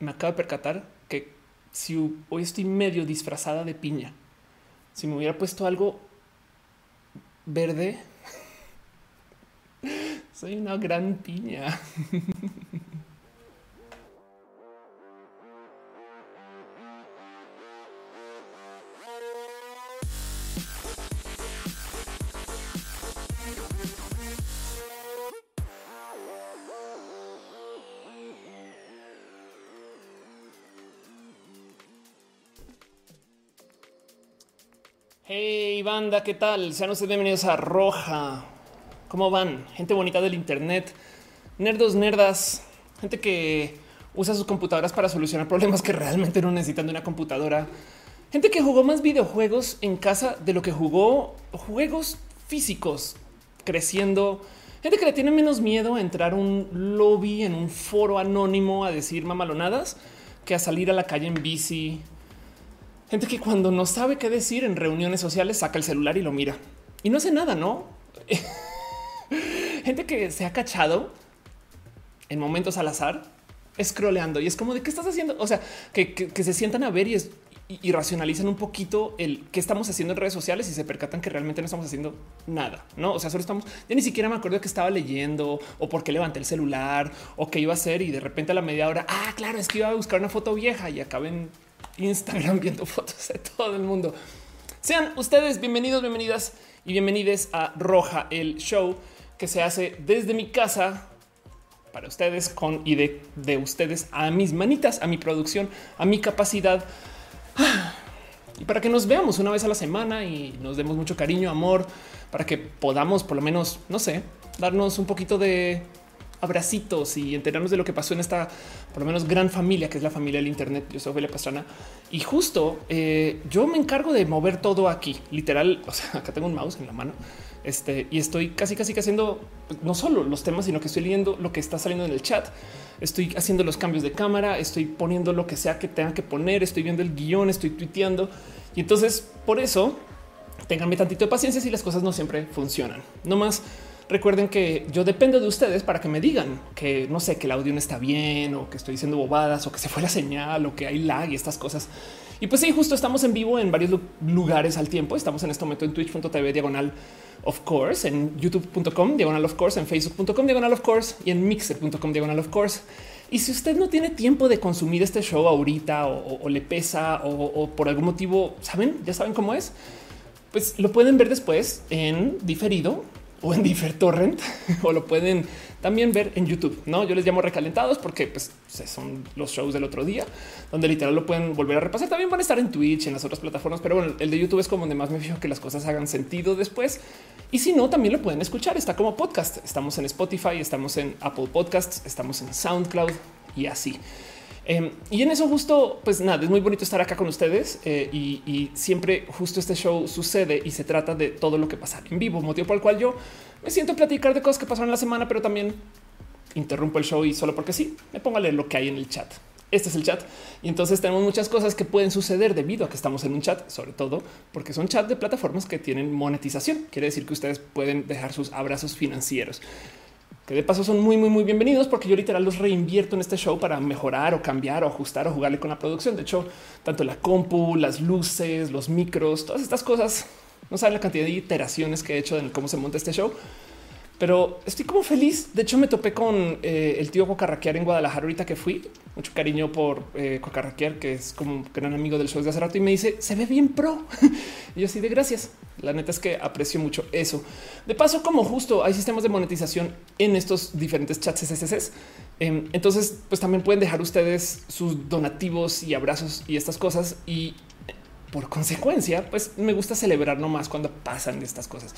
me acabo de percatar que si hoy estoy medio disfrazada de piña, si me hubiera puesto algo verde, soy una gran piña. ¿qué tal? Sean ustedes bienvenidos a Roja. ¿Cómo van? Gente bonita del Internet, nerdos, nerdas, gente que usa sus computadoras para solucionar problemas que realmente no necesitan de una computadora. Gente que jugó más videojuegos en casa de lo que jugó juegos físicos creciendo. Gente que le tiene menos miedo a entrar a un lobby en un foro anónimo a decir mamalonadas que a salir a la calle en bici Gente que cuando no sabe qué decir en reuniones sociales saca el celular y lo mira y no hace nada, ¿no? Gente que se ha cachado en momentos al azar scrolleando y es como de qué estás haciendo. O sea, que, se sientan a ver y, es, racionalizan un poquito el qué estamos haciendo en redes sociales y se percatan que realmente no estamos haciendo nada. No, o sea, solo estamos. Ya ni siquiera me acuerdo que estaba leyendo o por qué levanté el celular o qué iba a hacer. Y de repente a la media hora, ah, claro, es que iba a buscar una foto vieja y acaben Instagram viendo fotos de todo el mundo. Sean ustedes bienvenidos, bienvenidas y bienvenidos a Roja, el show que se hace desde mi casa para ustedes con y de, de ustedes a mis manitas, a mi producción, a mi capacidad. Y para que nos veamos una vez a la semana y nos demos mucho cariño, amor, para que podamos por lo menos, no sé, darnos un poquito de abracitos y enterarnos de lo que pasó en esta, por lo menos, gran familia que es la familia del Internet. Yo soy Ophelia Pastrana y justo eh, yo me encargo de mover todo aquí. Literal, o sea, acá tengo un mouse en la mano este, y estoy casi, casi que haciendo no solo los temas, sino que estoy leyendo lo que está saliendo en el chat. Estoy haciendo los cambios de cámara, estoy poniendo lo que sea que tenga que poner, estoy viendo el guion, estoy tuiteando y entonces por eso ténganme tantito de paciencia si las cosas no siempre funcionan. No más Recuerden que yo dependo de ustedes para que me digan que no sé, que el audio no está bien o que estoy diciendo bobadas o que se fue la señal o que hay lag y estas cosas. Y pues sí, justo estamos en vivo en varios lugares al tiempo. Estamos en este momento en twitch.tv diagonal of course, en youtube.com diagonal of course, en facebook.com diagonal of course y en mixer.com diagonal of course. Y si usted no tiene tiempo de consumir este show ahorita o, le pesa o, o por algún motivo, saben, ya saben cómo es, pues lo pueden ver después en diferido o en Torrent o lo pueden también ver en YouTube. No, yo les llamo recalentados porque pues, son los shows del otro día donde literal lo pueden volver a repasar. También van a estar en Twitch, en las otras plataformas, pero bueno, el de YouTube es como donde más me fijo que las cosas hagan sentido después. Y si no, también lo pueden escuchar. Está como podcast. Estamos en Spotify, estamos en Apple Podcasts, estamos en SoundCloud y así. Em, y en eso justo, pues nada, es muy bonito estar acá con ustedes eh, y, siempre justo este show sucede y se trata de todo lo que pasa en vivo, motivo por el cual yo me siento a platicar de cosas que pasaron la semana, pero también interrumpo el show y solo porque sí, me pongo a leer lo que hay en el chat. Este es el chat y entonces tenemos muchas cosas que pueden suceder debido a que estamos en un chat, sobre todo porque son chat de plataformas que tienen monetización. Quiere decir que ustedes pueden dejar sus abrazos financieros que de paso son muy, muy, muy bienvenidos porque yo literal los reinvierto en este show para mejorar o cambiar o ajustar o jugarle con la producción. De hecho, tanto la compu, las luces, los micros, todas estas cosas, no saben la cantidad de iteraciones que he hecho en cómo se monta este show pero estoy como feliz. De hecho, me topé con eh, el tío Cocarraquear en Guadalajara ahorita que fui. Mucho cariño por eh, Cocarraquear, que es como un gran amigo del show de hace rato y me dice se ve bien pro. y yo así de gracias. La neta es que aprecio mucho eso. De paso, como justo hay sistemas de monetización en estos diferentes chats SSS. Em, entonces, pues también pueden dejar ustedes sus donativos y abrazos y estas cosas. Y por consecuencia, pues me gusta celebrar nomás cuando pasan estas cosas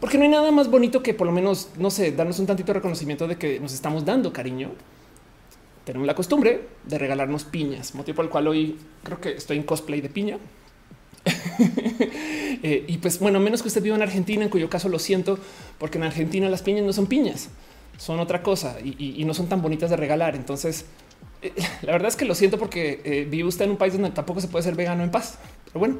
porque no hay nada más bonito que por lo menos, no sé, darnos un tantito de reconocimiento de que nos estamos dando cariño. Tenemos la costumbre de regalarnos piñas, motivo por el cual hoy creo que estoy en cosplay de piña. Eh, y pues bueno, menos que usted viva en Argentina, en cuyo caso lo siento, porque en Argentina las piñas no son piñas, son otra cosa y, no son tan bonitas de regalar. Entonces, eh, la verdad es que lo siento porque eh, vive usted en un país donde tampoco se puede ser vegano en paz. Pero bueno,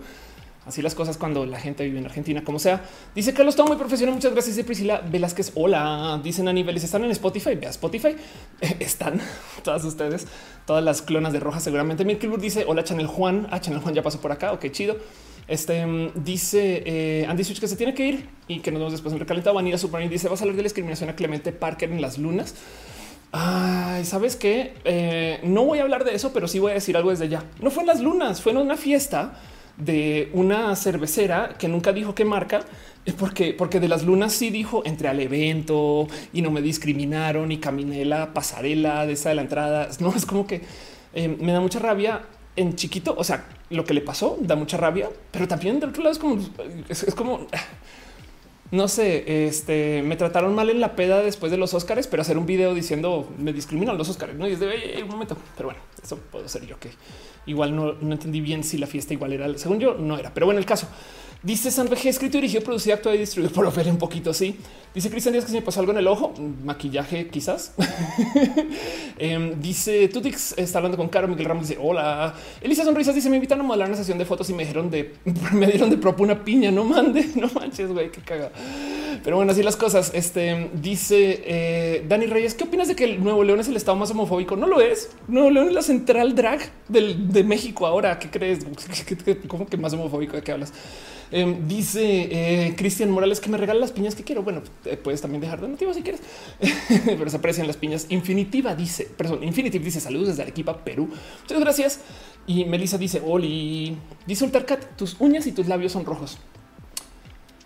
Así las cosas cuando la gente vive en Argentina, como sea. Dice Carlos, todo muy profesional. Muchas gracias. Dice Priscila Velázquez. Hola. Dicen a niveles. Están en Spotify. Vea Spotify. están todas ustedes, todas las clonas de roja. Seguramente Mirkelburg dice hola, Chanel Juan. Ah, Chanel Juan ya pasó por acá. Ok, chido. Este mm, dice eh, Andy Switch que se tiene que ir y que nos vemos después en recalentado. Vanilla Super dice vas a hablar de la discriminación a Clemente Parker en las lunas. Ay, sabes qué? Eh, no voy a hablar de eso, pero sí voy a decir algo desde ya. No fue en las lunas, fue en una fiesta de una cervecera que nunca dijo qué marca, eh, porque, porque de las lunas sí dijo entre al evento y no me discriminaron y caminé la pasarela de esa de la entrada. No es como que eh, me da mucha rabia en chiquito. O sea, lo que le pasó da mucha rabia, pero también de otro lado es como, es, como no sé, este me trataron mal en la peda después de los Oscars, pero hacer un video diciendo me discriminan los Oscars. No y es de un momento, pero bueno, eso puedo ser yo que igual no, no entendí bien si la fiesta igual era, según yo, no era, pero bueno, el caso. Dice San VG, escrito, dirigido, producido, actuado y distribuido por Opera un poquito así. Dice Cristian Díaz que se me pasó algo en el ojo, maquillaje quizás. eh, dice Tutix está hablando con Caro, Miguel Ramos dice hola. Elisa Sonrisas dice me invitan a modelar una sesión de fotos y me dijeron de me dieron de propo una piña, no mande, no manches, güey, qué caga. Pero bueno, así las cosas. Este dice eh, Dani Reyes, ¿qué opinas de que el Nuevo León es el estado más homofóbico? No lo es. Nuevo León es la central drag del, de México ahora. ¿Qué crees? ¿Cómo que más homofóbico de qué hablas? Em, dice eh, Cristian Morales que me regala las piñas que quiero. Bueno, eh, puedes también dejar de motivo si quieres, pero se aprecian las piñas. Infinitiva dice, perdón, Infinitive dice saludos desde Arequipa, Perú. Muchas gracias. Y Melissa dice Oli, dice Ultarcat, tus uñas y tus labios son rojos.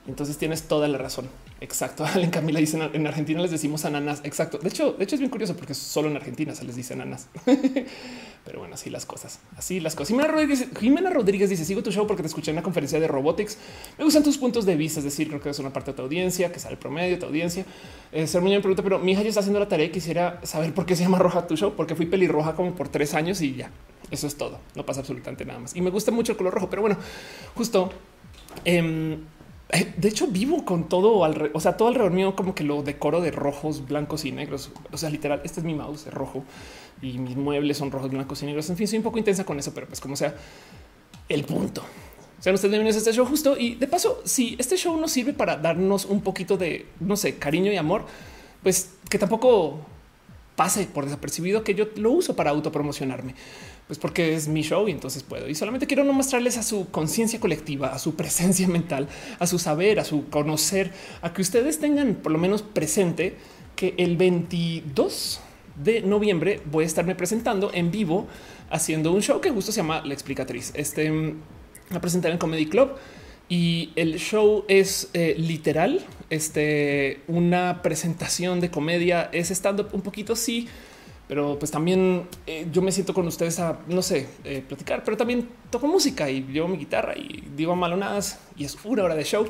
Entonces tienes toda la razón. Exacto. En Camila dicen en Argentina les decimos ananas. Exacto. De hecho, de hecho es bien curioso porque solo en Argentina se les dice ananas. Pero bueno, así las cosas. Así las cosas. Jimena Rodríguez, Jimena Rodríguez dice: Sigo tu show porque te escuché en una conferencia de robotics. Me gustan tus puntos de vista. Es decir, creo que es una parte de tu audiencia, que sale el promedio de tu audiencia. Eh, Ser me pregunta, pero mi hija ya está haciendo la tarea y quisiera saber por qué se llama roja tu show, porque fui pelirroja como por tres años y ya. Eso es todo. No pasa absolutamente nada más. Y me gusta mucho el color rojo, pero bueno, justo. Eh, eh, de hecho, vivo con todo, al o sea, todo alrededor mío como que lo decoro de rojos, blancos y negros. O sea, literal, este es mi mouse, es rojo y mis muebles son rojos, blancos y negros. En fin, soy un poco intensa con eso, pero pues como sea, el punto. Sean ustedes bienvenidos a este show justo. Y de paso, si este show nos sirve para darnos un poquito de, no sé, cariño y amor, pues que tampoco pase por desapercibido que yo lo uso para autopromocionarme pues porque es mi show y entonces puedo. Y solamente quiero no mostrarles a su conciencia colectiva, a su presencia mental, a su saber, a su conocer, a que ustedes tengan por lo menos presente que el 22 de noviembre voy a estarme presentando en vivo haciendo un show que justo se llama La Explicatriz. Este a presentar en Comedy Club y el show es eh, literal, este una presentación de comedia, es estando un poquito sí pero pues también eh, yo me siento con ustedes a, no sé, eh, platicar, pero también toco música y llevo mi guitarra y digo malonadas y es una hora de show.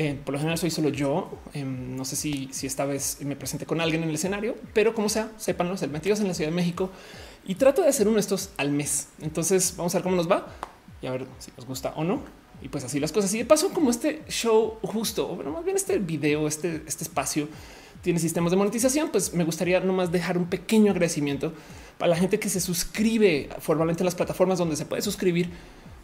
Eh, por lo general soy solo yo. Em, no sé si, esta vez me presenté con alguien en el escenario, pero como sea, sépanlo, el 22 en la Ciudad de México y trato de hacer uno de estos al mes. Entonces vamos a ver cómo nos va y a ver si nos gusta o no. Y pues así las cosas. Y de paso, como este show justo, bueno, más bien este video, este, este espacio tiene sistemas de monetización, pues me gustaría nomás dejar un pequeño agradecimiento para la gente que se suscribe formalmente a las plataformas donde se puede suscribir.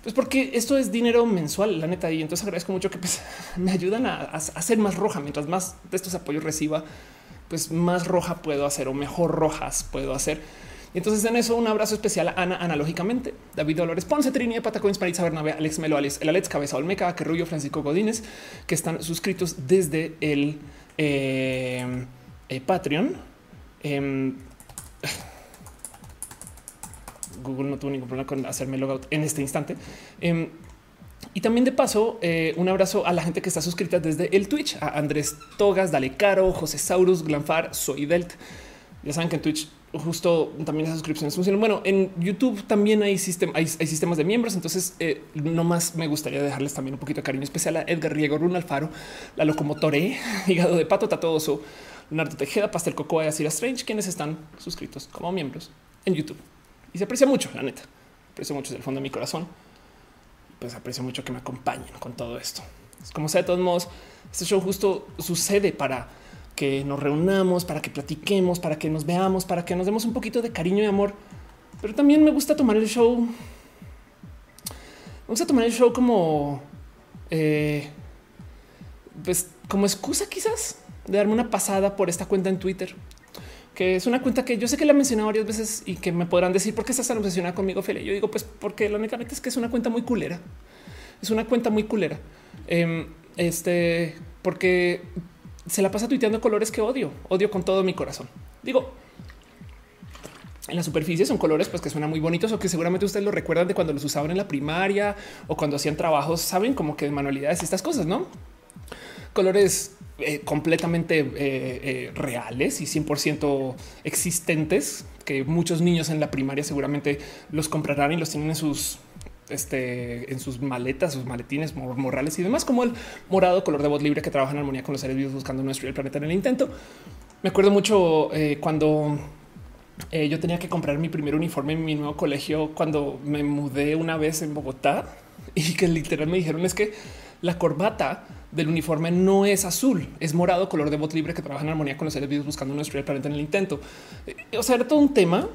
Pues porque esto es dinero mensual, la neta, y entonces agradezco mucho que pues, me ayudan a, hacer más roja. Mientras más de estos apoyos reciba, pues más roja puedo hacer o mejor rojas puedo hacer. Y entonces en eso un abrazo especial a Ana analógicamente, David Dolores Ponce, Trini, Patacoins, Maritza Bernabé, Alex Melo, Alex, el Alex Cabeza Olmeca, Querrullo, Francisco Godínez, que están suscritos desde el eh, eh, Patreon. Em, Google no tuvo ningún problema con hacerme logout en este instante. Em, y también de paso, eh, un abrazo a la gente que está suscrita desde el Twitch, a Andrés Togas, Dale Caro, José Saurus, Glanfar, Soy Delt. Ya saben que en Twitch justo también esas suscripciones funcionan. Bueno, en YouTube también hay, hay, sistemas de miembros, entonces eh, no más me gustaría dejarles también un poquito de cariño especial a Edgar Riego, Run Alfaro, La Locomotore, Hígado de Pato, Tatoso, Leonardo Tejeda, Pastel Cocoa y Asira Strange, quienes están suscritos como miembros en YouTube. Y se aprecia mucho, la neta. Aprecio mucho desde el fondo de mi corazón. Pues aprecio mucho que me acompañen con todo esto. Es como sea, de todos modos, este show justo sucede para que nos reunamos, para que platiquemos, para que nos veamos, para que nos demos un poquito de cariño y amor. Pero también me gusta tomar el show vamos a tomar el show como, eh, pues como excusa quizás de darme una pasada por esta cuenta en Twitter, que es una cuenta que yo sé que la he mencionado varias veces y que me podrán decir por qué estás tan obsesionada conmigo, Feli. Yo digo, pues porque la única es que es una cuenta muy culera. Es una cuenta muy culera. Em, este, porque se la pasa tuiteando colores que odio, odio con todo mi corazón. Digo, en la superficie son colores pues que suenan muy bonitos o que seguramente ustedes lo recuerdan de cuando los usaban en la primaria o cuando hacían trabajos, saben como que de manualidades y estas cosas, ¿no? Colores eh, completamente eh, eh, reales y 100% existentes que muchos niños en la primaria seguramente los comprarán y los tienen en sus este, en sus maletas, sus maletines morales y demás, como el morado color de voz libre que trabaja en armonía con los seres vivos buscando nuestro el planeta en el intento. Me acuerdo mucho cuando yo tenía que comprar mi primer uniforme en mi nuevo colegio cuando me mudé una vez en Bogotá y que literal me dijeron es que la corbata del uniforme no es azul, es morado, color de bot libre que trabaja en armonía con los seres vivos buscando nuestro planeta en el intento. Eh, o sea, era todo un tema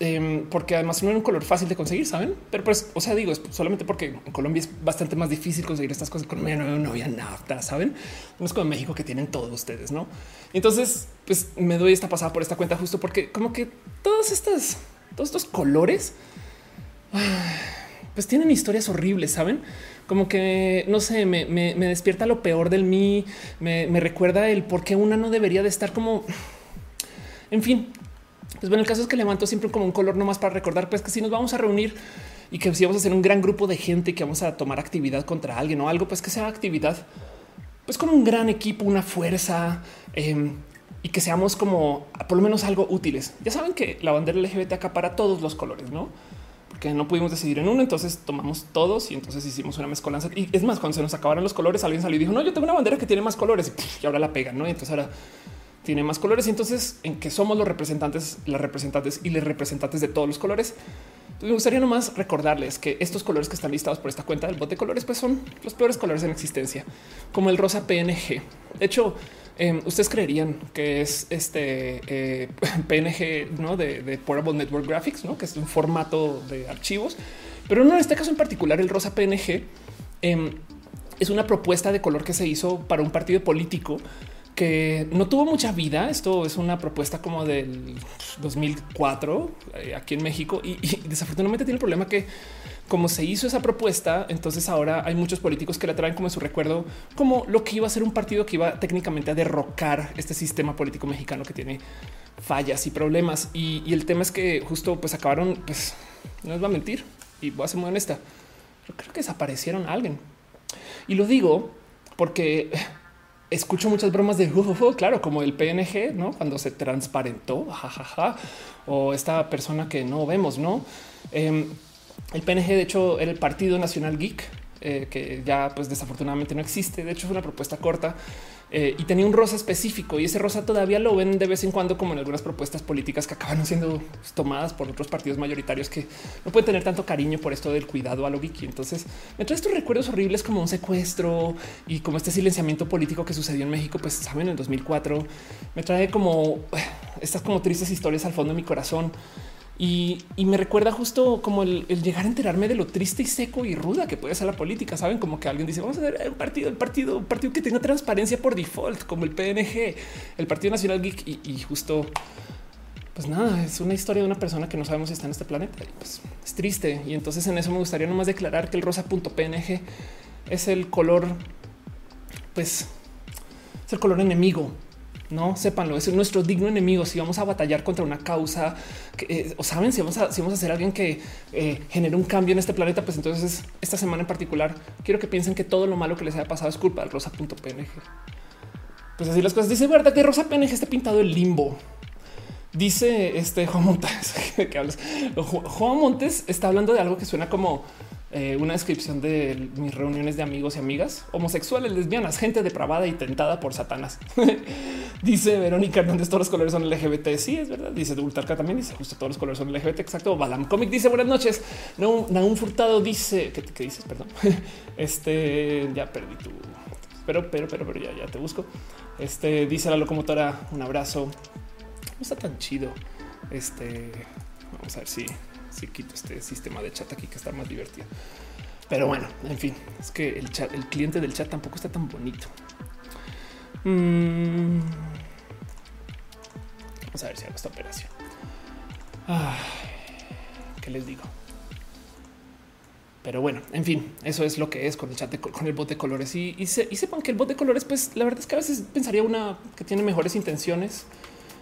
Em, porque además no era un color fácil de conseguir, saben? Pero pues, o sea, digo, es solamente porque en Colombia es bastante más difícil conseguir estas cosas. Con no, no había nada, saben? No es como en México que tienen todos ustedes, no? Entonces, pues me doy esta pasada por esta cuenta justo porque, como que todas estas, todos estos colores, pues tienen historias horribles, saben? Como que no sé, me, despierta lo peor del mí, me, recuerda el por qué una no debería de estar como, en fin, pues bueno, el caso es que levanto siempre como un color nomás para recordar pues que si nos vamos a reunir y que si vamos a hacer un gran grupo de gente que vamos a tomar actividad contra alguien o algo, pues que sea actividad pues con un gran equipo, una fuerza em, y que seamos como por lo menos algo útiles. Ya saben que la bandera LGBT acapara todos los colores, no? Porque no pudimos decidir en uno, entonces tomamos todos y entonces hicimos una mezcolanza. Y es más, cuando se nos acabaron los colores, alguien salió y dijo: No, yo tengo una bandera que tiene más colores y, ahora la pegan, no? Y entonces ahora tiene más colores. Y entonces en que somos los representantes, las representantes y los representantes de todos los colores. Me gustaría nomás recordarles que estos colores que están listados por esta cuenta del bote de colores, pues son los peores colores en existencia, como el rosa PNG. De hecho, em, ustedes creerían que es este eh, PNG ¿no? de, Portable Network Graphics, ¿no? que es un formato de archivos, pero no en este caso en particular, el rosa PNG em, es una propuesta de color que se hizo para un partido político que no tuvo mucha vida. Esto es una propuesta como del 2004 eh, aquí en México y, desafortunadamente tiene el problema que como se hizo esa propuesta, entonces ahora hay muchos políticos que la traen como su recuerdo, como lo que iba a ser un partido que iba técnicamente a derrocar este sistema político mexicano que tiene fallas y problemas. Y, el tema es que justo pues acabaron, pues no les va a mentir y voy a ser muy honesta. Yo creo que desaparecieron a alguien y lo digo porque escucho muchas bromas de claro, como el PNG, no cuando se transparentó, o esta persona que no vemos, no? Em, el PNG, de hecho, era el Partido Nacional Geek, eh, que ya pues desafortunadamente no existe. De hecho, fue una propuesta corta eh, y tenía un rosa específico y ese rosa todavía lo ven de vez en cuando como en algunas propuestas políticas que acaban siendo tomadas por otros partidos mayoritarios que no pueden tener tanto cariño por esto del cuidado a lo geeky. Entonces me trae estos recuerdos horribles como un secuestro y como este silenciamiento político que sucedió en México, pues saben, en el 2004 me trae como estas como tristes historias al fondo de mi corazón. Y, me recuerda justo como el, llegar a enterarme de lo triste y seco y ruda que puede ser la política. Saben como que alguien dice vamos a hacer un partido, el partido, un partido que tenga transparencia por default, como el PNG, el Partido Nacional Geek. Y, justo, pues nada, es una historia de una persona que no sabemos si está en este planeta. Y pues es triste. Y entonces en eso me gustaría nomás declarar que el rosa.png es el color, pues es el color enemigo no sépanlo, es nuestro digno enemigo. Si vamos a batallar contra una causa eh, o saben, si vamos a, si vamos a hacer alguien que eh, genere un cambio en este planeta, pues entonces esta semana en particular quiero que piensen que todo lo malo que les haya pasado es culpa del rosa.png. Pues así las cosas. Dice verdad que rosa PNG está pintado el limbo. Dice este Juan Montes que hablas. Juan Montes está hablando de algo que suena como eh, una descripción de mis reuniones de amigos y amigas homosexuales, lesbianas, gente depravada y tentada por Satanás. dice Verónica Hernández, todos los colores son LGBT. Sí, es verdad. Dice Dultarca también dice justo todos los colores son LGBT. Exacto. Balam Comic dice buenas noches. No, un Furtado dice ¿qué, qué dices? Perdón. este ya perdí tu, pero, pero, pero, pero ya, ya te busco. Este dice la locomotora. Un abrazo. No está tan chido. Este vamos a ver si si quito este sistema de chat aquí que está más divertido. Pero bueno, en fin, es que el cliente del chat tampoco está tan bonito. Mm. Vamos a ver si hago esta operación. ¿Qué les digo? Pero bueno, en fin, eso es lo que es con el chat, con el bot de colores y, sepan que el bot de colores, pues la verdad es que a veces pensaría una que tiene mejores intenciones.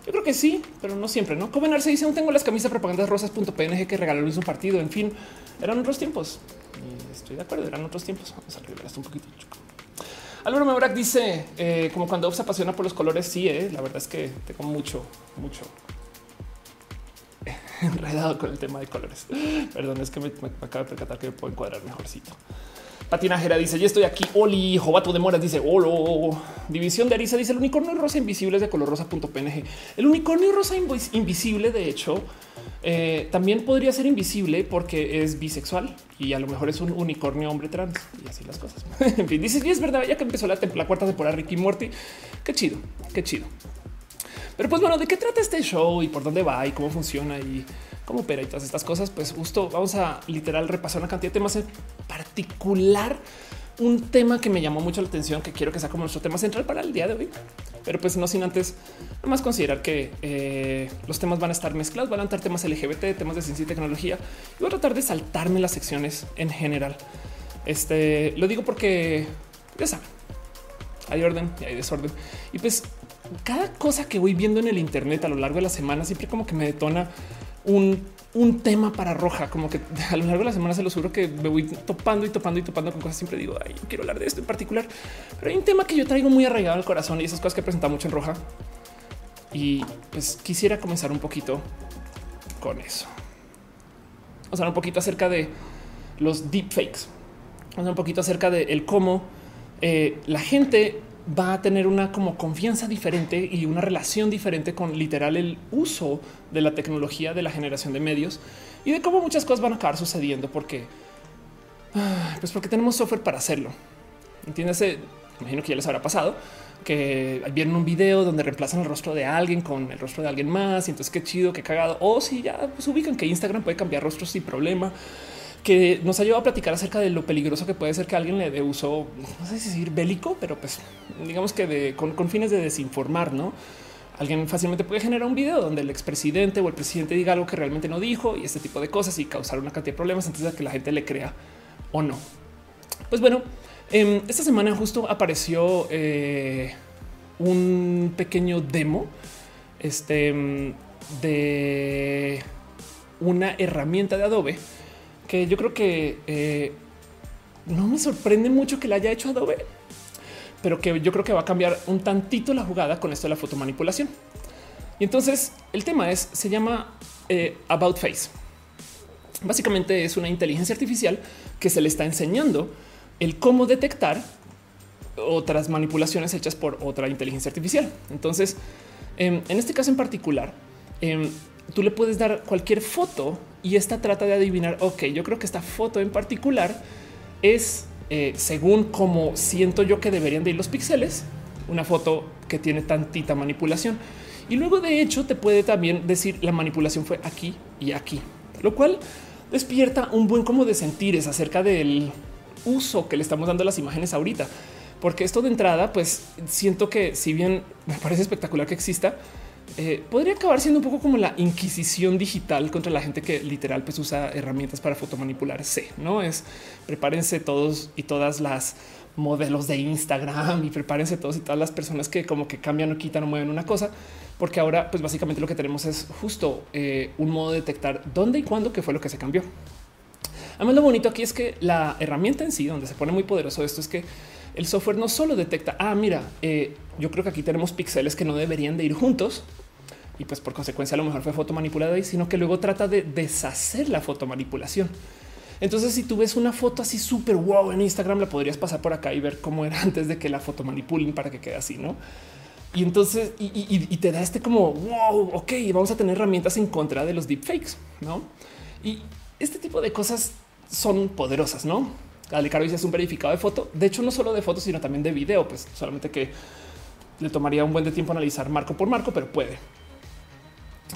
Yo creo que sí, pero no siempre, ¿no? se dice, aún tengo las camisas propagandas rosas.png que regaló un partido. En fin, eran otros tiempos. Y estoy de acuerdo, eran otros tiempos. Vamos a arreglar esto un poquito. Álvaro Mebrac dice, eh, como cuando se apasiona por los colores, sí, eh, la verdad es que tengo mucho, mucho enredado con el tema de colores. Perdón, es que me, acabo de percatar que me puedo encuadrar mejorcito. Patinajera dice: Ya estoy aquí. Oli, Jovato de Moras dice: Olo. División de Arisa dice: El unicornio rosa invisible es de color rosa.png. El unicornio rosa invisible, de hecho, eh, también podría ser invisible porque es bisexual y a lo mejor es un unicornio hombre trans y así las cosas. en fin, dice: Y es verdad, ya que empezó la, la cuarta temporada Ricky Morty. Qué chido, qué chido. Pero pues bueno, ¿de qué trata este show y por dónde va y cómo funciona y cómo opera y todas estas cosas? Pues justo vamos a literal repasar una cantidad de temas en particular. Un tema que me llamó mucho la atención, que quiero que sea como nuestro tema central para el día de hoy. Pero pues no sin antes más considerar que eh, los temas van a estar mezclados, van a estar temas LGBT, temas de ciencia y tecnología. Y voy a tratar de saltarme las secciones en general. Este lo digo porque ya saben, hay orden y hay desorden. Y pues cada cosa que voy viendo en el Internet a lo largo de la semana siempre como que me detona un, tema para roja, como que a lo largo de la semana se lo juro que me voy topando y topando y topando con cosas. Siempre digo, ay, quiero hablar de esto en particular, pero hay un tema que yo traigo muy arraigado al corazón y esas cosas que he presentado mucho en roja. Y pues quisiera comenzar un poquito con eso. O sea, un poquito acerca de los deepfakes. O un poquito acerca de el cómo eh, la gente va a tener una como confianza diferente y una relación diferente con literal el uso de la tecnología de la generación de medios y de cómo muchas cosas van a acabar sucediendo porque ah, pues porque tenemos software para hacerlo. Entiéndase, imagino que ya les habrá pasado que vieron un video donde reemplazan el rostro de alguien con el rostro de alguien más y entonces qué chido, qué cagado. O si ya pues, ubican que Instagram puede cambiar rostros sin problema que nos ha llevado a platicar acerca de lo peligroso que puede ser que alguien le dé uso, no sé si decir bélico, pero pues digamos que con, fines de desinformar, no? Alguien fácilmente puede generar un video donde el expresidente o el presidente diga algo que realmente no dijo y este tipo de cosas y causar una cantidad de problemas antes de que la gente le crea o no. Pues bueno, em, esta semana justo apareció eh, un pequeño demo este, de una herramienta de Adobe que yo creo que eh, no me sorprende mucho que la haya hecho Adobe, pero que yo creo que va a cambiar un tantito la jugada con esto de la fotomanipulación. Y entonces el tema es, se llama eh, About Face. Básicamente es una inteligencia artificial que se le está enseñando el cómo detectar otras manipulaciones hechas por otra inteligencia artificial. Entonces, em, en este caso en particular, em, tú le puedes dar cualquier foto y esta trata de adivinar, ok, yo creo que esta foto en particular es eh, según cómo siento yo que deberían de ir los píxeles, una foto que tiene tantita manipulación. Y luego de hecho te puede también decir la manipulación fue aquí y aquí, lo cual despierta un buen como de sentires acerca del uso que le estamos dando a las imágenes ahorita. Porque esto de entrada, pues siento que si bien me parece espectacular que exista, eh, podría acabar siendo un poco como la inquisición digital contra la gente que literal pues usa herramientas para fotomanipularse. No es prepárense todos y todas las modelos de Instagram y prepárense todos y todas las personas que como que cambian o quitan o mueven una cosa, porque ahora pues básicamente lo que tenemos es justo eh, un modo de detectar dónde y cuándo que fue lo que se cambió. Además, lo bonito aquí es que la herramienta en sí, donde se pone muy poderoso esto, es que el software no solo detecta, ah, mira, eh, yo creo que aquí tenemos píxeles que no deberían de ir juntos, y pues por consecuencia a lo mejor fue foto manipulada ahí, sino que luego trata de deshacer la fotomanipulación. Entonces, si tú ves una foto así súper wow en Instagram, la podrías pasar por acá y ver cómo era antes de que la foto manipulen para que quede así, no? Y entonces, y, te da este como wow, ok, vamos a tener herramientas en contra de los deepfakes, no? Y este tipo de cosas son poderosas, no? Dice es un verificado de foto. De hecho, no solo de fotos, sino también de video, pues solamente que le tomaría un buen de tiempo analizar marco por marco, pero puede.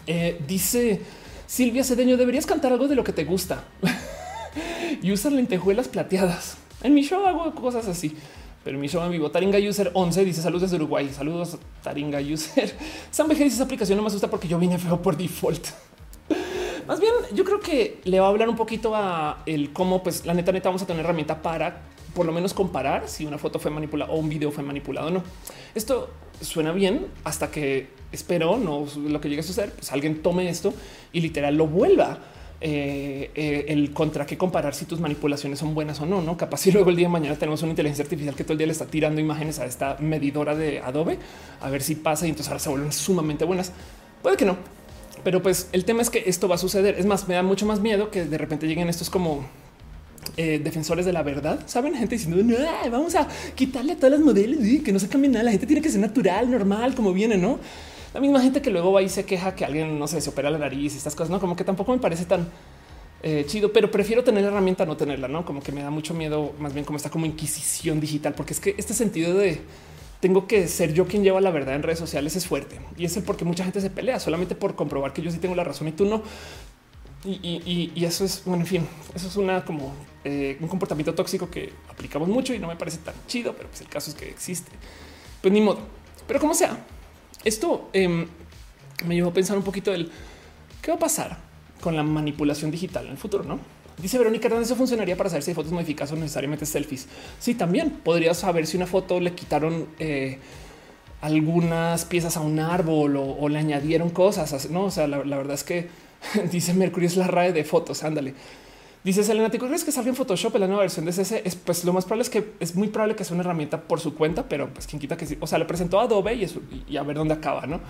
Eh, dice Silvia Cedeño, deberías cantar algo de lo que te gusta. y usan lentejuelas plateadas. En mi show hago cosas así. Pero mi show en vivo, Taringa User 11 dice saludos desde Uruguay. Saludos, Taringa User. Sam dice esa aplicación no me asusta porque yo vine feo por default. Más bien, yo creo que le va a hablar un poquito a el cómo, pues la neta, neta, vamos a tener herramienta para por lo menos comparar si una foto fue manipulada o un video fue manipulado o no. Esto suena bien hasta que espero no lo que llegue a suceder, pues alguien tome esto y literal lo vuelva. Eh, eh, el contra qué comparar si tus manipulaciones son buenas o no, no capaz si luego el día de mañana tenemos una inteligencia artificial que todo el día le está tirando imágenes a esta medidora de Adobe a ver si pasa y entonces ahora se vuelven sumamente buenas. Puede que no, pero pues el tema es que esto va a suceder. Es más, me da mucho más miedo que de repente lleguen estos como eh, defensores de la verdad. Saben, gente diciendo vamos a quitarle a todas las modelos y que no se cambie nada. La gente tiene que ser natural, normal, como viene, no? La misma gente que luego va y se queja que alguien no sé, se opera la nariz y estas cosas, no como que tampoco me parece tan eh, chido, pero prefiero tener la herramienta no tenerla, no como que me da mucho miedo, más bien como está como inquisición digital, porque es que este sentido de tengo que ser yo quien lleva la verdad en redes sociales es fuerte y es el porque mucha gente se pelea solamente por comprobar que yo sí tengo la razón y tú no. Y, eso es, bueno, en fin, eso es una como eh, un comportamiento tóxico que aplicamos mucho y no me parece tan chido, pero pues el caso es que existe. Pues ni modo. Pero como sea, esto em, me llevó a pensar un poquito del qué va a pasar con la manipulación digital en el futuro, ¿no? Dice Verónica eso funcionaría para saber si fotos modificadas o necesariamente selfies. Sí, también podrías saber si una foto le quitaron eh, algunas piezas a un árbol o, le añadieron cosas. No, o sea, la verdad es que Dice Mercurio es la RAE de fotos. Ándale. Dice Selena, ¿te crees que salga en Photoshop en la nueva versión de CC? Es, pues lo más probable es que es muy probable que sea una herramienta por su cuenta, pero pues quien quita que sí. O sea, le presentó Adobe y, y a ver dónde acaba, ¿no?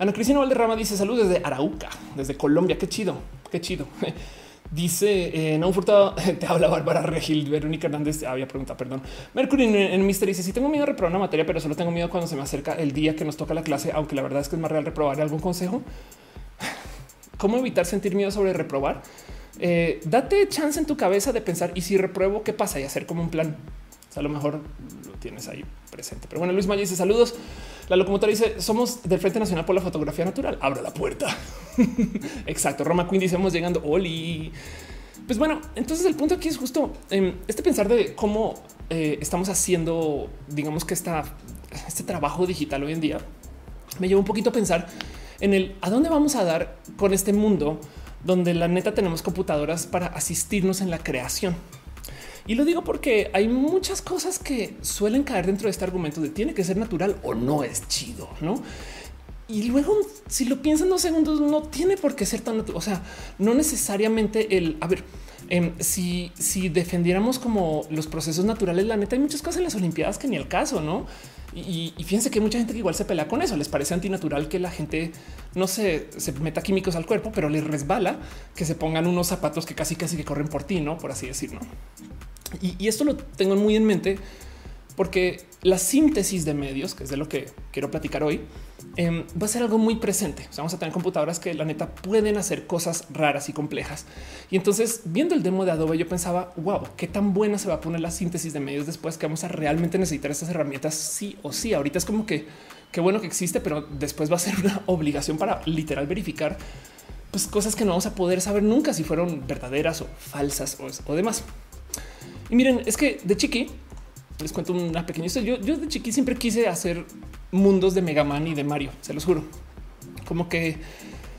Ana Cristina Valderrama dice salud desde Arauca, desde Colombia. Qué chido, qué chido. Dice eh, no furtado, te habla Bárbara Regil, Verónica Hernández había preguntado, perdón. Mercury en, en Mister dice: Si tengo miedo de reprobar una materia, pero solo tengo miedo cuando se me acerca el día que nos toca la clase, aunque la verdad es que es más real reprobar. ¿Algún consejo? cómo evitar sentir miedo sobre reprobar. Eh, date chance en tu cabeza de pensar y si repruebo, qué pasa y hacer como un plan. a lo mejor lo tienes ahí presente. Pero bueno, Luis Maya dice saludos. La locomotora dice somos del Frente Nacional por la Fotografía Natural. Abra la puerta. Exacto. Roma Queen dice llegando. Oli. Pues bueno, entonces el punto aquí es justo em, este pensar de cómo eh, estamos haciendo, digamos que esta, este trabajo digital hoy en día me lleva un poquito a pensar en el a dónde vamos a dar con este mundo donde la neta tenemos computadoras para asistirnos en la creación. Y lo digo porque hay muchas cosas que suelen caer dentro de este argumento de tiene que ser natural o no es chido, no? Y luego, si lo piensan dos segundos, no tiene por qué ser tan natural. O sea, no necesariamente el a ver, em, si, si defendiéramos como los procesos naturales, la neta hay muchas cosas en las Olimpiadas que ni el caso, no? Y, fíjense que mucha gente que igual se pelea con eso. Les parece antinatural que la gente no se, se meta químicos al cuerpo, pero les resbala que se pongan unos zapatos que casi casi que corren por ti, no por así decirlo. Y, esto lo tengo muy en mente porque la síntesis de medios, que es de lo que quiero platicar hoy, em, va a ser algo muy presente. vamos a tener computadoras que la neta pueden hacer cosas raras y complejas. Y entonces, viendo el demo de Adobe, yo pensaba, wow, qué tan buena se va a poner la síntesis de medios después que vamos a realmente necesitar estas herramientas sí o sí. Ahorita es como que qué bueno que existe, pero después va a ser una obligación para literal verificar pues, cosas que no vamos a poder saber nunca si fueron verdaderas o falsas o, o demás. Y miren, es que de chiqui les cuento una pequeña historia. Yo, de chiqui siempre quise hacer mundos de Mega Man y de Mario, se los juro. Como que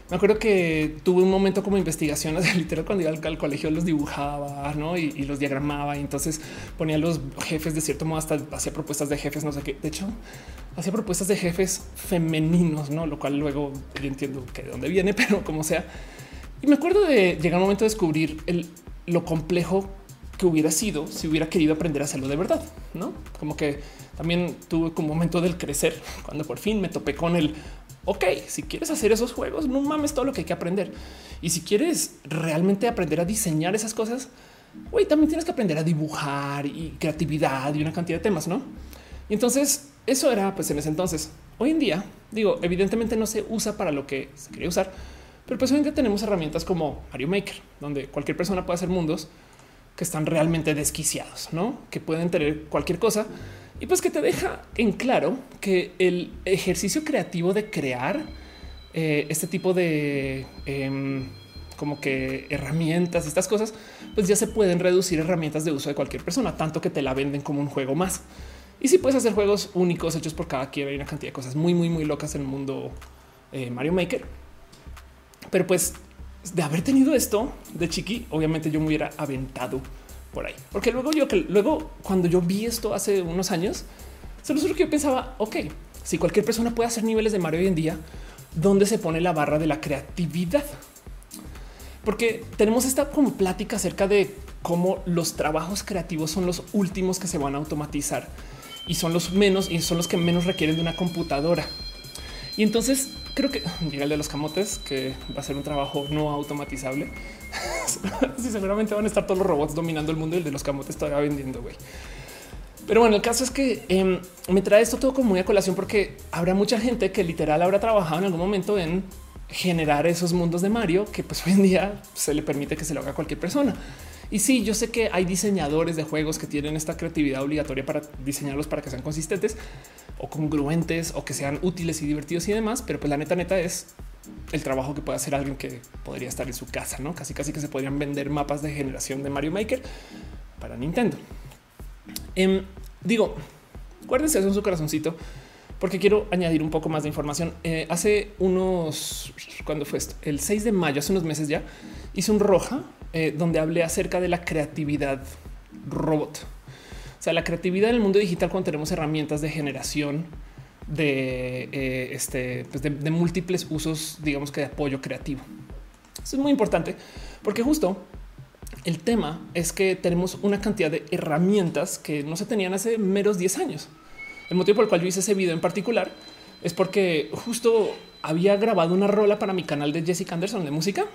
me acuerdo que tuve un momento como investigación, literal cuando iba al, colegio los dibujaba ¿no? y, los diagramaba y entonces ponía los jefes de cierto modo hasta hacía propuestas de jefes, no sé qué. De hecho, hacía propuestas de jefes femeninos, no lo cual luego yo entiendo que de dónde viene, pero como sea. Y me acuerdo de llegar un momento de descubrir el, lo complejo que hubiera sido si hubiera querido aprender a hacerlo de verdad, no como que también tuve como momento del crecer cuando por fin me topé con el ok, si quieres hacer esos juegos, no mames todo lo que hay que aprender. Y si quieres realmente aprender a diseñar esas cosas, güey, también tienes que aprender a dibujar y creatividad y una cantidad de temas, no? Y entonces eso era pues en ese entonces. Hoy en día, digo, evidentemente no se usa para lo que se quería usar, pero pues hoy en día tenemos herramientas como Mario Maker, donde cualquier persona puede hacer mundos que están realmente desquiciados, ¿no? Que pueden tener cualquier cosa y pues que te deja en claro que el ejercicio creativo de crear eh, este tipo de, em, como que herramientas y estas cosas, pues ya se pueden reducir herramientas de uso de cualquier persona, tanto que te la venden como un juego más. Y si puedes hacer juegos únicos hechos por cada quien, hay una cantidad de cosas muy, muy, muy locas en el mundo eh, Mario Maker. Pero pues de haber tenido esto de chiqui, obviamente yo me hubiera aventado por ahí, porque luego yo que luego cuando yo vi esto hace unos años, solo que yo pensaba, ok, si cualquier persona puede hacer niveles de Mario hoy en día, ¿dónde se pone la barra de la creatividad? Porque tenemos esta como plática acerca de cómo los trabajos creativos son los últimos que se van a automatizar y son los menos y son los que menos requieren de una computadora. Y entonces creo que llega el de los camotes, que va a ser un trabajo no automatizable. sí, seguramente van a estar todos los robots dominando el mundo y el de los camotes todavía vendiendo, güey. Pero bueno, el caso es que em, me trae esto todo como muy a colación porque habrá mucha gente que literal habrá trabajado en algún momento en generar esos mundos de Mario que pues hoy en día se le permite que se lo haga cualquier persona. Y sí, yo sé que hay diseñadores de juegos que tienen esta creatividad obligatoria para diseñarlos para que sean consistentes o congruentes o que sean útiles y divertidos y demás. Pero pues la neta, neta es el trabajo que puede hacer alguien que podría estar en su casa, no casi, casi que se podrían vender mapas de generación de Mario Maker para Nintendo. Em, digo, guárdense eso en su corazoncito porque quiero añadir un poco más de información. Eh, hace unos, cuando fue esto? El 6 de mayo, hace unos meses ya, hice un roja eh, donde hablé acerca de la creatividad robot. O sea, la creatividad en el mundo digital cuando tenemos herramientas de generación de, eh, este, pues de, múltiples usos, digamos que de apoyo creativo. Eso es muy importante porque justo el tema es que tenemos una cantidad de herramientas que no se tenían hace meros 10 años. El motivo por el cual yo hice ese video en particular es porque justo había grabado una rola para mi canal de Jessica Anderson de música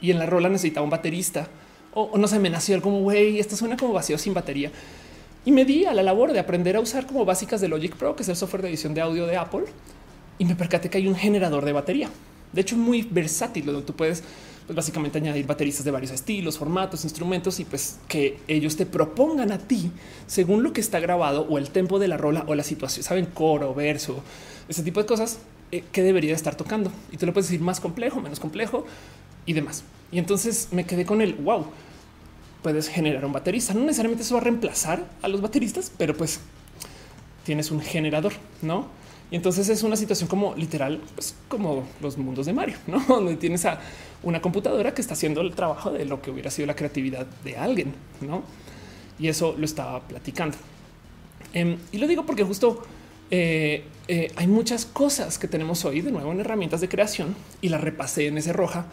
y en la rola necesitaba un baterista o, no se me nació como güey, esto suena como vacío sin batería. Y me di a la labor de aprender a usar como básicas de Logic Pro, que es el software de edición de audio de Apple, y me percaté que hay un generador de batería. De hecho, muy versátil, donde tú puedes pues, básicamente añadir bateristas de varios estilos, formatos, instrumentos y pues que ellos te propongan a ti según lo que está grabado o el tempo de la rola o la situación, saben, coro, verso, ese tipo de cosas eh, que debería estar tocando. Y tú lo puedes decir más complejo, menos complejo, y demás. Y entonces me quedé con el wow. Puedes generar un baterista. No necesariamente eso va a reemplazar a los bateristas, pero pues tienes un generador, no? Y entonces es una situación como literal, pues como los mundos de Mario, no? Donde tienes a una computadora que está haciendo el trabajo de lo que hubiera sido la creatividad de alguien, no? Y eso lo estaba platicando. Em, y lo digo porque justo eh, eh, hay muchas cosas que tenemos hoy de nuevo en herramientas de creación y la repasé en ese roja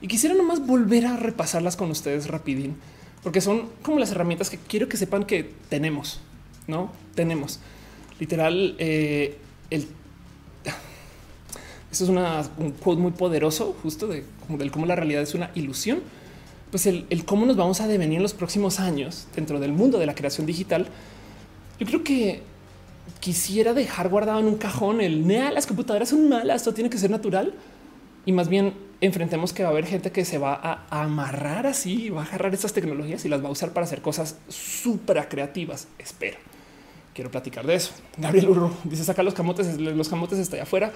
y quisiera nomás volver a repasarlas con ustedes rapidín, porque son como las herramientas que quiero que sepan que tenemos, no tenemos literal. Eh, el es un quote muy poderoso, justo de, cómo la realidad es una ilusión. Pues el, el, cómo nos vamos a devenir en los próximos años dentro del mundo de la creación digital. Yo creo que quisiera dejar guardado en un cajón el nea, las computadoras son malas, esto tiene que ser natural y más bien enfrentemos que va a haber gente que se va a amarrar así, va a agarrar estas tecnologías y las va a usar para hacer cosas súper creativas. Espero. Quiero platicar de eso. Gabriel Urro dice saca los camotes, los camotes está allá afuera.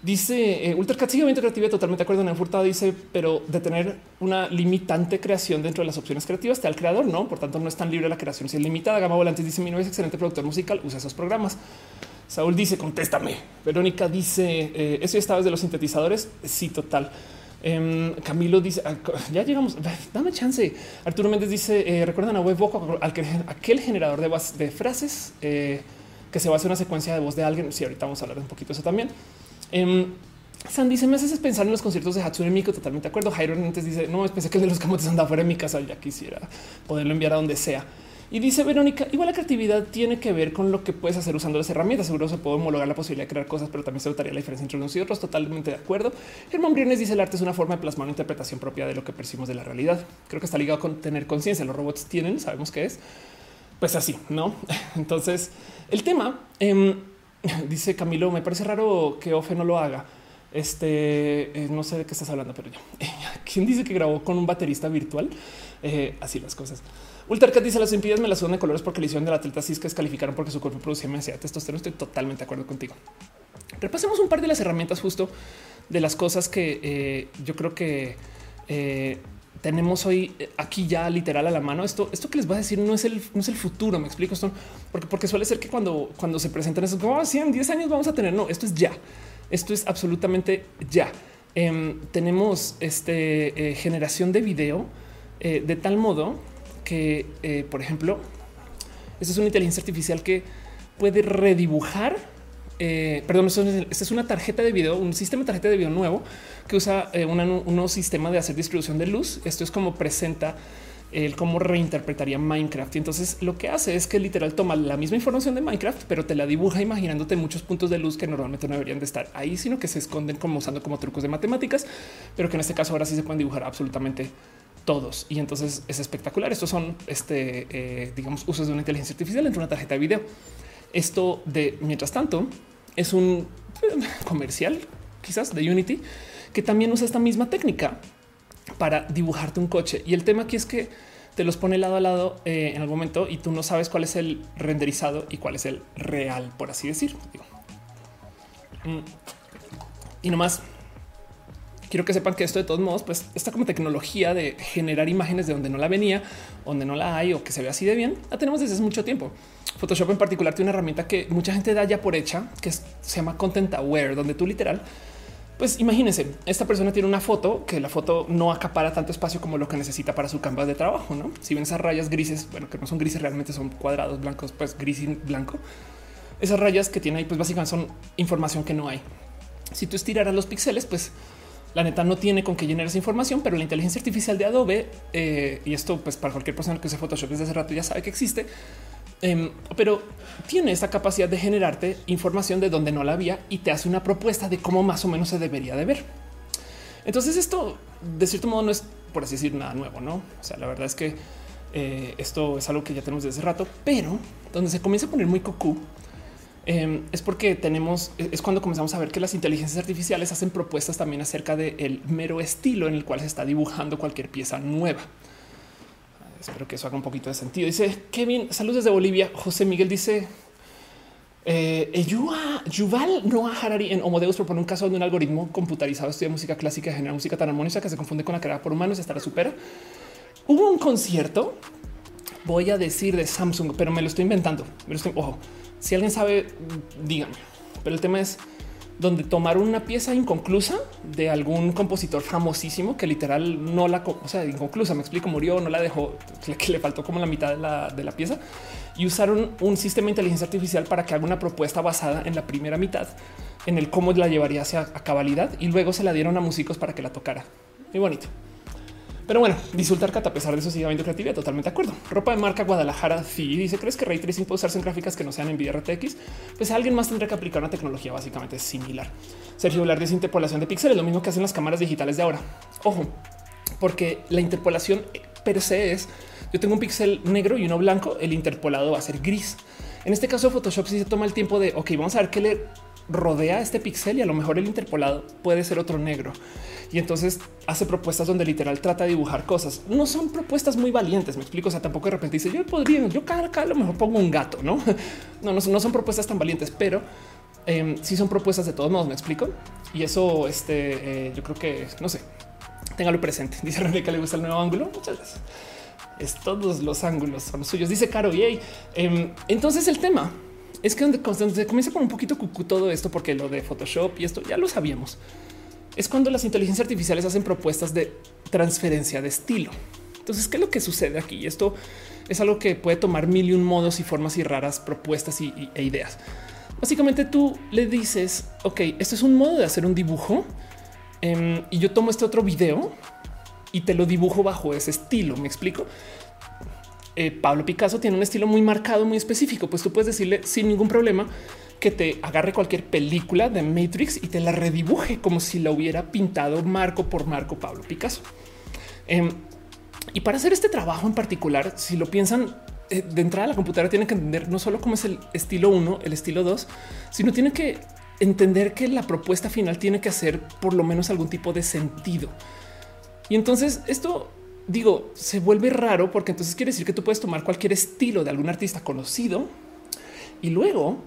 Dice eh, Ultracat sigue creativa, totalmente de acuerdo. En Furtado dice, pero de tener una limitante creación dentro de las opciones creativas está el creador, no? Por tanto, no es tan libre la creación, si es limitada. Gama Volantes dice: Mi novio es excelente productor musical, usa esos programas. Saúl dice: Contéstame. Verónica dice: eh, Eso ya estaba desde los sintetizadores. Sí, total. Em, Camilo dice: ah, Ya llegamos. Dame chance. Arturo Méndez dice: eh, Recuerdan a Webvoco, aquel generador de, de frases eh, que se va a hacer una secuencia de voz de alguien. Sí, ahorita vamos a hablar un poquito de eso también. Sandy se me hace pensar en los conciertos de Hatsune Miku. Totalmente de acuerdo. Jairo antes dice no, pensé que de los camotes anda fuera de mi casa. Ya quisiera poderlo enviar a donde sea. Y dice Verónica, igual la creatividad tiene que ver con lo que puedes hacer usando las herramientas. Seguro se puede homologar la posibilidad de crear cosas, pero también se notaría la diferencia entre unos y otros. Totalmente de acuerdo. Germán Briones dice el arte es una forma de plasmar una interpretación propia de lo que percibimos de la realidad. Creo que está ligado con tener conciencia. Los robots tienen, sabemos qué es. Pues así, no? Entonces el tema eh, dice Camilo, me parece raro que Ofe no lo haga. Este eh, no sé de qué estás hablando, pero yo quién dice que grabó con un baterista virtual. Eh, así las cosas. Ultercat dice las Olimpiadas me las suben de colores porque le hicieron de la atleta cis que descalificaron porque su cuerpo producía demasiada testosterona. Estoy totalmente de acuerdo contigo. Repasemos un par de las herramientas justo de las cosas que eh, yo creo que eh, tenemos hoy eh, aquí ya literal a la mano. Esto, esto que les voy a decir no es el, no es el futuro. Me explico esto porque, porque suele ser que cuando, cuando se presentan esos como 100, ah, 10 años vamos a tener. No, esto es ya. Esto es absolutamente ya. Em, tenemos este generación de video de tal modo que, por ejemplo, esta es una inteligencia artificial que puede redibujar. Eh, perdón, esta es una tarjeta de video, un sistema de tarjeta de video nuevo que usa eh, un nuevo sistema de hacer distribución de luz. Esto es como presenta el cómo reinterpretaría Minecraft. Y entonces lo que hace es que literal toma la misma información de Minecraft, pero te la dibuja imaginándote muchos puntos de luz que normalmente no deberían de estar ahí, sino que se esconden como usando como trucos de matemáticas, pero que en este caso ahora sí se pueden dibujar absolutamente todos. Y entonces es espectacular. Estos son, este, eh, digamos, usos de una inteligencia artificial entre una tarjeta de video. Esto de, mientras tanto, es un eh, comercial, quizás, de Unity, que también usa esta misma técnica para dibujarte un coche. Y el tema aquí es que te los pone lado a lado eh, en algún momento y tú no sabes cuál es el renderizado y cuál es el real, por así decir. Mm. Y nomás quiero que sepan que esto de todos modos, pues esta como tecnología de generar imágenes de donde no la venía, donde no la hay o que se ve así de bien, la tenemos desde hace mucho tiempo. Photoshop en particular tiene una herramienta que mucha gente da ya por hecha, que se llama Content Aware, donde tú literal, pues imagínense, esta persona tiene una foto que la foto no acapara tanto espacio como lo que necesita para su canvas de trabajo, ¿no? Si ven esas rayas grises, bueno, que no son grises, realmente son cuadrados blancos, pues gris y blanco. Esas rayas que tiene ahí, pues básicamente son información que no hay. Si tú estiraras los píxeles, pues la neta no tiene con qué llenar esa información, pero la inteligencia artificial de Adobe, eh, y esto pues para cualquier persona que use Photoshop desde hace rato ya sabe que existe, em, pero tiene esta capacidad de generarte información de donde no la había y te hace una propuesta de cómo más o menos se debería de ver. Entonces esto de cierto modo no es, por así decir, nada nuevo, ¿no? O sea, la verdad es que eh, esto es algo que ya tenemos desde hace rato, pero donde se comienza a poner muy cocú Em, es porque tenemos, e, es cuando comenzamos a ver que las inteligencias artificiales hacen propuestas también acerca del mero estilo en el cual se está dibujando cualquier pieza nueva. Espero que eso haga un poquito de sentido. Dice Kevin, saludos desde Bolivia. José Miguel dice eh, Yuval Noah Harari en Homodeus propone un caso de un algoritmo computarizado estudia música clásica y genera música tan armoniosa que se confunde con la creada por humanos y hasta la supera. Hubo un concierto, voy a decir de Samsung, pero me lo estoy inventando. Ojo, si alguien sabe, dígame. Pero el tema es donde tomaron una pieza inconclusa de algún compositor famosísimo que literal no la, o sea, inconclusa, me explico, murió, no la dejó, que le faltó como la mitad de la, de la pieza y usaron un sistema de inteligencia artificial para que haga una propuesta basada en la primera mitad, en el cómo la llevaría hacia cabalidad y luego se la dieron a músicos para que la tocara. Muy bonito. Pero bueno, disfrutar Cata, a pesar de eso sigue habiendo creatividad. Totalmente de acuerdo. Ropa de marca Guadalajara. Sí, dice: ¿Crees que Ray Tracing puede usarse en gráficas que no sean en RTX? Pues alguien más tendría que aplicar una tecnología básicamente similar. Sergio hablar de interpolación de píxeles, lo mismo que hacen las cámaras digitales de ahora. Ojo, porque la interpolación per se es: yo tengo un píxel negro y uno blanco, el interpolado va a ser gris. En este caso, Photoshop sí se toma el tiempo de, ok, vamos a ver qué le rodea este píxel y a lo mejor el interpolado puede ser otro negro y entonces hace propuestas donde literal trata de dibujar cosas. No son propuestas muy valientes, me explico. O sea, tampoco de repente dice yo podría, yo cada acá a lo mejor pongo un gato, no? No, no, son propuestas tan valientes, pero eh, sí son propuestas de todos modos, me explico. Y eso, este, eh, yo creo que no sé, téngalo presente. Dice René que le gusta el nuevo ángulo. Muchas gracias. Es todos los ángulos son suyos. Dice Caro y eh, entonces el tema es que donde, comienza con un poquito cucú todo esto, porque lo de Photoshop y esto ya lo sabíamos es cuando las inteligencias artificiales hacen propuestas de transferencia de estilo. Entonces, ¿qué es lo que sucede aquí? Esto es algo que puede tomar mil y un modos y formas y raras propuestas y, e ideas. Básicamente tú le dices, ok, esto es un modo de hacer un dibujo em, y yo tomo este otro video y te lo dibujo bajo ese estilo. Me explico. Eh, Pablo Picasso tiene un estilo muy marcado, muy específico. Pues tú puedes decirle sin ningún problema que te agarre cualquier película de Matrix y te la redibuje como si la hubiera pintado marco por marco Pablo Picasso. Em, y para hacer este trabajo en particular, si lo piensan eh, de entrada, la computadora tiene que entender no solo cómo es el estilo 1, el estilo 2, sino tiene que entender que la propuesta final tiene que hacer por lo menos algún tipo de sentido. Y entonces esto digo, se vuelve raro porque entonces quiere decir que tú puedes tomar cualquier estilo de algún artista conocido y luego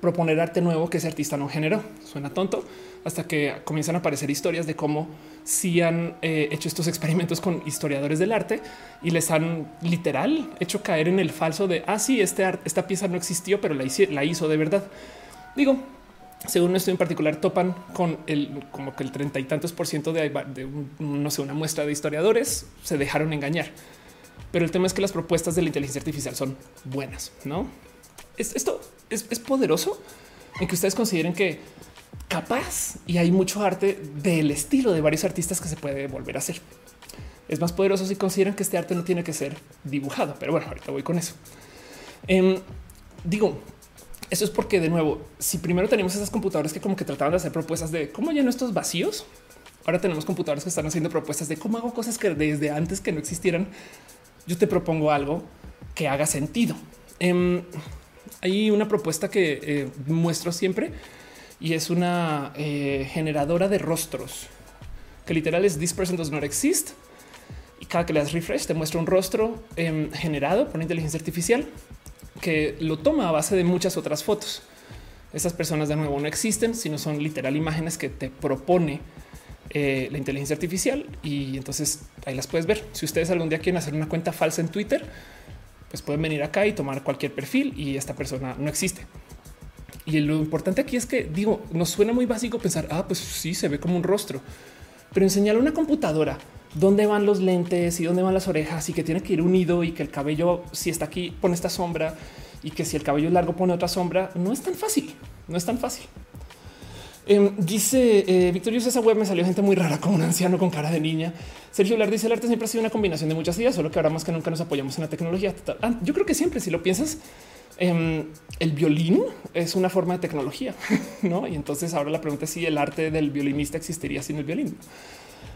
proponer arte nuevo que ese artista no generó. Suena tonto hasta que comienzan a aparecer historias de cómo si han eh, hecho estos experimentos con historiadores del arte y les han literal hecho caer en el falso de así ah, este esta pieza no existió, pero la, la hizo de verdad. Digo, según esto en particular, topan con el como que el treinta y tantos por ciento de, no sé, una muestra de historiadores se dejaron engañar. Pero el tema es que las propuestas de la inteligencia artificial son buenas, no? Esto es, poderoso en que ustedes consideren que capaz y hay mucho arte del estilo de varios artistas que se puede volver a hacer. Es más poderoso si consideran que este arte no tiene que ser dibujado, pero bueno, ahorita voy con eso. Em, digo, eso es porque de nuevo, si primero teníamos esas computadoras que como que trataban de hacer propuestas de cómo lleno estos vacíos, ahora tenemos computadores que están haciendo propuestas de cómo hago cosas que desde antes que no existieran, yo te propongo algo que haga sentido. Em, hay una propuesta que eh, muestro siempre y es una eh, generadora de rostros que literal es this person does not exist. Y cada que le das refresh te muestra un rostro em, generado por una inteligencia artificial que lo toma a base de muchas otras fotos. Estas personas de nuevo no existen, sino son literal imágenes que te propone eh, la inteligencia artificial y entonces ahí las puedes ver. Si ustedes algún día quieren hacer una cuenta falsa en Twitter, pues pueden venir acá y tomar cualquier perfil y esta persona no existe. Y lo importante aquí es que digo, nos suena muy básico pensar, ah, pues sí, se ve como un rostro, pero enseñar una computadora dónde van los lentes y dónde van las orejas y que tiene que ir unido y que el cabello, si está aquí, pone esta sombra y que si el cabello es largo pone otra sombra, no es tan fácil, no es tan fácil. Em, dice eh, esa web me salió gente muy rara como un anciano con cara de niña. Sergio Lar dice el arte siempre ha sido una combinación de muchas ideas, solo que ahora más que nunca nos apoyamos en la tecnología. Ah, yo creo que siempre, si lo piensas, em, el violín es una forma de tecnología, no? Y entonces ahora la pregunta es si el arte del violinista existiría sin el violín.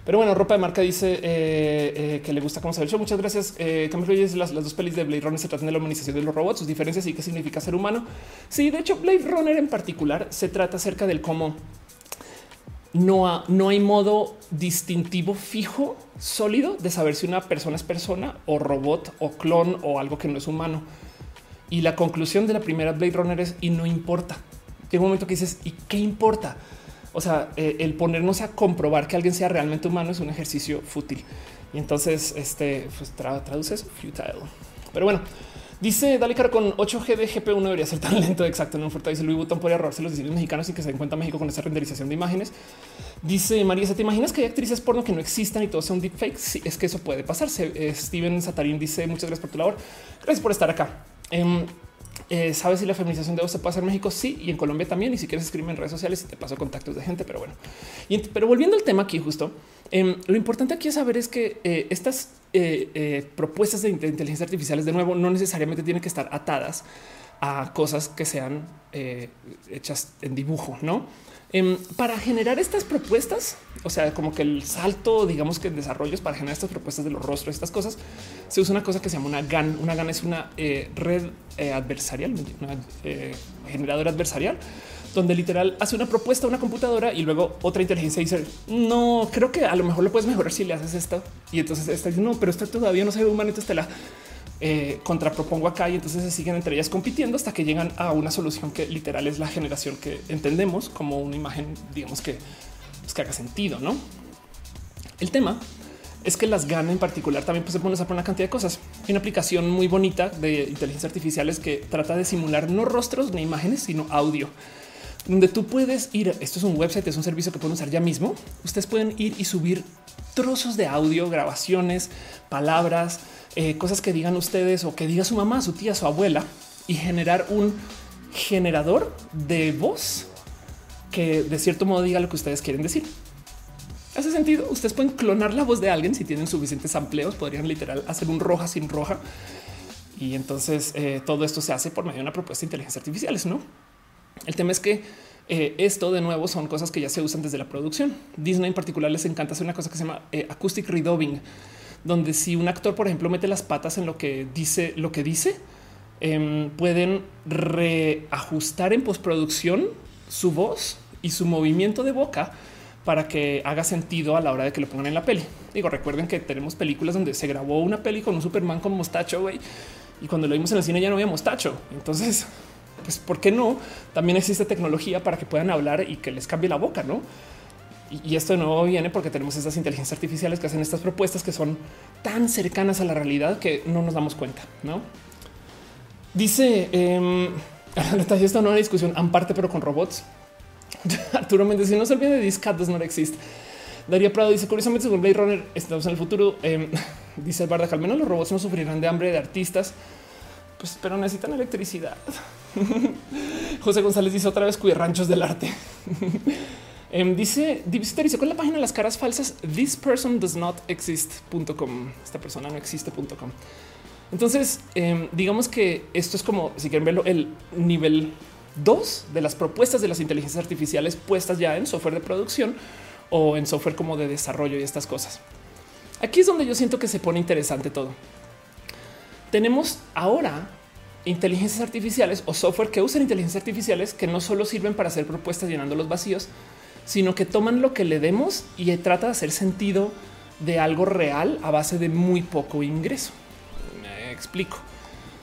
Pero bueno, ropa de marca dice eh, eh, que le gusta cómo se ve el. Muchas gracias. Eh, las, las dos pelis de Blade Runner se tratan de la humanización de los robots, sus diferencias y qué significa ser humano. Sí, de hecho, Blade Runner en particular se trata acerca del cómo no, no hay modo distintivo fijo, sólido de saber si una persona es persona o robot o clon o algo que no es humano. Y la conclusión de la primera Blade Runner es y no importa. Llega un momento que dices y qué importa o sea, eh, el ponernos a comprobar que alguien sea realmente humano es un ejercicio fútil. Y entonces, este pues, traduce eso futile. Pero bueno, dice Dale Caro con 8G de GPU no debería ser tan lento. Exacto. En un dice Louis Vuitton podría robarse los diseños mexicanos y que se den cuenta México con esa renderización de imágenes. Dice María, ¿te imaginas que hay actrices porno que no existan y todo sea un deepfake? Sí, es que eso puede pasarse. Eh, Steven Satarín dice muchas gracias por tu labor. Gracias por estar acá. Em, eh, ¿Sabes si la feminización de voz se puede hacer en México? Sí, y en Colombia también. Y si quieres escribirme en redes sociales y te paso contactos de gente, pero bueno. pero volviendo al tema aquí justo, em, lo importante aquí es saber es que eh, estas eh, propuestas de inteligencia artificiales de nuevo no necesariamente tienen que estar atadas a cosas que sean hechas en dibujo, ¿no? Em, para generar estas propuestas, o sea, como que el salto, digamos que desarrollos para generar estas propuestas de los rostros, estas cosas, se usa una cosa que se llama una GAN. Una GAN es una eh, red eh, adversarial, una eh, generadora adversarial, donde literal hace una propuesta a una computadora y luego otra inteligencia dice, no, creo que a lo mejor lo puedes mejorar si le haces esto. Y entonces está diciendo, no, pero esto todavía no se ve humano, entonces te la eh, contrapropongo acá y entonces se siguen entre ellas compitiendo hasta que llegan a una solución que literal es la generación que entendemos como una imagen, digamos que, pues, que haga sentido, ¿no? El tema es que las GAN en particular también pues, se usar por una cantidad de cosas. Hay una aplicación muy bonita de inteligencia artificiales que trata de simular no rostros ni imágenes, sino audio donde tú puedes ir. Esto es un website, es un servicio que pueden usar ya mismo. Ustedes pueden ir y subir trozos de audio, grabaciones, palabras, eh, cosas que digan ustedes o que diga su mamá, su tía, su abuela y generar un generador de voz que de cierto modo diga lo que ustedes quieren decir. Hace sentido. Ustedes pueden clonar la voz de alguien si tienen suficientes amplios, podrían literal hacer un roja sin roja. Y entonces eh, todo esto se hace por medio de una propuesta de inteligencia artificiales, no? El tema es que eh, esto de nuevo son cosas que ya se usan desde la producción. Disney en particular les encanta hacer una cosa que se llama acoustic redubbing, donde si un actor, por ejemplo, mete las patas en lo que dice, lo que dice, em, pueden reajustar en postproducción su voz y su movimiento de boca para que haga sentido a la hora de que lo pongan en la peli. Digo, recuerden que tenemos películas donde se grabó una peli con un Superman con mostacho, güey, y cuando lo vimos en el cine ya no había mostacho. Entonces, pues ¿por qué no? También existe tecnología para que puedan hablar y que les cambie la boca, ¿no? Y, esto de nuevo viene porque tenemos estas inteligencias artificiales que hacen estas propuestas que son tan cercanas a la realidad que no nos damos cuenta, ¿no? Dice, eh, esto no es una discusión aparte, pero con robots. Arturo Méndez, si no se olvide de Discat, no existe. Daría Prado dice, curiosamente, según Blade Runner, estamos en el futuro. Em, dice el Barda, al menos los robots no sufrirán de hambre de artistas, pues, pero necesitan electricidad. José González dice otra vez cuida ranchos del arte. Em, dice, dice, con la página de las caras falsas? This person does not exist.com. Esta persona no existe.com. Entonces, em, digamos que esto es como, si quieren verlo, el nivel 2 de las propuestas de las inteligencias artificiales puestas ya en software de producción o en software como de desarrollo y estas cosas. Aquí es donde yo siento que se pone interesante todo. Tenemos ahora inteligencias artificiales o software que usan inteligencias artificiales que no solo sirven para hacer propuestas llenando los vacíos, sino que toman lo que le demos y trata de hacer sentido de algo real a base de muy poco ingreso. Me explico.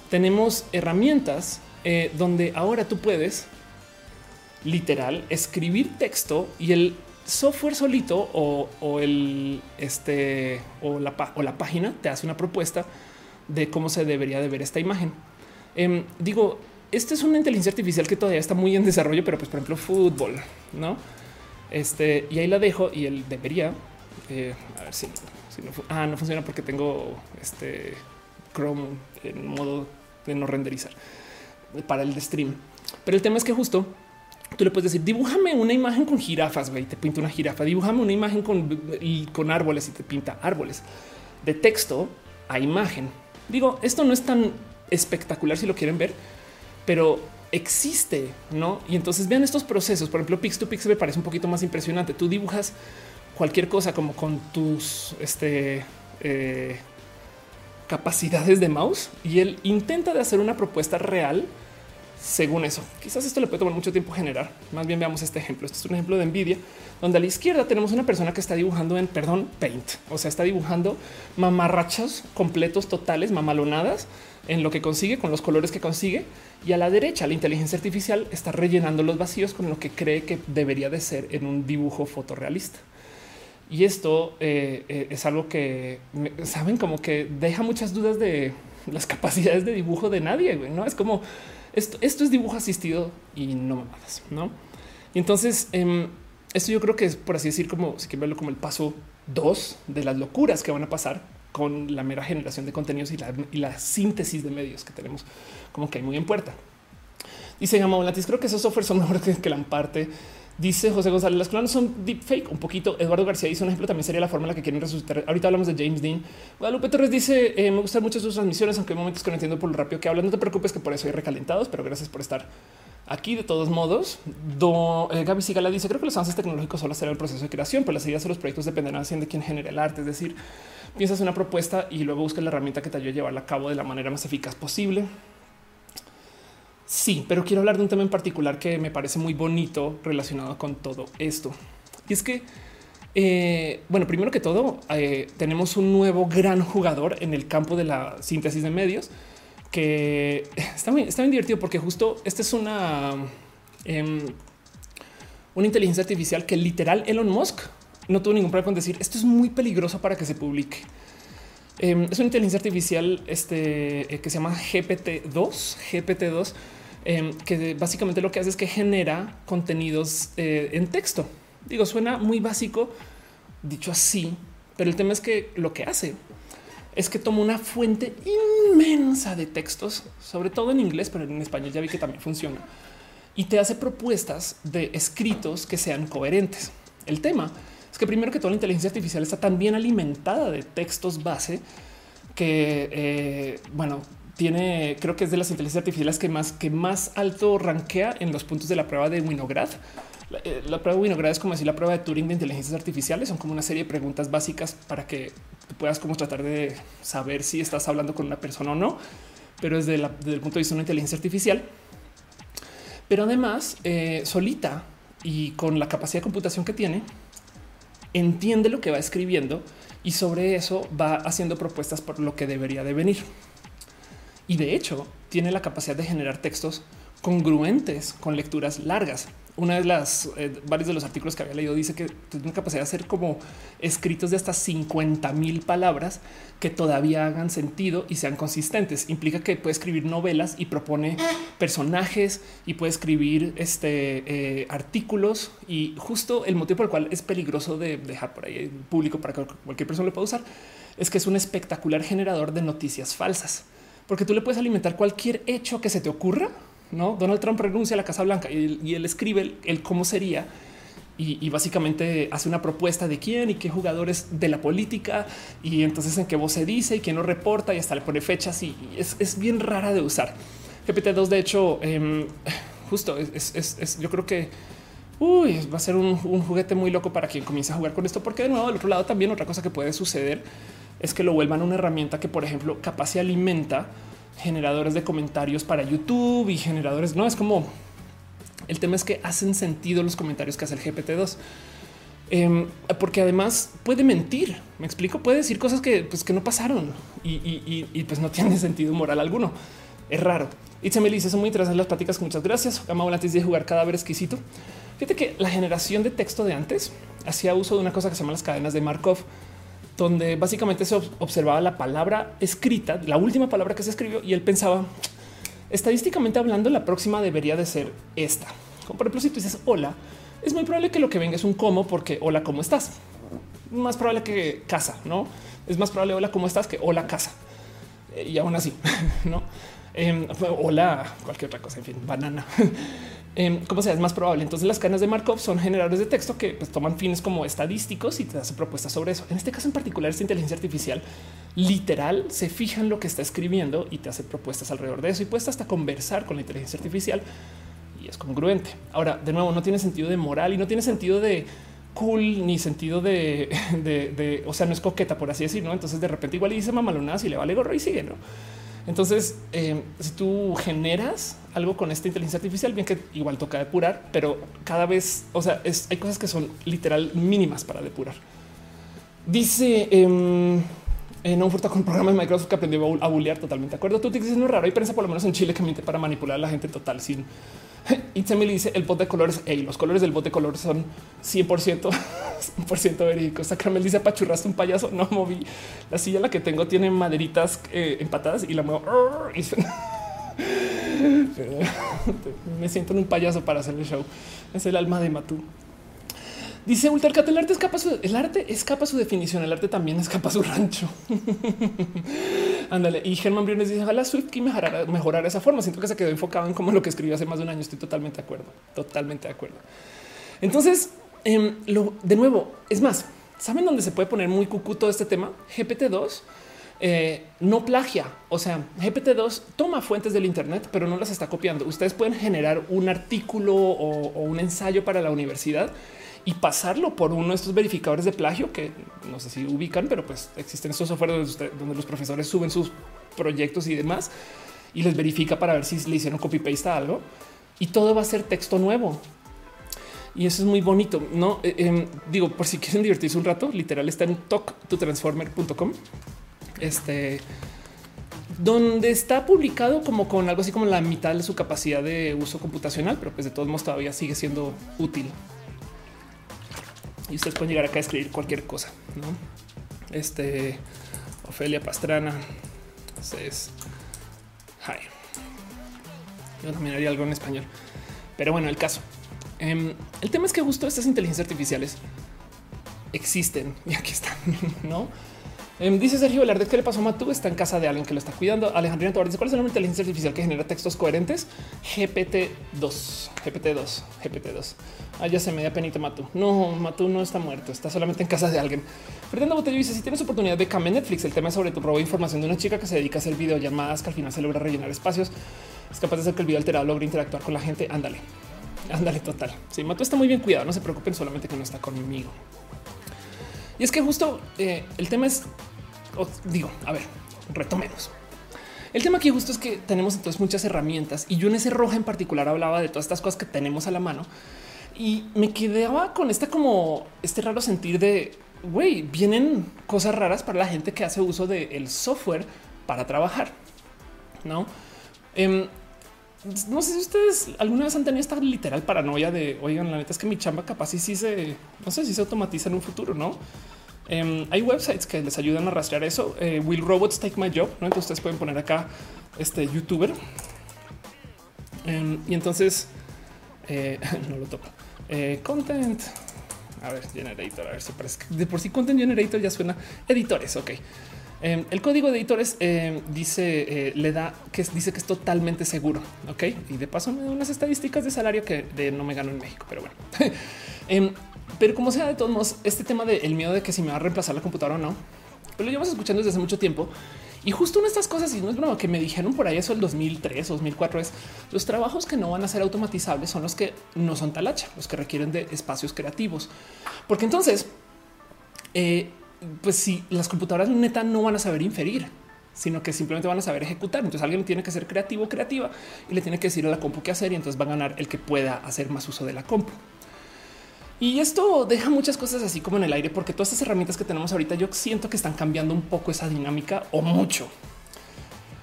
Tenemos herramientas eh, donde ahora tú puedes literal escribir texto y el software solito o, el este o la, o la página te hace una propuesta de cómo se debería de ver esta imagen. Em, digo, esta es una inteligencia artificial que todavía está muy en desarrollo, pero pues por ejemplo fútbol, no? Este y ahí la dejo y él debería eh, a ver si, no, ah, no funciona porque tengo este Chrome en modo de no renderizar para el stream. Pero el tema es que justo tú le puedes decir, dibújame una imagen con jirafas, güey, te pinta una jirafa, dibújame una imagen con, con árboles y te pinta árboles. De texto a imagen. Digo, esto no es tan espectacular si lo quieren ver, pero existe, ¿no? Y entonces vean estos procesos. Por ejemplo, Pix to Pix me parece un poquito más impresionante. Tú dibujas cualquier cosa como con tus este, eh, capacidades de mouse y él intenta de hacer una propuesta real según eso. Quizás esto le puede tomar mucho tiempo generar. Más bien veamos este ejemplo. Este es un ejemplo de Nvidia, donde a la izquierda tenemos una persona que está dibujando en, perdón, Paint. O sea, está dibujando mamarrachos completos, totales, mamalonadas en lo que consigue, con los colores que consigue. Y a la derecha, la inteligencia artificial está rellenando los vacíos con lo que cree que debería de ser en un dibujo fotorrealista. Y esto eh, eh, es algo que saben como que deja muchas dudas de las capacidades de dibujo de nadie. No es como esto, esto es dibujo asistido y no mamadas, no? Y entonces, em, esto yo creo que es por así decir, como si quieren verlo como el paso dos de las locuras que van a pasar con la mera generación de contenidos y la, síntesis de medios que tenemos como que hay muy en puerta. Dice Gama Volantis, creo que esos softwares son mejores que, que la parte Dice José González, las clones son deepfake un poquito. Eduardo García dice un ejemplo, también sería la forma en la que quieren resucitar. Ahorita hablamos de James Dean. Guadalupe Torres dice, eh, me gustan mucho sus transmisiones, aunque hay momentos que no entiendo por lo rápido que hablan. No te preocupes que por eso hay recalentados, pero gracias por estar aquí de todos modos. Do, eh, Gaby Sigala dice, creo que los avances tecnológicos solo serán el proceso de creación, pero las ideas de los proyectos dependerán de quién genere el arte. Es decir, piensas una propuesta y luego buscas la herramienta que te ayude a llevarla a cabo de la manera más eficaz posible. Sí, pero quiero hablar de un tema en particular que me parece muy bonito relacionado con todo esto. Y es que, eh, bueno, primero que todo, eh, tenemos un nuevo gran jugador en el campo de la síntesis de medios que está bien, está bien divertido porque justo esta es una, em, una inteligencia artificial que literal Elon Musk no tuvo ningún problema con decir esto es muy peligroso para que se publique. Em, es una inteligencia artificial este, eh, que se llama GPT-2, GPT-2 Em, que básicamente lo que hace es que genera contenidos eh, en texto. Digo, suena muy básico dicho así, pero el tema es que lo que hace es que toma una fuente inmensa de textos, sobre todo en inglés, pero en español ya vi que también funciona, y te hace propuestas de escritos que sean coherentes. El tema es que primero que toda la inteligencia artificial está tan bien alimentada de textos base que, eh, bueno, tiene, creo que es de las inteligencias artificiales que más, que más alto rankea en los puntos de la prueba de Winograd. La, eh, prueba de Winograd es como decir la prueba de Turing de inteligencias artificiales. Son como una serie de preguntas básicas para que puedas como tratar de saber si estás hablando con una persona o no, pero desde, el punto de vista de una inteligencia artificial. Pero además, eh, solita y con la capacidad de computación que tiene, entiende lo que va escribiendo y sobre eso va haciendo propuestas por lo que debería de venir. Y de hecho tiene la capacidad de generar textos congruentes con lecturas largas una de las eh, varios de los artículos que había leído dice que tiene capacidad de hacer como escritos de hasta 50 mil palabras que todavía hagan sentido y sean consistentes. Implica que puede escribir novelas y propone personajes y puede escribir este eh, artículos y justo el motivo por el cual es peligroso de dejar por ahí público para que cualquier persona lo pueda usar es que es un espectacular generador de noticias falsas porque tú le puedes alimentar cualquier hecho que se te ocurra no Donald Trump renuncia a la Casa Blanca y, él escribe el, cómo sería y, básicamente hace una propuesta de quién y qué jugadores de la política y entonces en qué voz se dice y quién lo reporta y hasta le pone fechas y, es, bien rara de usar. GPT-2 de hecho em, justo es, yo creo que va a ser un, un, juguete muy loco para quien comience a jugar con esto porque de nuevo del otro lado también otra cosa que puede suceder es que lo vuelvan una herramienta que por ejemplo capaz se alimenta generadores de comentarios para YouTube y generadores. No es como el tema es que hacen sentido los comentarios que hace el GPT-2. Em, porque además puede mentir. Me explico, puede decir cosas que, pues, que no pasaron y, pues no tiene sentido moral alguno. Es raro. Y se me dice son muy interesantes las pláticas. Muchas gracias. Gama antes de jugar cadáver exquisito. Fíjate que la generación de texto de antes hacía uso de una cosa que se llama las cadenas de Markov donde básicamente se observaba la palabra escrita, la última palabra que se escribió, y él pensaba, estadísticamente hablando, la próxima debería de ser esta. Como por ejemplo, si tú dices hola, es muy probable que lo que venga es un cómo, porque hola, ¿cómo estás? Más probable que casa, ¿no? Es más probable hola, ¿cómo estás? que hola, casa. Eh, y aún así, ¿no? Em, hola, cualquier otra cosa, en fin, banana. Em, como sea, es más probable. Entonces las cadenas de Markov son generadores de texto que pues, toman fines como estadísticos y te hacen propuestas sobre eso. En este caso en particular, esta inteligencia artificial literal se fija en lo que está escribiendo y te hace propuestas alrededor de eso y puedes hasta conversar con la inteligencia artificial y es congruente. Ahora, de nuevo, no tiene sentido de moral y no tiene sentido de cool ni sentido de, o sea, no es coqueta, por así decirlo. Entonces de repente igual dice mamalonadas y le vale gorro y sigue, ¿no? Entonces, eh, si tú generas algo con esta inteligencia artificial, bien que igual toca depurar, pero cada vez, o sea, hay cosas que son literal mínimas para depurar. Dice em, en un furto con programa de Microsoft que aprendió a bullear totalmente. De acuerdo, tú dices no es raro. Hay prensa, por lo menos en Chile, que miente para manipular a la gente total sin me dice el bot de colores. y los colores del bot de colores son 100%, 100 verídicos. Sacramel dice apachurraste un payaso. No moví la silla, la que tengo tiene maderitas eh, empatadas y la muevo. me siento en un payaso para hacer el show. Es el alma de Matú. Dice Ultercat, el arte escapa su, el arte escapa su definición, el arte también escapa su rancho. Ándale. Y Germán Briones dice, ojalá Swift que mejorara, mejorar esa forma. Siento que se quedó enfocado en como lo que escribió hace más de un año. Estoy totalmente de acuerdo, totalmente de acuerdo. Entonces, em, lo, de nuevo, es más, ¿saben dónde se puede poner muy cucu todo este tema? GPT-2 eh, no plagia. O sea, GPT-2 toma fuentes del Internet, pero no las está copiando. Ustedes pueden generar un artículo o un ensayo para la universidad y pasarlo por uno de estos verificadores de plagio que no sé si ubican, pero pues existen estos softwares donde los profesores suben sus proyectos y demás y les verifica para ver si le hicieron copy paste a algo y todo va a ser texto nuevo. Y eso es muy bonito. No eh, em, digo, por si quieren divertirse un rato, literal está en talktotransformer.com. Este donde está publicado como con algo así como la mitad de su capacidad de uso computacional, pero pues de todos modos todavía sigue siendo útil y ustedes pueden llegar acá a escribir cualquier cosa. ¿no? Este Ofelia Pastrana. Entonces, hi. Yo también haría algo en español, pero bueno, el caso. Em, el tema es que justo estas inteligencias artificiales existen y aquí están, no? Em, dice Sergio Velarde que le pasó a Matú. Está en casa de alguien que lo está cuidando. Alejandrina Tavares, ¿cuál es la inteligencia artificial que genera textos coherentes? GPT-2, GPT-2, GPT-2. Ah, ya se me da penita Matú. No, Matú no está muerto, está solamente en casa de alguien. Fernando Botello dice: Si tienes oportunidad de cambiar Netflix, el tema es sobre tu robo de información de una chica que se dedica a hacer videollamadas que al final se logra rellenar espacios. Es capaz de hacer que el video alterado logre interactuar con la gente. Ándale, ándale, total. Sí, Matú está muy bien cuidado. No se preocupen solamente que no está conmigo. Y es que justo eh, el tema es digo, a ver, retomemos. El tema aquí justo es que tenemos entonces muchas herramientas y yo en ese roja en particular hablaba de todas estas cosas que tenemos a la mano y me quedaba con este como este raro sentir de güey, vienen cosas raras para la gente que hace uso del software para trabajar. No, em, no sé si ustedes alguna vez han tenido esta literal paranoia de oigan, la neta es que mi chamba capaz y sí se, no sé si se automatiza en un futuro, no? Em, hay websites que les ayudan a rastrear eso. Eh, Will robots take my job? ¿no? Entonces ustedes pueden poner acá este youtuber em, y entonces eh, no lo toco. Eh, content. A ver, generator. A ver si parece de por sí content generator ya suena editores. Ok. Em, el código de editores dice, le da que dice que es totalmente seguro. Ok. Y de paso me da unas estadísticas de salario que no me gano en México, pero bueno. Pero como sea, de todos modos, este tema del miedo de que si me va a reemplazar la computadora o no, pero lo llevamos escuchando desde hace mucho tiempo. Y justo en estas cosas, y no es broma, que me dijeron por ahí eso el 2003 o 2004 es los trabajos que no van a ser automatizables son los que no son talacha, los que requieren de espacios creativos. Porque entonces, eh, pues si las computadoras neta no van a saber inferir, sino que simplemente van a saber ejecutar. Entonces alguien tiene que ser creativo, creativa y le tiene que decir a la compu qué hacer y entonces va a ganar el que pueda hacer más uso de la compu. Y esto deja muchas cosas así como en el aire, porque todas estas herramientas que tenemos ahorita yo siento que están cambiando un poco esa dinámica o mucho.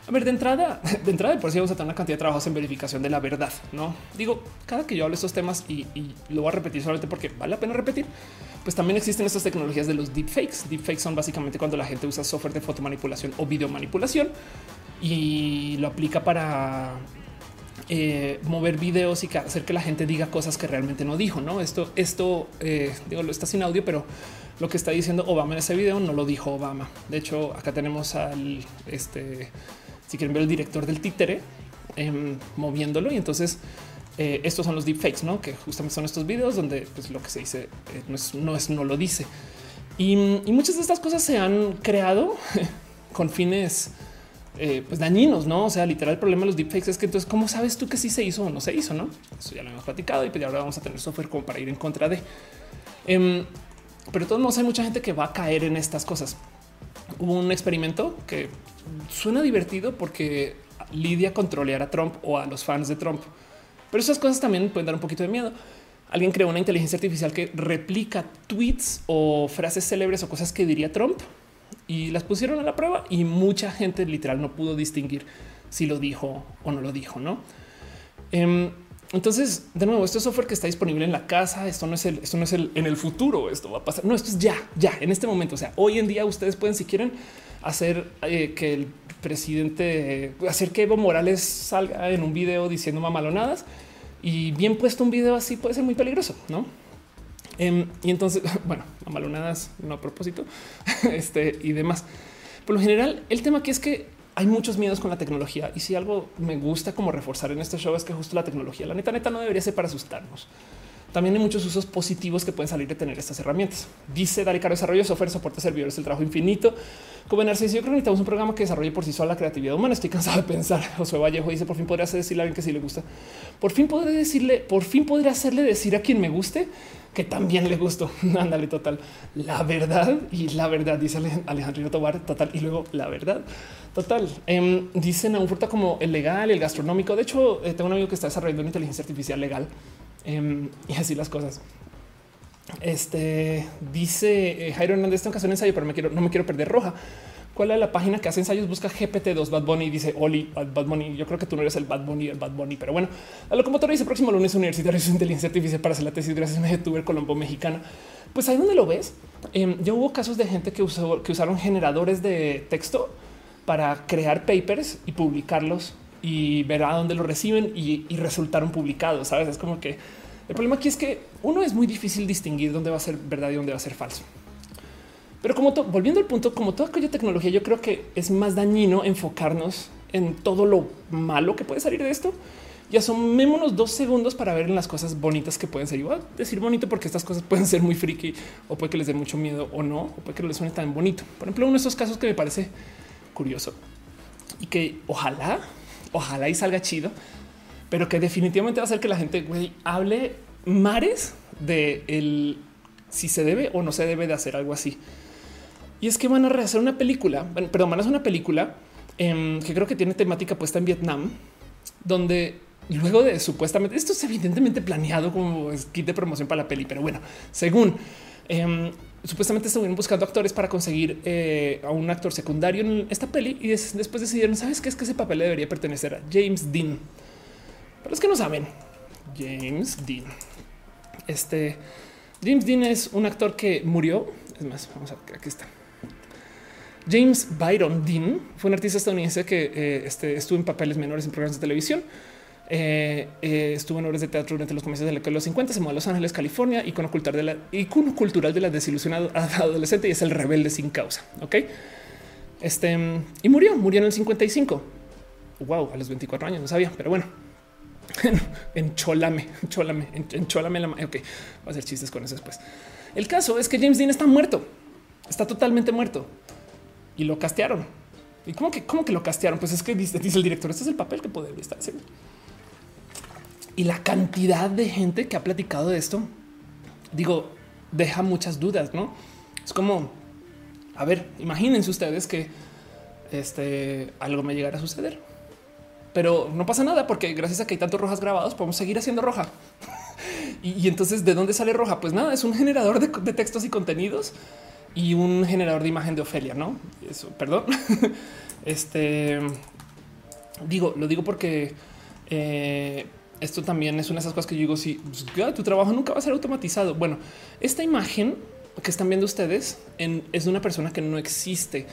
A ver, de entrada, de entrada, por si vamos a tener una cantidad de trabajos en verificación de la verdad. No digo cada que yo hablo de estos temas y, lo voy a repetir solamente porque vale la pena repetir. Pues también existen estas tecnologías de los deepfakes. Deepfakes son básicamente cuando la gente usa software de fotomanipulación o video manipulación y lo aplica para eh, mover videos y hacer que la gente diga cosas que realmente no dijo. No, esto, esto eh, digo, lo está sin audio, pero lo que está diciendo Obama en ese video no lo dijo Obama. De hecho, acá tenemos al este si quieren ver el director del títere em, moviéndolo. Y entonces eh, estos son los deepfakes, ¿no? que justamente son estos videos donde pues, lo que se dice eh, no, es, no, es, no lo dice. Y, muchas de estas cosas se han creado con fines eh, pues dañinos, no? O sea, literal, el problema de los deepfakes es que entonces, ¿cómo sabes tú que sí se hizo o no se hizo? No, eso ya lo hemos platicado y pues ahora vamos a tener software como para ir en contra de. Em, pero de todos modos, hay mucha gente que va a caer en estas cosas. Hubo un experimento que suena divertido porque lidia controlear a Trump o a los fans de Trump. Pero esas cosas también pueden dar un poquito de miedo. Alguien creó una inteligencia artificial que replica tweets o frases célebres o cosas que diría Trump y las pusieron a la prueba y mucha gente literal no pudo distinguir si lo dijo o no lo dijo, ¿no? Em, entonces, de nuevo, esto es software que está disponible en la casa. Esto no es el, esto no es el en el futuro. Esto va a pasar. No, esto es ya, ya en este momento. O sea, hoy en día ustedes pueden, si quieren, hacer eh, que el presidente, hacer que Evo Morales salga en un video diciendo mamalonadas y bien puesto un video así puede ser muy peligroso, ¿no? Em, y entonces, bueno, mamalonadas no a propósito, este y demás. Por lo general, el tema aquí es que hay muchos miedos con la tecnología y si algo me gusta como reforzar en este show es que justo la tecnología, la neta, neta no debería ser para asustarnos también hay muchos usos positivos que pueden salir de tener estas herramientas. Dice Dari Caro, desarrollo software, soporte servidores, el trabajo infinito. Como en Narciso, yo creo que necesitamos un programa que desarrolle por sí sola la creatividad humana. Estoy cansado de pensar. Josué Vallejo dice, por fin podría decirle a alguien que sí le gusta. Por fin podré decirle, por fin podría hacerle decir a quien me guste que también le gustó. Ándale, total. La verdad y la verdad, dice Alejandro Tobar, total. Y luego la verdad, total. Eh, dicen a un fruta como el legal, el gastronómico. De hecho, eh, tengo un amigo que está desarrollando una inteligencia artificial legal Em, y así las cosas. Este dice eh, Jairo Hernández, tengo que hacer un ensayo, pero me quiero, no me quiero perder roja. ¿Cuál es la página que hace ensayos? Busca GPT2 Bad Bunny y dice Oli Bad Bunny. Yo creo que tú no eres el Bad Bunny, el Bad Bunny, pero bueno, la locomotora dice próximo lunes universitario de inteligencia artificial para hacer la tesis. Gracias a youtuber colombo mexicana. Pues ahí donde lo ves, eh, ya hubo casos de gente que usó, que usaron generadores de texto para crear papers y publicarlos y ver a dónde lo reciben y, y resultaron publicados. Sabes, es como que el problema aquí es que uno es muy difícil distinguir dónde va a ser verdad y dónde va a ser falso. Pero como volviendo al punto, como toda aquella tecnología, yo creo que es más dañino enfocarnos en todo lo malo que puede salir de esto. Y asomémonos dos segundos para ver en las cosas bonitas que pueden ser. Igual decir bonito porque estas cosas pueden ser muy friki o puede que les dé mucho miedo o no, o puede que no les suene tan bonito. Por ejemplo, uno de esos casos que me parece curioso y que ojalá, ojalá y salga chido pero que definitivamente va a hacer que la gente hable mares de el si se debe o no se debe de hacer algo así. Y es que van a rehacer una película, perdón, van a hacer una película em, que creo que tiene temática puesta en Vietnam, donde luego de supuestamente esto es evidentemente planeado como kit de promoción para la peli, pero bueno, según em, supuestamente estuvieron buscando actores para conseguir eh, a un actor secundario en esta peli y después decidieron, sabes qué es que ese papel debería pertenecer a James Dean. Para los que no saben, James Dean. Este James Dean es un actor que murió. Es más, vamos a ver, aquí está. James Byron Dean fue un artista estadounidense que eh, este, estuvo en papeles menores en programas de televisión. Eh, eh, estuvo en obras de teatro durante los comienzos de la década de los 50, se mudó a Los Ángeles, California, icono cultural de la icono cultural de la desilusionada adolescente y es el rebelde sin causa. Ok. Este y murió, murió en el 55. Wow, a los 24 años, no sabía, pero bueno, en Cholame, Cholame, en Cholame. La, ok, voy a hacer chistes con eso después. El caso es que James Dean está muerto, está totalmente muerto y lo castearon. ¿Y cómo que, cómo que lo castearon? Pues es que dice, dice el director, este es el papel que podría estar haciendo. Y la cantidad de gente que ha platicado de esto, digo, deja muchas dudas, ¿no? Es como, a ver, imagínense ustedes que este, algo me llegara a suceder. Pero no pasa nada porque gracias a que hay tantos rojas grabados podemos seguir haciendo roja. y, entonces, ¿de dónde sale roja? Pues nada, es un generador de, de textos y contenidos y un generador de imagen de Ofelia, ¿no? Eso, perdón. este digo, lo digo porque eh, esto también es una de esas cosas que yo digo, si pues, tu trabajo nunca va a ser automatizado. Bueno, esta imagen que están viendo ustedes es una persona que no existe.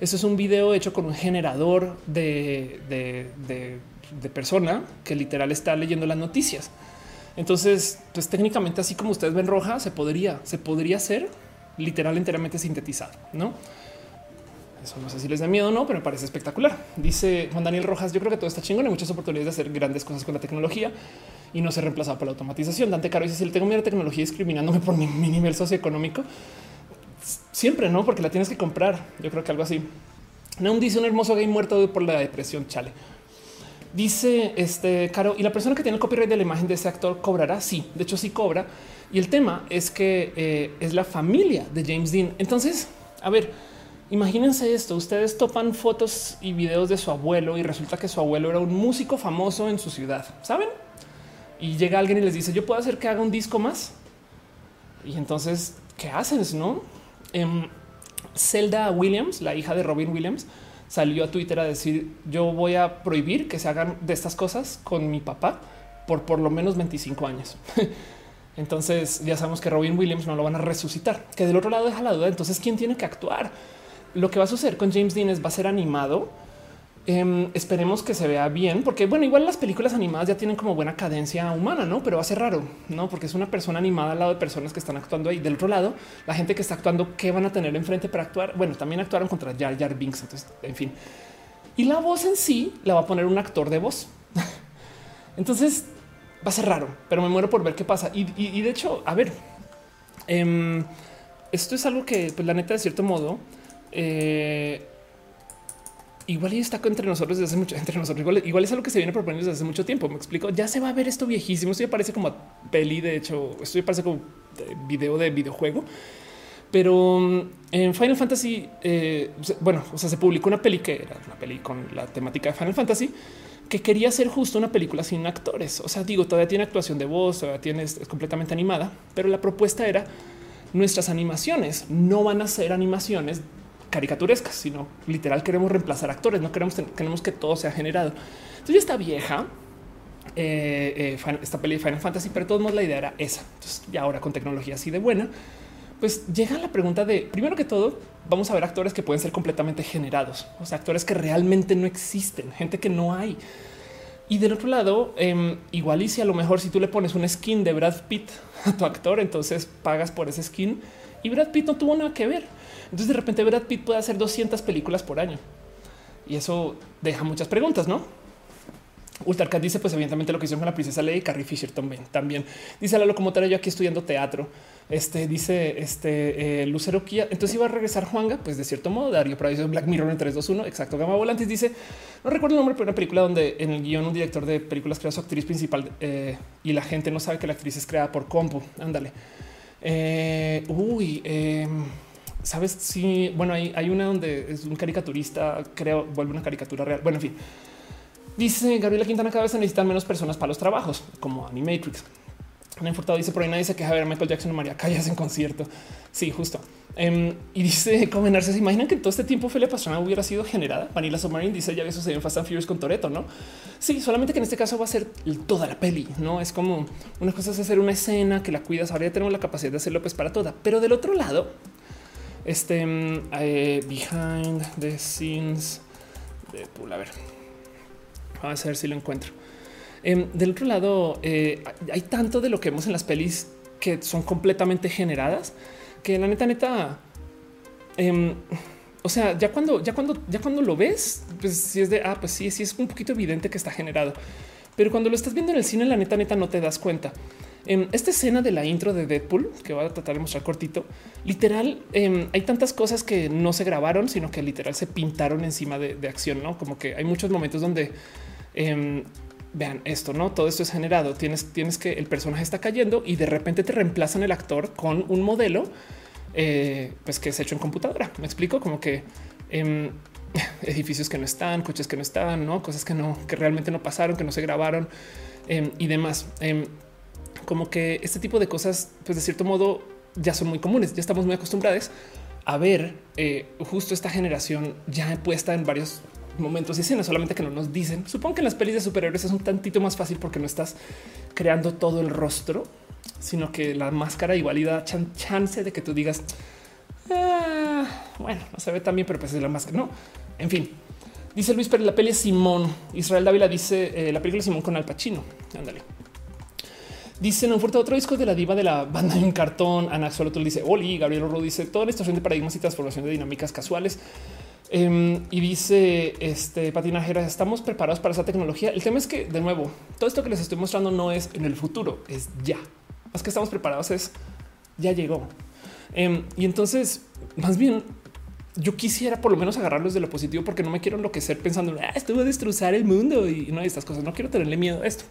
Eso es un video hecho con un generador de, de persona que literal está leyendo las noticias. Entonces, pues técnicamente así como ustedes ven roja, se podría, se podría hacer literal enteramente sintetizado, ¿no? Eso no sé si les da miedo o no, pero me parece espectacular. Dice Juan Daniel Rojas, yo creo que todo está chingón, hay muchas oportunidades de hacer grandes cosas con la tecnología y no ser reemplazado por la automatización. Dante Caro dice, si le tengo miedo a tecnología discriminándome por mi, nivel socioeconómico, siempre, ¿no? Porque la tienes que comprar. Yo creo que algo así. No dice un hermoso gay muerto por la depresión, chale. Dice este Caro, y la persona que tiene el copyright de la imagen de ese actor cobrará. Sí, de hecho, sí cobra y el tema es que eh, es la familia de James Dean. Entonces, a ver, imagínense esto. Ustedes topan fotos y videos de su abuelo y resulta que su abuelo era un músico famoso en su ciudad, ¿saben? Y llega alguien y les dice, yo puedo hacer que haga un disco más. Y entonces, ¿qué haces? No? Em, Zelda Williams, la hija de Robin Williams, salió a Twitter a decir, yo voy a prohibir que se hagan de estas cosas con mi papá por por lo menos 25 años. Entonces ya sabemos que Robin Williams no lo van a resucitar, que del otro lado deja la duda. Entonces, ¿quién tiene que actuar? Lo que va a suceder con James Dean es va a ser animado. Em, esperemos que se vea bien, porque bueno, igual las películas animadas ya tienen como buena cadencia humana, no? Pero va a ser raro, no? Porque es una persona animada al lado de personas que están actuando ahí. Del otro lado, la gente que está actuando, ¿qué van a tener enfrente para actuar? Bueno, también actuaron contra Jar Jar Binks. Entonces, en fin, y la voz en sí la va a poner un actor de voz. entonces, va a ser raro, pero me muero por ver qué pasa. Y, de hecho, a ver, em, esto es algo que, pues, la neta, de cierto modo, eh, igual y está entre nosotros desde hace mucho, entre nosotros, igual, es algo que se viene proponiendo desde hace mucho tiempo. Me explico. Ya se va a ver esto viejísimo. Esto ya parece como peli. De hecho, esto ya parece como video de videojuego. Pero en Final Fantasy, eh, bueno, o sea, se publicó una peli que era una peli con la temática de Final Fantasy que quería ser justo una película sin actores. O sea, digo, todavía tiene actuación de voz, todavía es completamente animada, pero la propuesta era nuestras animaciones no van a ser animaciones caricaturescas, sino literal queremos reemplazar actores, no queremos, queremos que todo sea generado. Entonces ya está vieja eh, eh, esta peli de Final Fantasy, pero de todos modos la idea era esa. Entonces ya ahora con tecnología así de buena, pues llega la pregunta de primero que todo, vamos a ver actores que pueden ser completamente generados, o sea, actores que realmente no existen, gente que no hay. Y del otro lado, eh, igual y si a lo mejor si tú le pones un skin de Brad Pitt a tu actor, entonces pagas por ese skin y Brad Pitt no tuvo nada que ver. Entonces de repente Brad Pitt puede hacer 200 películas por año. Y eso deja muchas preguntas, ¿no? Ultracat dice, pues evidentemente lo que hicieron con la princesa Leia y Carrie Fisher también. también. Dice la locomotora, yo aquí estudiando teatro. Este dice este eh, Lucero Kia. Entonces iba a regresar Juanga, pues de cierto modo, Dario pero dice Black Mirror en 321. Exacto. Gama Volantis dice, no recuerdo el nombre, pero una película donde en el guion un director de películas crea su actriz principal eh, y la gente no sabe que la actriz es creada por compu. Ándale. Eh, uy, em, sabes si bueno, hay, hay una donde es un caricaturista, creo, vuelve una caricatura real. Bueno, en fin. Dice Gabriela Quintana, cada vez se necesitan menos personas para los trabajos, como Animatrix. Ana Furtado dice por ahí nadie se queja de ver Michael Jackson o María Callas en concierto. Sí, justo. Em, y dice comenarse. ¿Se imaginan que todo este tiempo Felia Pastrana hubiera sido generada? Vanilla Submarine dice ya había sucedido en Fast and Furious con Toreto, no? Sí, solamente que en este caso va a ser toda la peli, no es como una cosa es hacer una escena que la cuidas. Ahora ya tenemos la capacidad de hacerlo pues para toda, pero del otro lado, este em, eh, behind the scenes de a ver, vamos a ver si lo encuentro. Em, del otro lado, eh, hay tanto de lo que vemos en las pelis que son completamente generadas que la neta, neta, em, o sea, ya cuando, ya cuando, ya cuando lo ves, pues si es de, ah, pues sí, sí es un poquito evidente que está generado. Pero cuando lo estás viendo en el cine, la neta, neta, no te das cuenta. En em, esta escena de la intro de Deadpool, que voy a tratar de mostrar cortito, literal, hay tantas cosas que no se grabaron, sino que literal se pintaron encima de, de acción, ¿no? Como que hay muchos momentos donde vean esto, no todo esto es generado. Tienes, tienes que el personaje está cayendo y de repente te reemplazan el actor con un modelo eh, pues que es hecho en computadora. Me explico como que em, edificios que no están, coches que no están, no cosas que no, que realmente no pasaron, que no se grabaron em, y demás. Em, como que este tipo de cosas, pues de cierto modo ya son muy comunes. Ya estamos muy acostumbrados a ver eh, justo esta generación ya puesta en varios momentos y escenas, solamente que no nos dicen. Supongo que en las pelis de superhéroes es un tantito más fácil porque no estás creando todo el rostro, sino que la máscara igual y da chance de que tú digas, ah, bueno, no se ve tan bien, pero pues es la máscara. No, en fin. Dice Luis pero la peli es Simón. Israel Dávila dice eh, la película Simón con Al Pacino. Ándale. Dice un fuerte otro disco de la diva de la banda en cartón. Ana Xolotl dice Oli. Gabriel Oro dice toda la estación de paradigmas y transformación de dinámicas casuales. Em, y dice este patinajera, estamos preparados para esa tecnología. El tema es que, de nuevo, todo esto que les estoy mostrando no es en el futuro, es ya. Más que estamos preparados es ya llegó. Em, y entonces, más bien, yo quisiera por lo menos agarrarlos de lo positivo porque no me quiero enloquecer pensando, ah, esto va a destrozar el mundo y no hay estas cosas. No quiero tenerle miedo a esto.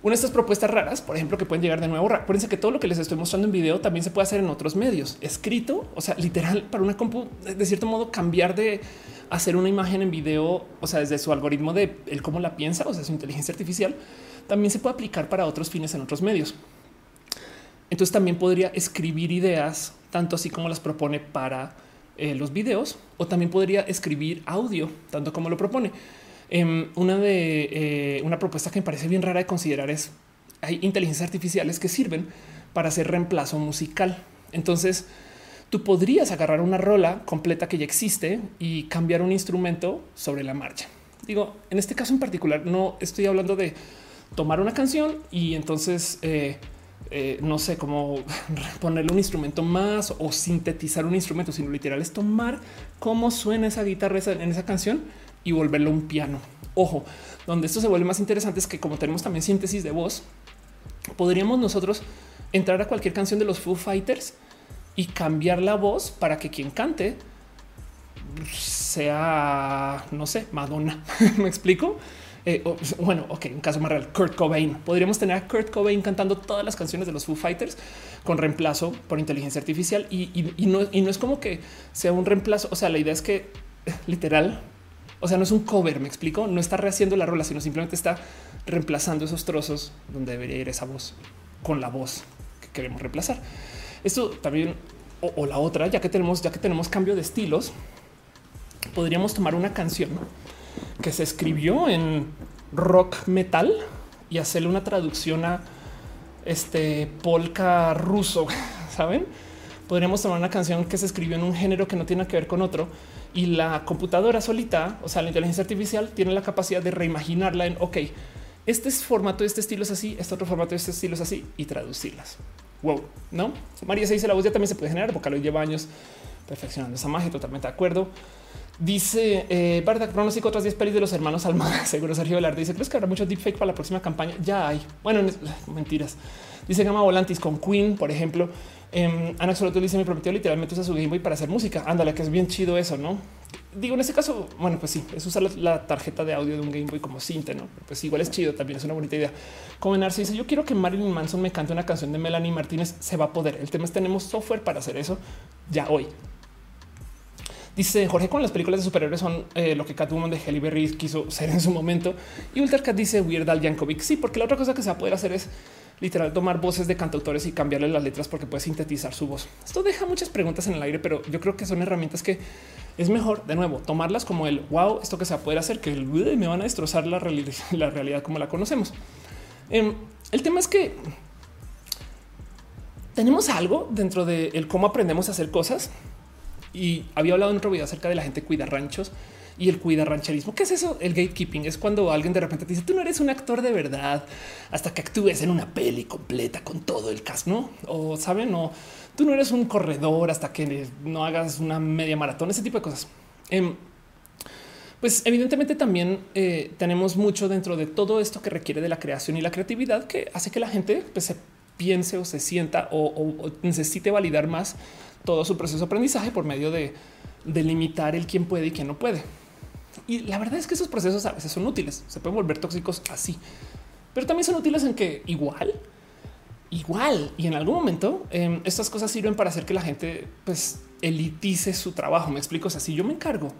Una de estas propuestas raras, por ejemplo, que pueden llegar de nuevo. Acuérdense que todo lo que les estoy mostrando en video también se puede hacer en otros medios escrito, o sea, literal para una compu, de cierto modo, cambiar de hacer una imagen en video, o sea, desde su algoritmo de el cómo la piensa, o sea, su inteligencia artificial, también se puede aplicar para otros fines en otros medios. Entonces también podría escribir ideas, tanto así como las propone para eh, los videos, o también podría escribir audio, tanto como lo propone. Em, una de eh, una propuesta que me parece bien rara de considerar es hay inteligencias artificiales que sirven para hacer reemplazo musical. Entonces tú podrías agarrar una rola completa que ya existe y cambiar un instrumento sobre la marcha. Digo, en este caso en particular, no estoy hablando de tomar una canción y entonces eh, eh, no sé cómo ponerle un instrumento más o sintetizar un instrumento, sino literal es tomar cómo suena esa guitarra en esa canción y volverlo un piano. Ojo, donde esto se vuelve más interesante es que como tenemos también síntesis de voz, podríamos nosotros entrar a cualquier canción de los Foo Fighters y cambiar la voz para que quien cante sea, no sé, Madonna. ¿Me explico? Eh, bueno, ok, un caso más real, Kurt Cobain. Podríamos tener a Kurt Cobain cantando todas las canciones de los Foo Fighters con reemplazo por inteligencia artificial y, no, y no es como que sea un reemplazo. O sea, la idea es que literal o sea, no es un cover, me explico, no está rehaciendo la rola, sino simplemente está reemplazando esos trozos donde debería ir esa voz con la voz que queremos reemplazar. Esto también o, la otra, ya que tenemos, ya que tenemos cambio de estilos, podríamos tomar una canción que se escribió en rock metal y hacerle una traducción a este polka ruso, saben? Podríamos tomar una canción que se escribió en un género que no tiene que ver con otro y la computadora solita, o sea, la inteligencia artificial tiene la capacidad de reimaginarla en, ok, este es formato, este estilo es así, este otro formato, este estilo es así y traducirlas. Wow, no? María se dice la voz ya también se puede generar, Vocaloid lleva años perfeccionando esa magia, totalmente de acuerdo. Dice eh, Barda pronóstico otras 10 pelis de los hermanos Almada. Seguro Sergio Velarde dice: ¿Crees que habrá mucho deepfake para la próxima campaña? Ya hay. Bueno, mentiras. Dice Gama Volantis con Queen, por ejemplo. Eh, Ana dice: Me prometió literalmente usar su Game Boy para hacer música. Ándale, que es bien chido eso, no? Digo, en este caso, bueno, pues sí, es usar la, tarjeta de audio de un Game Boy como cinte, no? Pues igual es chido, también es una bonita idea. Como Narciso dice: Yo quiero que Marilyn Manson me cante una canción de Melanie Martínez. Se va a poder. El tema es: tenemos software para hacer eso ya hoy. Dice Jorge con las películas de superhéroes son eh, lo que Catwoman de Halle Berry quiso ser en su momento. Y Ultercat dice Weird Al Yankovic. Sí, porque la otra cosa que se va a poder hacer es literal tomar voces de cantautores y cambiarle las letras porque puede sintetizar su voz. Esto deja muchas preguntas en el aire, pero yo creo que son herramientas que es mejor de nuevo tomarlas como el wow, esto que se va a poder hacer, que el me van a destrozar la, realidad, la realidad como la conocemos. Em, el tema es que tenemos algo dentro de el cómo aprendemos a hacer cosas y había hablado en otro video acerca de la gente cuida ranchos y el cuida rancherismo. ¿Qué es eso? El gatekeeping es cuando alguien de repente te dice tú no eres un actor de verdad hasta que actúes en una peli completa con todo el cast, no? O saben, no, tú no eres un corredor hasta que no hagas una media maratón, ese tipo de cosas. Em, pues evidentemente también eh, tenemos mucho dentro de todo esto que requiere de la creación y la creatividad que hace que la gente pues, se piense o se sienta o, necesite validar más todo su proceso de aprendizaje por medio de, de limitar el quién puede y quién no puede. Y la verdad es que esos procesos a veces son útiles, se pueden volver tóxicos así, pero también son útiles en que igual, igual y en algún momento em, estas cosas sirven para hacer que la gente pues elitice su trabajo. Me explico. O sea, si yo me encargo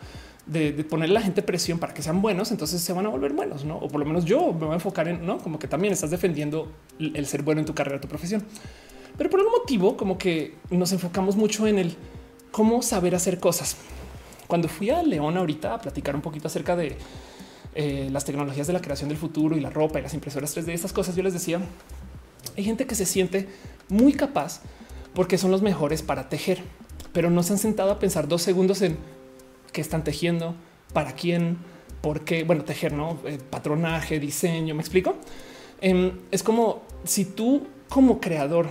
de, ponerle a la gente presión para que sean buenos, entonces se van a volver buenos, no? O por lo menos yo me voy a enfocar en no como que también estás defendiendo el ser bueno en tu carrera, tu profesión. Pero por algún motivo, como que nos enfocamos mucho en el cómo saber hacer cosas. Cuando fui a León ahorita a platicar un poquito acerca de eh, las tecnologías de la creación del futuro y la ropa y las impresoras 3D, estas cosas, yo les decía, hay gente que se siente muy capaz porque son los mejores para tejer, pero no se han sentado a pensar dos segundos en qué están tejiendo, para quién, por qué, bueno, tejer, no eh, patronaje, diseño. Me explico. Em, es como si tú como creador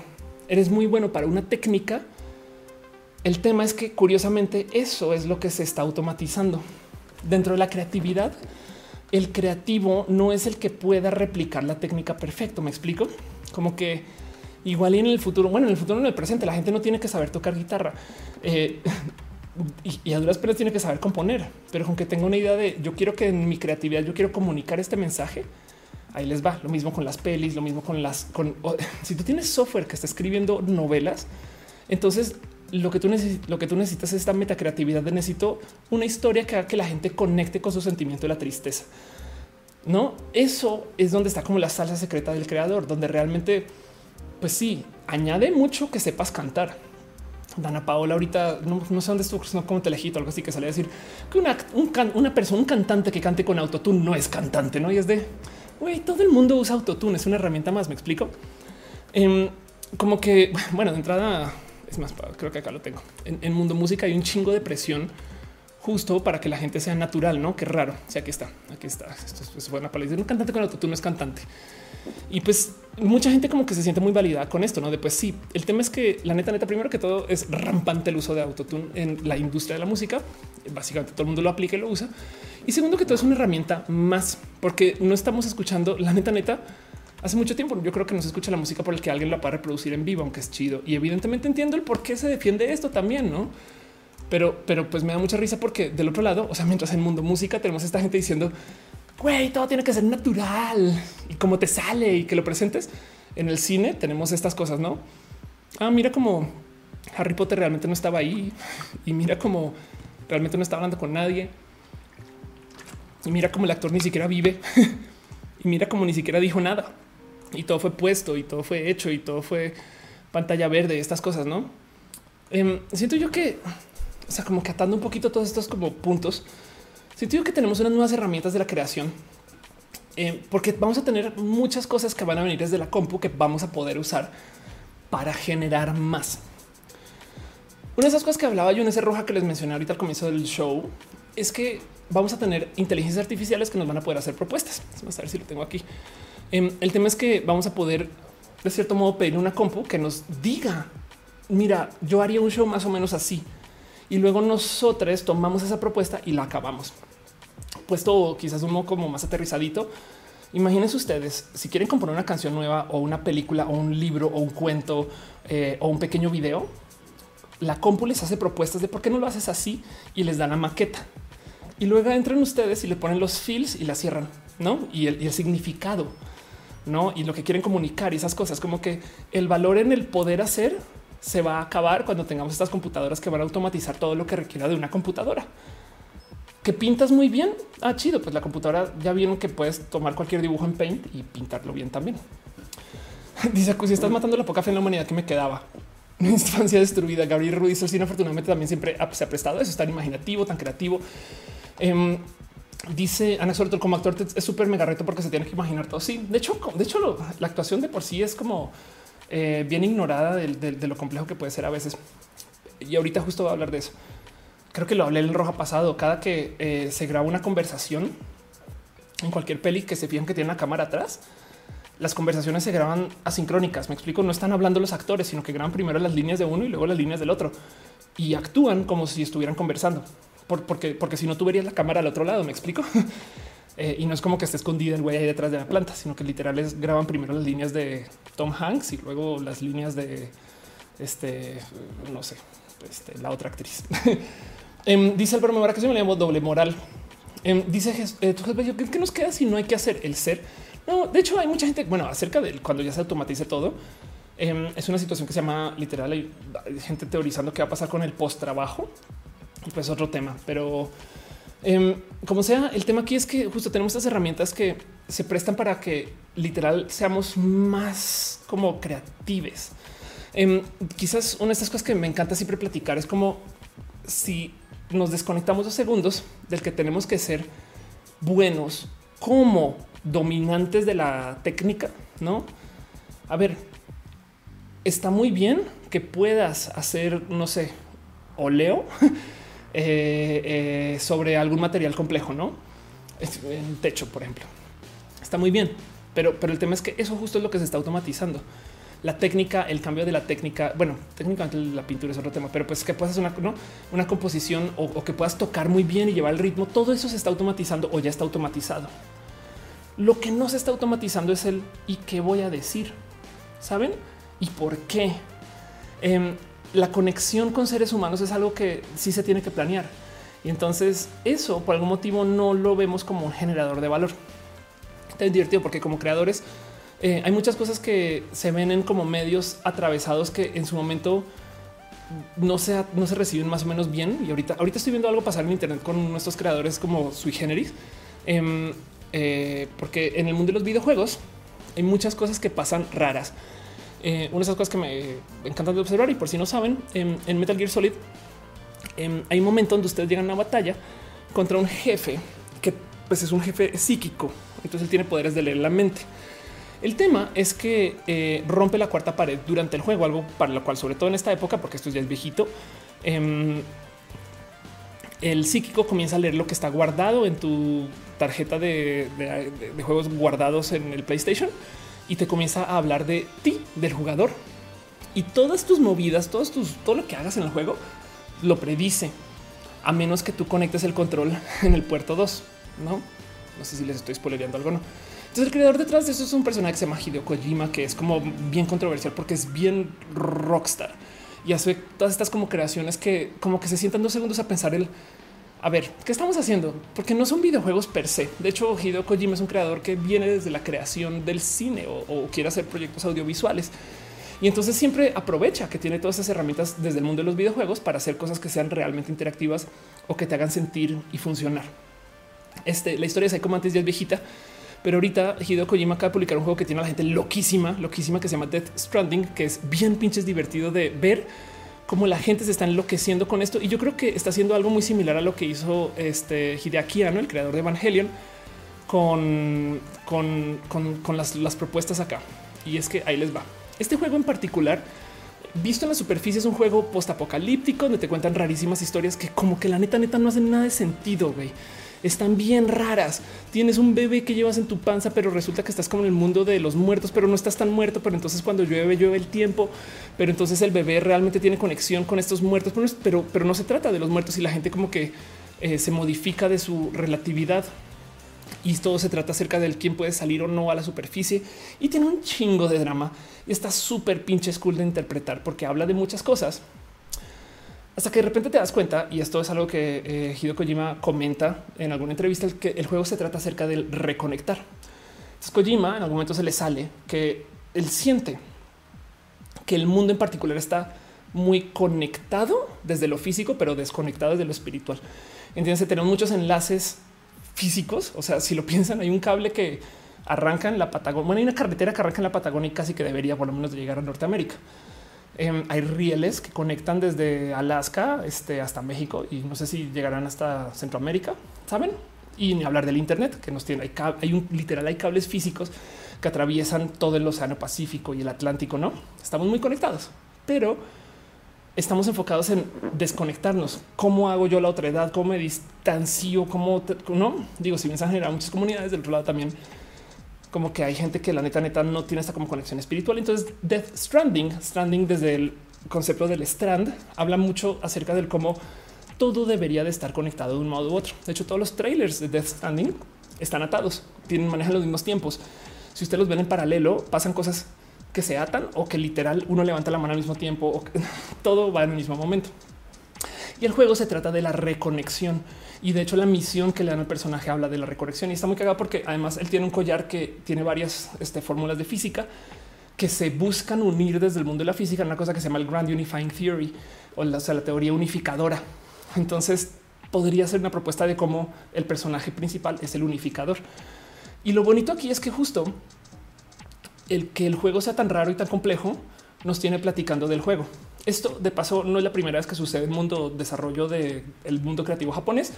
eres muy bueno para una técnica, el tema es que curiosamente eso es lo que se está automatizando. Dentro de la creatividad, el creativo no es el que pueda replicar la técnica perfecto. Me explico como que igual y en el futuro, bueno, en el futuro, en el presente, la gente no tiene que saber tocar guitarra eh, y, a duras penas tiene que saber componer, pero con que tenga una idea de yo quiero que en mi creatividad yo quiero comunicar este mensaje. Ahí les va lo mismo con las pelis, lo mismo con las con si tú tienes software que está escribiendo novelas, entonces lo que tú lo que tú necesitas es esta metacreatividad de necesito una historia que haga que la gente conecte con su sentimiento de la tristeza. No, eso es donde está como la salsa secreta del creador, donde realmente, pues sí, añade mucho que sepas cantar. Dana Paola ahorita no, sé dónde estuvo, no como telejito, algo así que sale a decir que una, una persona, un cantante que cante con autotune no es cantante, no? Y es de güey, todo el mundo usa autotune, es una herramienta más. Me explico. Em, como que, bueno, de entrada, es más, creo que acá lo tengo. En, mundo música hay un chingo de presión justo para que la gente sea natural, no? Qué raro. O sea, aquí está, aquí está. Esto es buena para decir un cantante con autotune es cantante. Y pues mucha gente como que se siente muy validada con esto, no? De pues sí, el tema es que la neta, neta, primero que todo es rampante el uso de autotune en la industria de la música. Básicamente todo el mundo lo aplica y lo usa. Y segundo que todo es una herramienta más, porque no estamos escuchando la neta, neta hace mucho tiempo. Yo creo que no se escucha la música por el que alguien la pueda reproducir en vivo, aunque es chido. Y evidentemente entiendo el por qué se defiende esto también, no? Pero, pero pues me da mucha risa porque del otro lado, o sea, mientras en mundo música tenemos esta gente diciendo, güey, todo tiene que ser natural y cómo te sale y que lo presentes. En el cine tenemos estas cosas, no? Ah, mira cómo Harry Potter realmente no estaba ahí y mira cómo realmente no está hablando con nadie. Y mira cómo el actor ni siquiera vive y mira cómo ni siquiera dijo nada y todo fue puesto y todo fue hecho y todo fue pantalla verde, estas cosas, no? Em, siento yo que, o sea, como que atando un poquito todos estos como puntos, siento yo que tenemos unas nuevas herramientas de la creación, em, porque vamos a tener muchas cosas que van a venir desde la compu que vamos a poder usar para generar más. Una de esas cosas que hablaba yo en ese roja que les mencioné ahorita al comienzo del show es que vamos a tener inteligencias artificiales que nos van a poder hacer propuestas. Vamos a ver si lo tengo aquí. Em, el tema es que vamos a poder, de cierto modo, pedir una compu que nos diga, mira, yo haría un show más o menos así. Y luego nosotros tomamos esa propuesta y la acabamos. Puesto quizás un modo como más aterrizadito. Imagínense ustedes, si quieren componer una canción nueva o una película o un libro o un cuento eh, o un pequeño video, la compu les hace propuestas de por qué no lo haces así y les dan la maqueta. Y luego entran ustedes y le ponen los feels y la cierran, ¿no? y el significado no? Y lo que quieren comunicar y esas cosas, como que el valor en el poder hacer se va a acabar cuando tengamos estas computadoras que van a automatizar todo lo que requiera de una computadora. Que pintas muy bien. Ah, chido. Pues la computadora ya vieron que puedes tomar cualquier dibujo en Paint y pintarlo bien también. Dice si estás matando la poca fe en la humanidad que me quedaba. Una infancia destruida. Gabriel Ruiz Solcina afortunadamente también siempre se ha prestado eso, es tan imaginativo, tan creativo. Em, dice Ana Suerto, como actor es súper mega reto porque se tiene que imaginar todo. Sí, de hecho, de hecho, la actuación de por sí es como eh, bien ignorada de, lo complejo que puede ser a veces. Y ahorita justo voy a hablar de eso. Creo que lo hablé en el roja pasado. Cada que eh, se graba una conversación en cualquier peli que se fijan que tiene una cámara atrás, las conversaciones se graban asincrónicas. Me explico, no están hablando los actores, sino que graban primero las líneas de uno y luego las líneas del otro y actúan como si estuvieran conversando. Porque, porque si no, tú verías la cámara al otro lado. Me explico. Eh, y no es como que esté escondida el güey ahí detrás de la planta, sino que literal es graban primero las líneas de Tom Hanks y luego las líneas de este, no sé, este, la otra actriz. Em, dice el broma que se me llama doble moral. Em, dice eh, ¿qué nos queda si no hay que hacer el ser? No, de hecho hay mucha gente, bueno, acerca de cuando ya se automatice todo, em, es una situación que se llama literal, hay gente teorizando qué va a pasar con el post trabajo, pues otro tema, pero em, como sea, el tema aquí es que justo tenemos estas herramientas que se prestan para que literal seamos más como creatives. Em, quizás una de estas cosas que me encanta siempre platicar es como si nos desconectamos dos segundos del que tenemos que ser buenos como dominantes de la técnica, ¿no? A ver, está muy bien que puedas hacer, no sé, oleo eh, eh, sobre algún material complejo, ¿no? En techo, por ejemplo. Está muy bien, pero, pero el tema es que eso justo es lo que se está automatizando. La técnica, el cambio de la técnica, bueno, técnicamente la pintura es otro tema, pero pues que puedas hacer una, una composición o, o que puedas tocar muy bien y llevar el ritmo, todo eso se está automatizando o ya está automatizado. Lo que no se está automatizando es el y qué voy a decir, saben y por qué. Em, la conexión con seres humanos es algo que sí se tiene que planear. Y entonces eso por algún motivo no lo vemos como un generador de valor. Está divertido porque como creadores eh, hay muchas cosas que se ven en como medios atravesados que en su momento no se, no se reciben más o menos bien. Y ahorita, ahorita estoy viendo algo pasar en Internet con nuestros creadores como sui generis. Em, eh, porque en el mundo de los videojuegos hay muchas cosas que pasan raras. Eh, una de esas cosas que me encantan de observar y por si no saben, en, Metal Gear Solid em, hay un momento donde ustedes llegan a una batalla contra un jefe que pues es un jefe psíquico, entonces él tiene poderes de leer la mente. El tema es que eh, rompe la cuarta pared durante el juego, algo para lo cual, sobre todo en esta época, porque esto ya es viejito, em, el psíquico comienza a leer lo que está guardado en tu tarjeta de, juegos guardados en el PlayStation y te comienza a hablar de ti, del jugador. Y todas tus movidas, todos tus, todo lo que hagas en el juego lo predice, a menos que tú conectes el control en el puerto 2. No, no sé si les estoy spoilereando algo. No. Entonces, el creador detrás de eso es un personaje que se llama Hideo Kojima, que es como bien controversial porque es bien rockstar y hace todas estas como creaciones que como que se sientan dos segundos a pensar el a ver, ¿qué estamos haciendo? Porque no son videojuegos per se. De hecho, Hideo Kojima es un creador que viene desde la creación del cine o, quiere hacer proyectos audiovisuales. Y entonces siempre aprovecha que tiene todas esas herramientas desde el mundo de los videojuegos para hacer cosas que sean realmente interactivas o que te hagan sentir y funcionar. Este, la historia de Psycho Mantis ya es viejita, pero ahorita Hideo Kojima acaba de publicar un juego que tiene a la gente loquísima, loquísima que se llama Death Stranding, que es bien pinches divertido de ver cómo la gente se está enloqueciendo con esto. Y yo creo que está haciendo algo muy similar a lo que hizo este Hideaki Anno, el creador de Evangelion, con, con, con, las, las propuestas acá. Y es que ahí les va. Este juego en particular, visto en la superficie, es un juego postapocalíptico donde te cuentan rarísimas historias que como que la neta neta no hacen nada de sentido, güey están bien raras. Tienes un bebé que llevas en tu panza, pero resulta que estás como en el mundo de los muertos, pero no estás tan muerto. Pero entonces cuando llueve, llueve el tiempo. Pero entonces el bebé realmente tiene conexión con estos muertos, pero, pero, no se trata de los muertos y la gente como que eh, se modifica de su relatividad. Y todo se trata acerca del quién puede salir o no a la superficie y tiene un chingo de drama y está súper pinche cool de interpretar porque habla de muchas cosas hasta que de repente te das cuenta, y esto es algo que eh, Hideo Kojima comenta en alguna entrevista, que el juego se trata acerca del reconectar. Entonces Kojima en algún momento se le sale que él siente que el mundo en particular está muy conectado desde lo físico, pero desconectado desde lo espiritual. Entiendes, tenemos muchos enlaces físicos. O sea, si lo piensan, hay un cable que arranca en la Patagonia. Bueno, hay una carretera que arranca en la Patagonia y casi que debería por lo menos llegar a Norteamérica. Em, hay rieles que conectan desde Alaska este, hasta México y no sé si llegarán hasta Centroamérica, saben? Y ni hablar del Internet que nos tiene. Hay, hay un literal, hay cables físicos que atraviesan todo el Océano Pacífico y el Atlántico. No estamos muy conectados, pero estamos enfocados en desconectarnos. ¿Cómo hago yo la otra edad? ¿Cómo me distancio? ¿Cómo no? Digo, si bien se han generado muchas comunidades del otro lado también, como que hay gente que la neta neta no tiene esta como conexión espiritual. Entonces, Death Stranding, Stranding desde el concepto del strand, habla mucho acerca del cómo todo debería de estar conectado de un modo u otro. De hecho, todos los trailers de Death Stranding están atados, tienen manejan los mismos tiempos. Si ustedes los ven en paralelo, pasan cosas que se atan o que literal uno levanta la mano al mismo tiempo o que todo va en el mismo momento. Y el juego se trata de la reconexión. Y de hecho la misión que le dan al personaje habla de la reconexión y está muy cagado porque además él tiene un collar que tiene varias este, fórmulas de física que se buscan unir desde el mundo de la física en una cosa que se llama el Grand Unifying Theory o la, la teoría unificadora. Entonces podría ser una propuesta de cómo el personaje principal es el unificador. Y lo bonito aquí es que justo el que el juego sea tan raro y tan complejo nos tiene platicando del juego. Esto de paso no es la primera vez que sucede en el mundo desarrollo del mundo creativo japonés.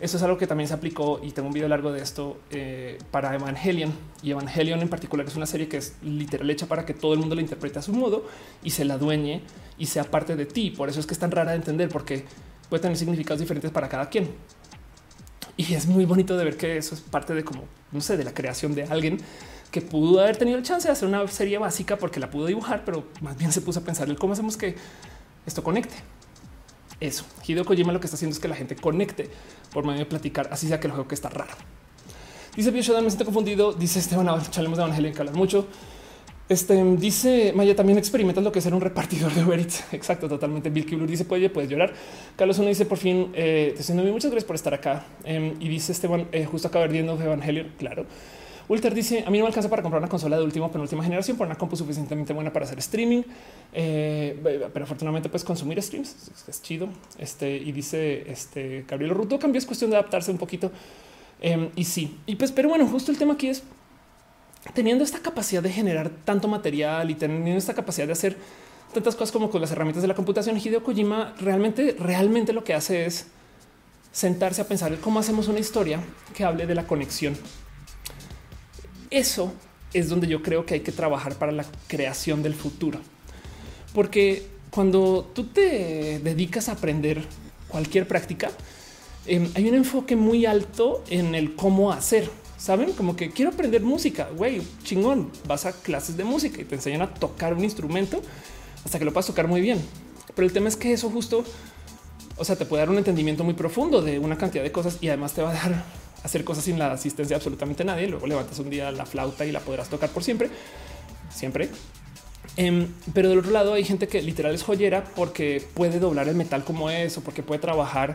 Eso es algo que también se aplicó y tengo un video largo de esto eh, para Evangelion y Evangelion en particular es una serie que es literal hecha para que todo el mundo la interprete a su modo y se la dueñe y sea parte de ti. Por eso es que es tan rara de entender porque puede tener significados diferentes para cada quien. Y es muy bonito de ver que eso es parte de como, no sé, de la creación de alguien que pudo haber tenido el chance de hacer una serie básica porque la pudo dibujar, pero más bien se puso a pensar el cómo hacemos que esto conecte. Eso. Hideo Kojima lo que está haciendo es que la gente conecte por medio de platicar, así sea que el juego que está raro. Dice Bioshodan, me siento confundido. Dice Esteban, chalemos de Evangelio que hablan mucho. Este dice Maya también experimentas lo que es ser un repartidor de Uber Exacto, totalmente. Bill Kibler dice puede, puedes llorar. Carlos uno dice por fin eh, te siento muchas gracias por estar acá. Em, y dice Esteban, eh, justo acaba viendo Evangelio. Claro. Ulter dice a mí no me alcanza para comprar una consola de última penúltima generación por una compu suficientemente buena para hacer streaming, eh, pero afortunadamente puedes consumir streams. Es, chido. Este y dice este Gabriel Ruto cambió es cuestión de adaptarse un poquito. Em, y sí, y pues, pero bueno, justo el tema aquí es teniendo esta capacidad de generar tanto material y teniendo esta capacidad de hacer tantas cosas como con las herramientas de la computación, Hideo Kojima realmente, realmente lo que hace es sentarse a pensar cómo hacemos una historia que hable de la conexión eso es donde yo creo que hay que trabajar para la creación del futuro. Porque cuando tú te dedicas a aprender cualquier práctica, em, hay un enfoque muy alto en el cómo hacer. Saben como que quiero aprender música, güey, chingón. Vas a clases de música y te enseñan a tocar un instrumento hasta que lo puedas tocar muy bien. Pero el tema es que eso justo, o sea, te puede dar un entendimiento muy profundo de una cantidad de cosas y además te va a dar hacer cosas sin la asistencia de absolutamente nadie. Luego levantas un día la flauta y la podrás tocar por siempre, siempre. Em, pero del otro lado hay gente que literal es joyera porque puede doblar el metal como es o porque puede trabajar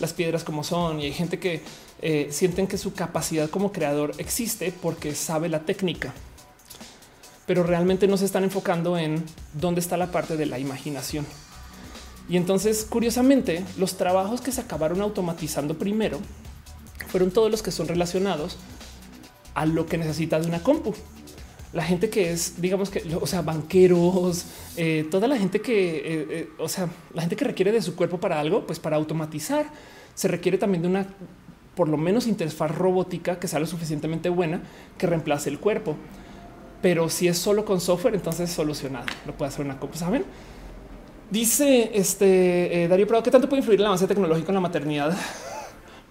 las piedras como son. Y hay gente que eh, sienten que su capacidad como creador existe porque sabe la técnica, pero realmente no se están enfocando en dónde está la parte de la imaginación. Y entonces, curiosamente, los trabajos que se acabaron automatizando primero fueron todos los que son relacionados a lo que necesita de una compu. La gente que es, digamos que, o sea, banqueros, eh, toda la gente que, eh, eh, o sea, la gente que requiere de su cuerpo para algo, pues para automatizar, se requiere también de una, por lo menos, interfaz robótica que sea lo suficientemente buena que reemplace el cuerpo. Pero si es solo con software, entonces solucionado. Lo puede hacer una compu, ¿saben? Dice este Darío Prado, ¿qué tanto puede influir el avance tecnológico en la maternidad?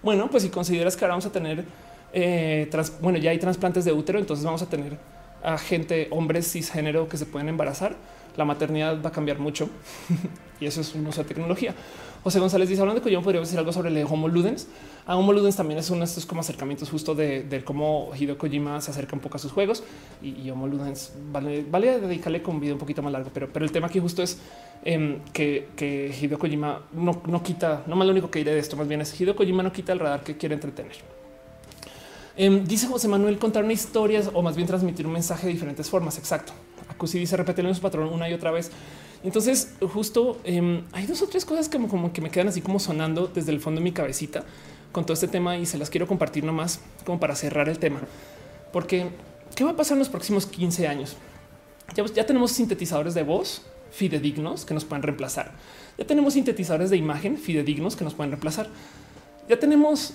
Bueno, pues si consideras que ahora vamos a tener, eh, bueno, ya hay trasplantes de útero, entonces vamos a tener a gente, hombres cisgénero que se pueden embarazar. La maternidad va a cambiar mucho y eso es un uso de tecnología. José González dice hablando de yo podría decir algo sobre el Homo Ludens. A Homo Ludens también es uno de estos acercamientos justo de, cómo Hideo Kojima se acerca un poco a sus juegos y, Homo Ludens vale, dedicarle con un video un poquito más largo, pero, el tema aquí justo es em, que, Hideo Kojima no, quita, no más lo único que diré de esto, más bien es Hideo Kojima no quita el radar que quiere entretener. Em, dice José Manuel contar una historia o más bien transmitir un mensaje de diferentes formas. Exacto. Acusi dice repetirlo en su patrón una y otra vez. Entonces, justo em, hay dos o tres cosas que como que me quedan así como sonando desde el fondo de mi cabecita con todo este tema y se las quiero compartir nomás como para cerrar el tema. Porque ¿qué va a pasar en los próximos 15 años? Ya, tenemos sintetizadores de voz fidedignos que nos pueden reemplazar. Ya tenemos sintetizadores de imagen fidedignos que nos pueden reemplazar. Ya tenemos,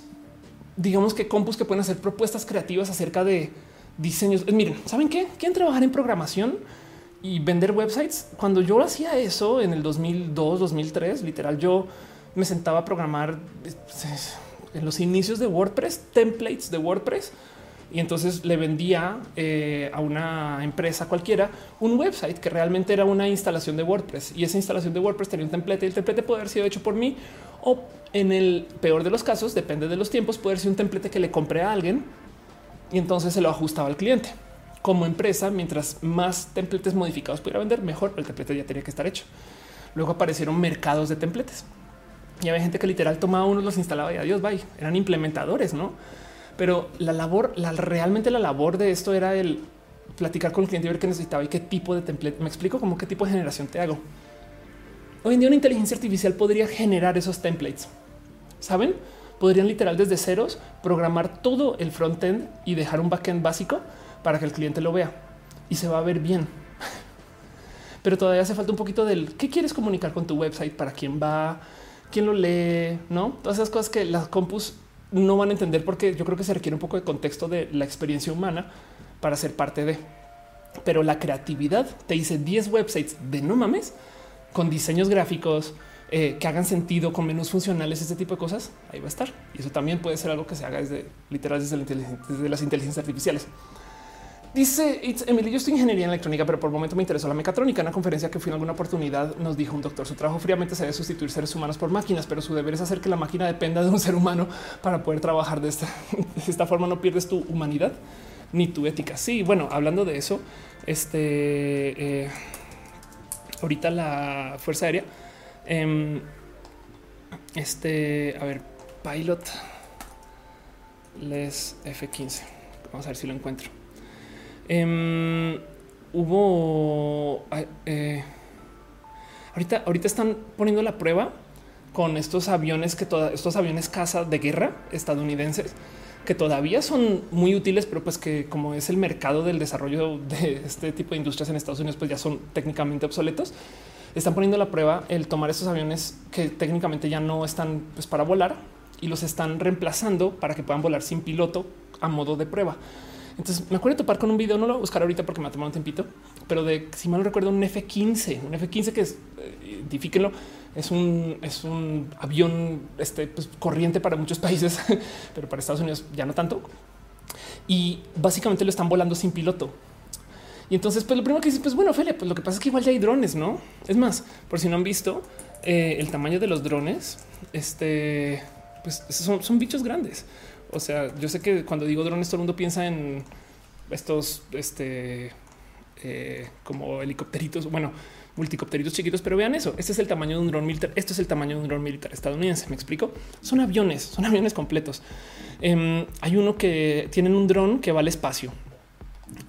digamos que compus que pueden hacer propuestas creativas acerca de diseños. Miren, ¿saben qué? ¿Quieren trabajar en programación y vender websites? Cuando yo hacía eso en el 2002, 2003, literal, yo me sentaba a programar en los inicios de WordPress, templates de WordPress. Y entonces le vendía eh, a una empresa cualquiera un website que realmente era una instalación de WordPress. Y esa instalación de WordPress tenía un template y el template puede haber sido hecho por mí o en el peor de los casos, depende de los tiempos, puede ser un template que le compré a alguien y entonces se lo ajustaba al cliente. Como empresa, mientras más templates modificados pudiera vender, mejor el template ya tenía que estar hecho. Luego aparecieron mercados de templates y había gente que literal tomaba uno, los instalaba y adiós, bye. Eran implementadores, no? Pero la labor, la, realmente la labor de esto era el platicar con el cliente y ver qué necesitaba y qué tipo de template. Me explico como qué tipo de generación te hago. Hoy en día una inteligencia artificial podría generar esos templates. Saben? Podrían literal desde ceros programar todo el frontend y dejar un backend básico para que el cliente lo vea y se va a ver bien. Pero todavía hace falta un poquito del qué quieres comunicar con tu website, para quién va, quién lo lee, no todas esas cosas que las compus no van a entender porque yo creo que se requiere un poco de contexto de la experiencia humana para ser parte de. Pero la creatividad te dice 10 websites de no mames con diseños gráficos eh, que hagan sentido con menús funcionales, este tipo de cosas. Ahí va a estar. Y eso también puede ser algo que se haga desde literal desde, desde las inteligencias artificiales. Dice Emily, yo estoy en ingeniería electrónica, pero por el momento me interesó la mecatrónica. En una conferencia que fui en alguna oportunidad nos dijo un doctor, su trabajo fríamente se debe sustituir seres humanos por máquinas, pero su deber es hacer que la máquina dependa de un ser humano para poder trabajar de esta, de esta forma. No pierdes tu humanidad ni tu ética. Sí, bueno, hablando de eso, este eh, ahorita la Fuerza Aérea, eh, este, a ver, Pilot les F15. Vamos a ver si lo encuentro. Eh, hubo ahorita, ahorita están poniendo la prueba con estos aviones que todos estos aviones caza de guerra estadounidenses que todavía son muy útiles, pero pues que como es el mercado del desarrollo de este tipo de industrias en Estados Unidos, pues ya son técnicamente obsoletos. Están poniendo la prueba el tomar estos aviones que técnicamente ya no están pues, para volar y los están reemplazando para que puedan volar sin piloto a modo de prueba. Entonces me acuerdo de topar con un video, no lo voy a buscar ahorita porque me ha tomado un tiempito, pero de si mal no recuerdo, un F-15, un F-15 que es, eh, identifíquenlo, es un, es un avión este, pues, corriente para muchos países, pero para Estados Unidos ya no tanto. Y básicamente lo están volando sin piloto. Y entonces, pues lo primero que dice, pues bueno, Ophelia, pues lo que pasa es que igual ya hay drones, no? Es más, por si no han visto eh, el tamaño de los drones, este, pues son, son bichos grandes. O sea, yo sé que cuando digo drones, todo el mundo piensa en estos, este, eh, como helicópteritos, bueno, multicopteritos chiquitos, pero vean eso. Este es el tamaño de un dron militar. Esto es el tamaño de un dron militar estadounidense. Me explico. Son aviones, son aviones completos. Em, hay uno que tienen un dron que va al espacio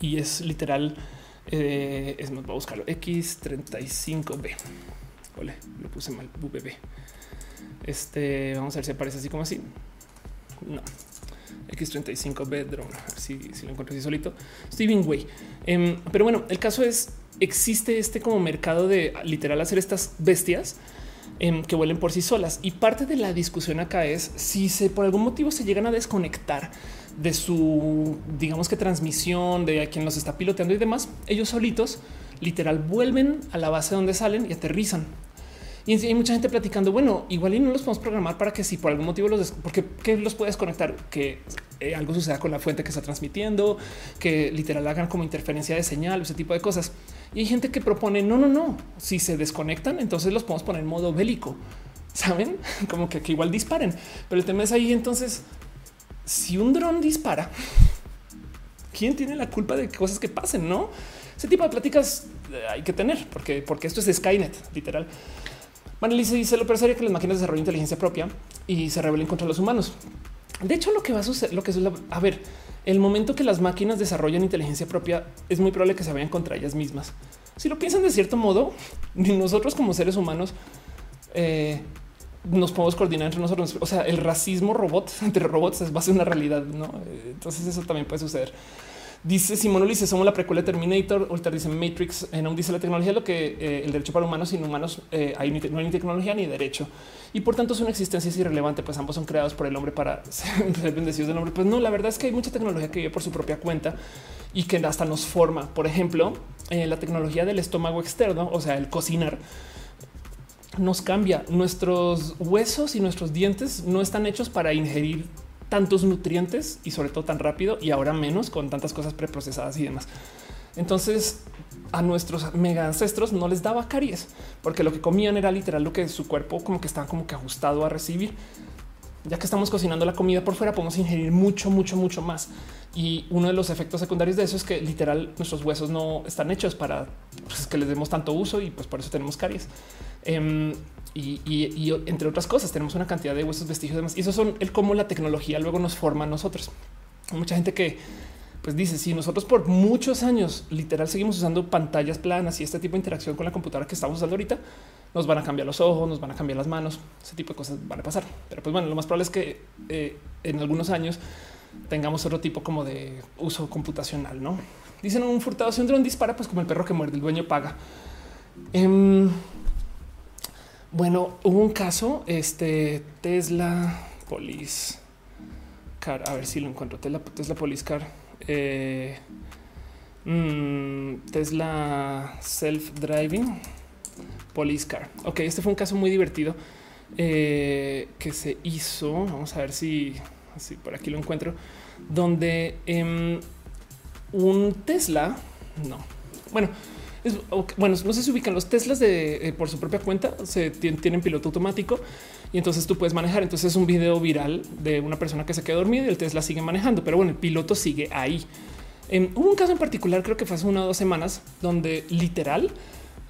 y es literal. Eh, es más, voy a buscarlo X35B. Ole, lo puse mal. VB. Este vamos a ver si aparece así como así. No, X35B drone. Si, si lo encuentro así solito. Steven Way. Em, pero bueno, el caso es existe este como mercado de literal hacer estas bestias em, que vuelen por sí solas. Y parte de la discusión acá es si se por algún motivo se llegan a desconectar de su, digamos que transmisión de a quien los está piloteando y demás, ellos solitos literal vuelven a la base donde salen y aterrizan. Y hay mucha gente platicando, bueno, igual y no los podemos programar para que si por algún motivo los, porque ¿qué los puedes conectar? Que eh, algo suceda con la fuente que está transmitiendo, que literal hagan como interferencia de señal, ese tipo de cosas. Y hay gente que propone, no, no, no, si se desconectan, entonces los podemos poner en modo bélico. Saben como que, que igual disparen, pero el tema es ahí. Entonces, si un dron dispara, ¿quién tiene la culpa de cosas que pasen? No, ese tipo de pláticas eh, hay que tener porque, porque esto es Skynet, literal. Manelice dice lo sería que las máquinas desarrollen inteligencia propia y se rebelen contra los humanos. De hecho, lo que va a suceder, lo que es a ver, el momento que las máquinas desarrollan inteligencia propia es muy probable que se vayan contra ellas mismas. Si lo piensan de cierto modo, nosotros como seres humanos eh, nos podemos coordinar entre nosotros. O sea, el racismo robot entre robots es, va a ser una realidad. ¿no? Entonces eso también puede suceder. Dice Simón dice somos la precuela de Terminator. Ultra dice Matrix. En un dice la tecnología lo que eh, el derecho para humanos sin humanos eh, no hay ni tecnología ni derecho y por tanto su existencia es irrelevante. Pues ambos son creados por el hombre para ser bendecidos del hombre. Pues no, la verdad es que hay mucha tecnología que vive por su propia cuenta y que hasta nos forma. Por ejemplo, eh, la tecnología del estómago externo, o sea, el cocinar nos cambia. Nuestros huesos y nuestros dientes no están hechos para ingerir tantos nutrientes y sobre todo tan rápido y ahora menos con tantas cosas preprocesadas y demás. Entonces a nuestros mega ancestros no les daba caries porque lo que comían era literal lo que su cuerpo como que estaba como que ajustado a recibir. Ya que estamos cocinando la comida por fuera, podemos ingerir mucho, mucho, mucho más. Y uno de los efectos secundarios de eso es que literal nuestros huesos no están hechos para pues, que les demos tanto uso y pues por eso tenemos caries. Em, y, entre otras cosas, tenemos una cantidad de huesos, vestigios y demás. Y eso son el cómo la tecnología luego nos forma a nosotros. Mucha gente que pues dice si nosotros por muchos años literal seguimos usando pantallas planas y este tipo de interacción con la computadora que estamos usando ahorita, nos van a cambiar los ojos, nos van a cambiar las manos, ese tipo de cosas van a pasar. Pero pues bueno, lo más probable es que eh, en algunos años tengamos otro tipo como de uso computacional, ¿no? Dicen un furtado si un dron dispara, pues como el perro que muerde, el dueño paga. Em, bueno, hubo un caso, este Tesla Police Car, a ver si lo encuentro. Tesla, Tesla Police Car, eh, mm, Tesla Self Driving Police Car. Ok, este fue un caso muy divertido eh, que se hizo. Vamos a ver si, si por aquí lo encuentro, donde em, un Tesla, no, bueno bueno, no sé si ubican los Teslas de eh, por su propia cuenta, se tienen, piloto automático y entonces tú puedes manejar. Entonces es un video viral de una persona que se queda dormida y el Tesla sigue manejando, pero bueno, el piloto sigue ahí. En, hubo un caso en particular, creo que fue hace una o dos semanas, donde literal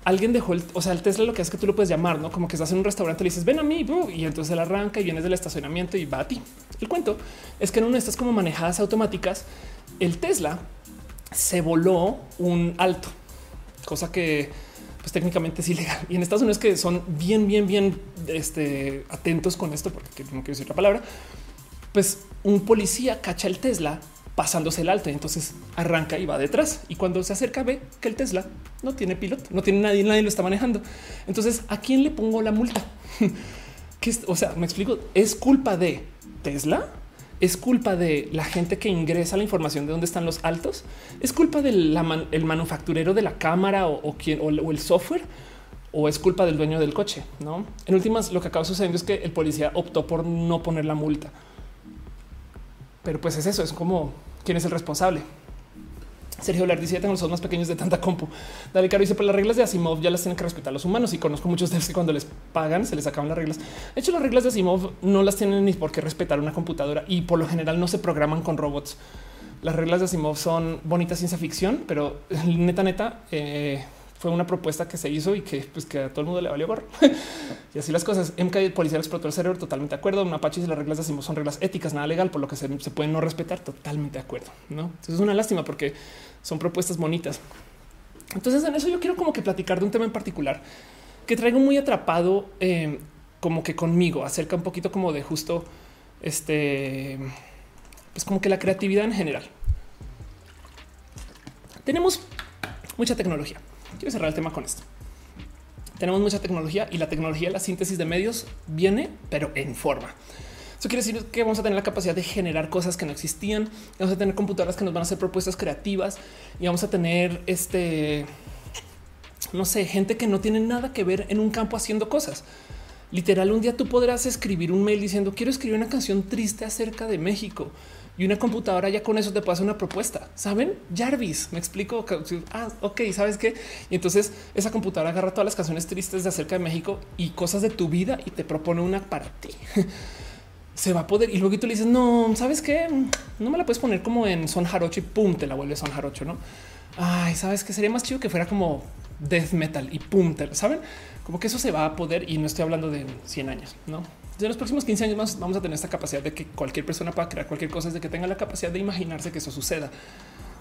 alguien dejó el, o sea, el Tesla lo que hace es que tú lo puedes llamar, no como que estás en un restaurante, le dices ven a mí y entonces él arranca y vienes del estacionamiento y va a ti. El cuento es que en una de estas como manejadas automáticas, el Tesla se voló un alto cosa que pues técnicamente es ilegal. Y en Estados Unidos que son bien, bien, bien este, atentos con esto, porque no quiero decir la palabra, pues un policía cacha el Tesla pasándose el alto. Entonces arranca y va detrás. Y cuando se acerca ve que el Tesla no tiene piloto, no tiene nadie, nadie lo está manejando. Entonces, ¿a quién le pongo la multa? o sea, me explico, es culpa de Tesla es culpa de la gente que ingresa la información de dónde están los altos, es culpa del manufacturero de la cámara o, o, el software o es culpa del dueño del coche. No, en últimas, lo que acaba sucediendo es que el policía optó por no poner la multa. Pero pues es eso, es como quién es el responsable. Sergio Lar dice: Tengo los ojos más pequeños de tanta compu. Dale, Caro dice: Pues las reglas de Asimov ya las tienen que respetar los humanos. Y conozco muchos de que cuando les pagan se les acaban las reglas. De hecho, las reglas de Asimov no las tienen ni por qué respetar una computadora y por lo general no se programan con robots. Las reglas de Asimov son bonitas ciencia ficción, pero neta, neta, eh, fue una propuesta que se hizo y que, pues, que a todo el mundo le valió gorro. y así las cosas. MK policía explotó el cerebro, totalmente de acuerdo. Un Apache y las reglas de Asimov son reglas éticas, nada legal, por lo que se, pueden no respetar, totalmente de acuerdo. No Entonces es una lástima porque son propuestas bonitas. Entonces en eso yo quiero como que platicar de un tema en particular que traigo muy atrapado eh, como que conmigo acerca un poquito como de justo este, pues como que la creatividad en general. Tenemos mucha tecnología. Quiero cerrar el tema con esto. Tenemos mucha tecnología y la tecnología, la síntesis de medios viene, pero en forma. Eso quiere decir que vamos a tener la capacidad de generar cosas que no existían. Vamos a tener computadoras que nos van a hacer propuestas creativas y vamos a tener este, no sé, gente que no tiene nada que ver en un campo haciendo cosas. Literal, un día tú podrás escribir un mail diciendo quiero escribir una canción triste acerca de México y una computadora ya con eso te puede hacer una propuesta. Saben, Jarvis, me explico. Ah, ok, sabes qué? Y entonces esa computadora agarra todas las canciones tristes de acerca de México y cosas de tu vida y te propone una para ti. Se va a poder. Y luego tú le dices, no, sabes qué? No me la puedes poner como en son jarocho y pum, te la vuelve son jarocho, no? Ay, sabes que sería más chido que fuera como death metal y pum, saben como que eso se va a poder y no estoy hablando de 100 años, no? De los próximos 15 años más vamos a tener esta capacidad de que cualquier persona pueda crear cualquier cosa, es de que tenga la capacidad de imaginarse que eso suceda.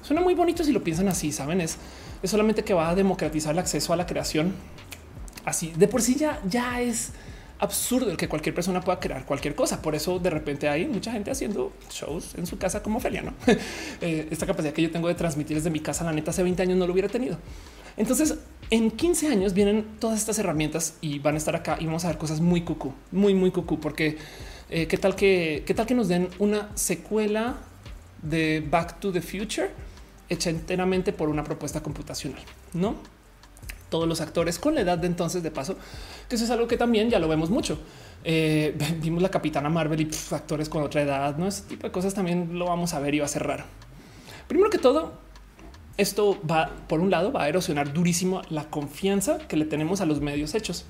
Suena muy bonito si lo piensan así, saben, es, es solamente que va a democratizar el acceso a la creación. Así de por sí ya, ya es absurdo el que cualquier persona pueda crear cualquier cosa. Por eso de repente hay mucha gente haciendo shows en su casa como Ophelia, ¿no? Eh, esta capacidad que yo tengo de transmitir desde mi casa, la neta, hace 20 años no lo hubiera tenido. Entonces, en 15 años vienen todas estas herramientas y van a estar acá y vamos a ver cosas muy cucú, muy, muy cucú, porque eh, qué tal que, qué tal que nos den una secuela de Back to the Future hecha enteramente por una propuesta computacional, no? Todos los actores con la edad de entonces, de paso, que eso es algo que también ya lo vemos mucho. Eh, vimos la Capitana Marvel y actores con otra edad, no ese tipo de cosas también lo vamos a ver y va a ser raro. Primero que todo, esto va, por un lado, va a erosionar durísimo la confianza que le tenemos a los medios hechos.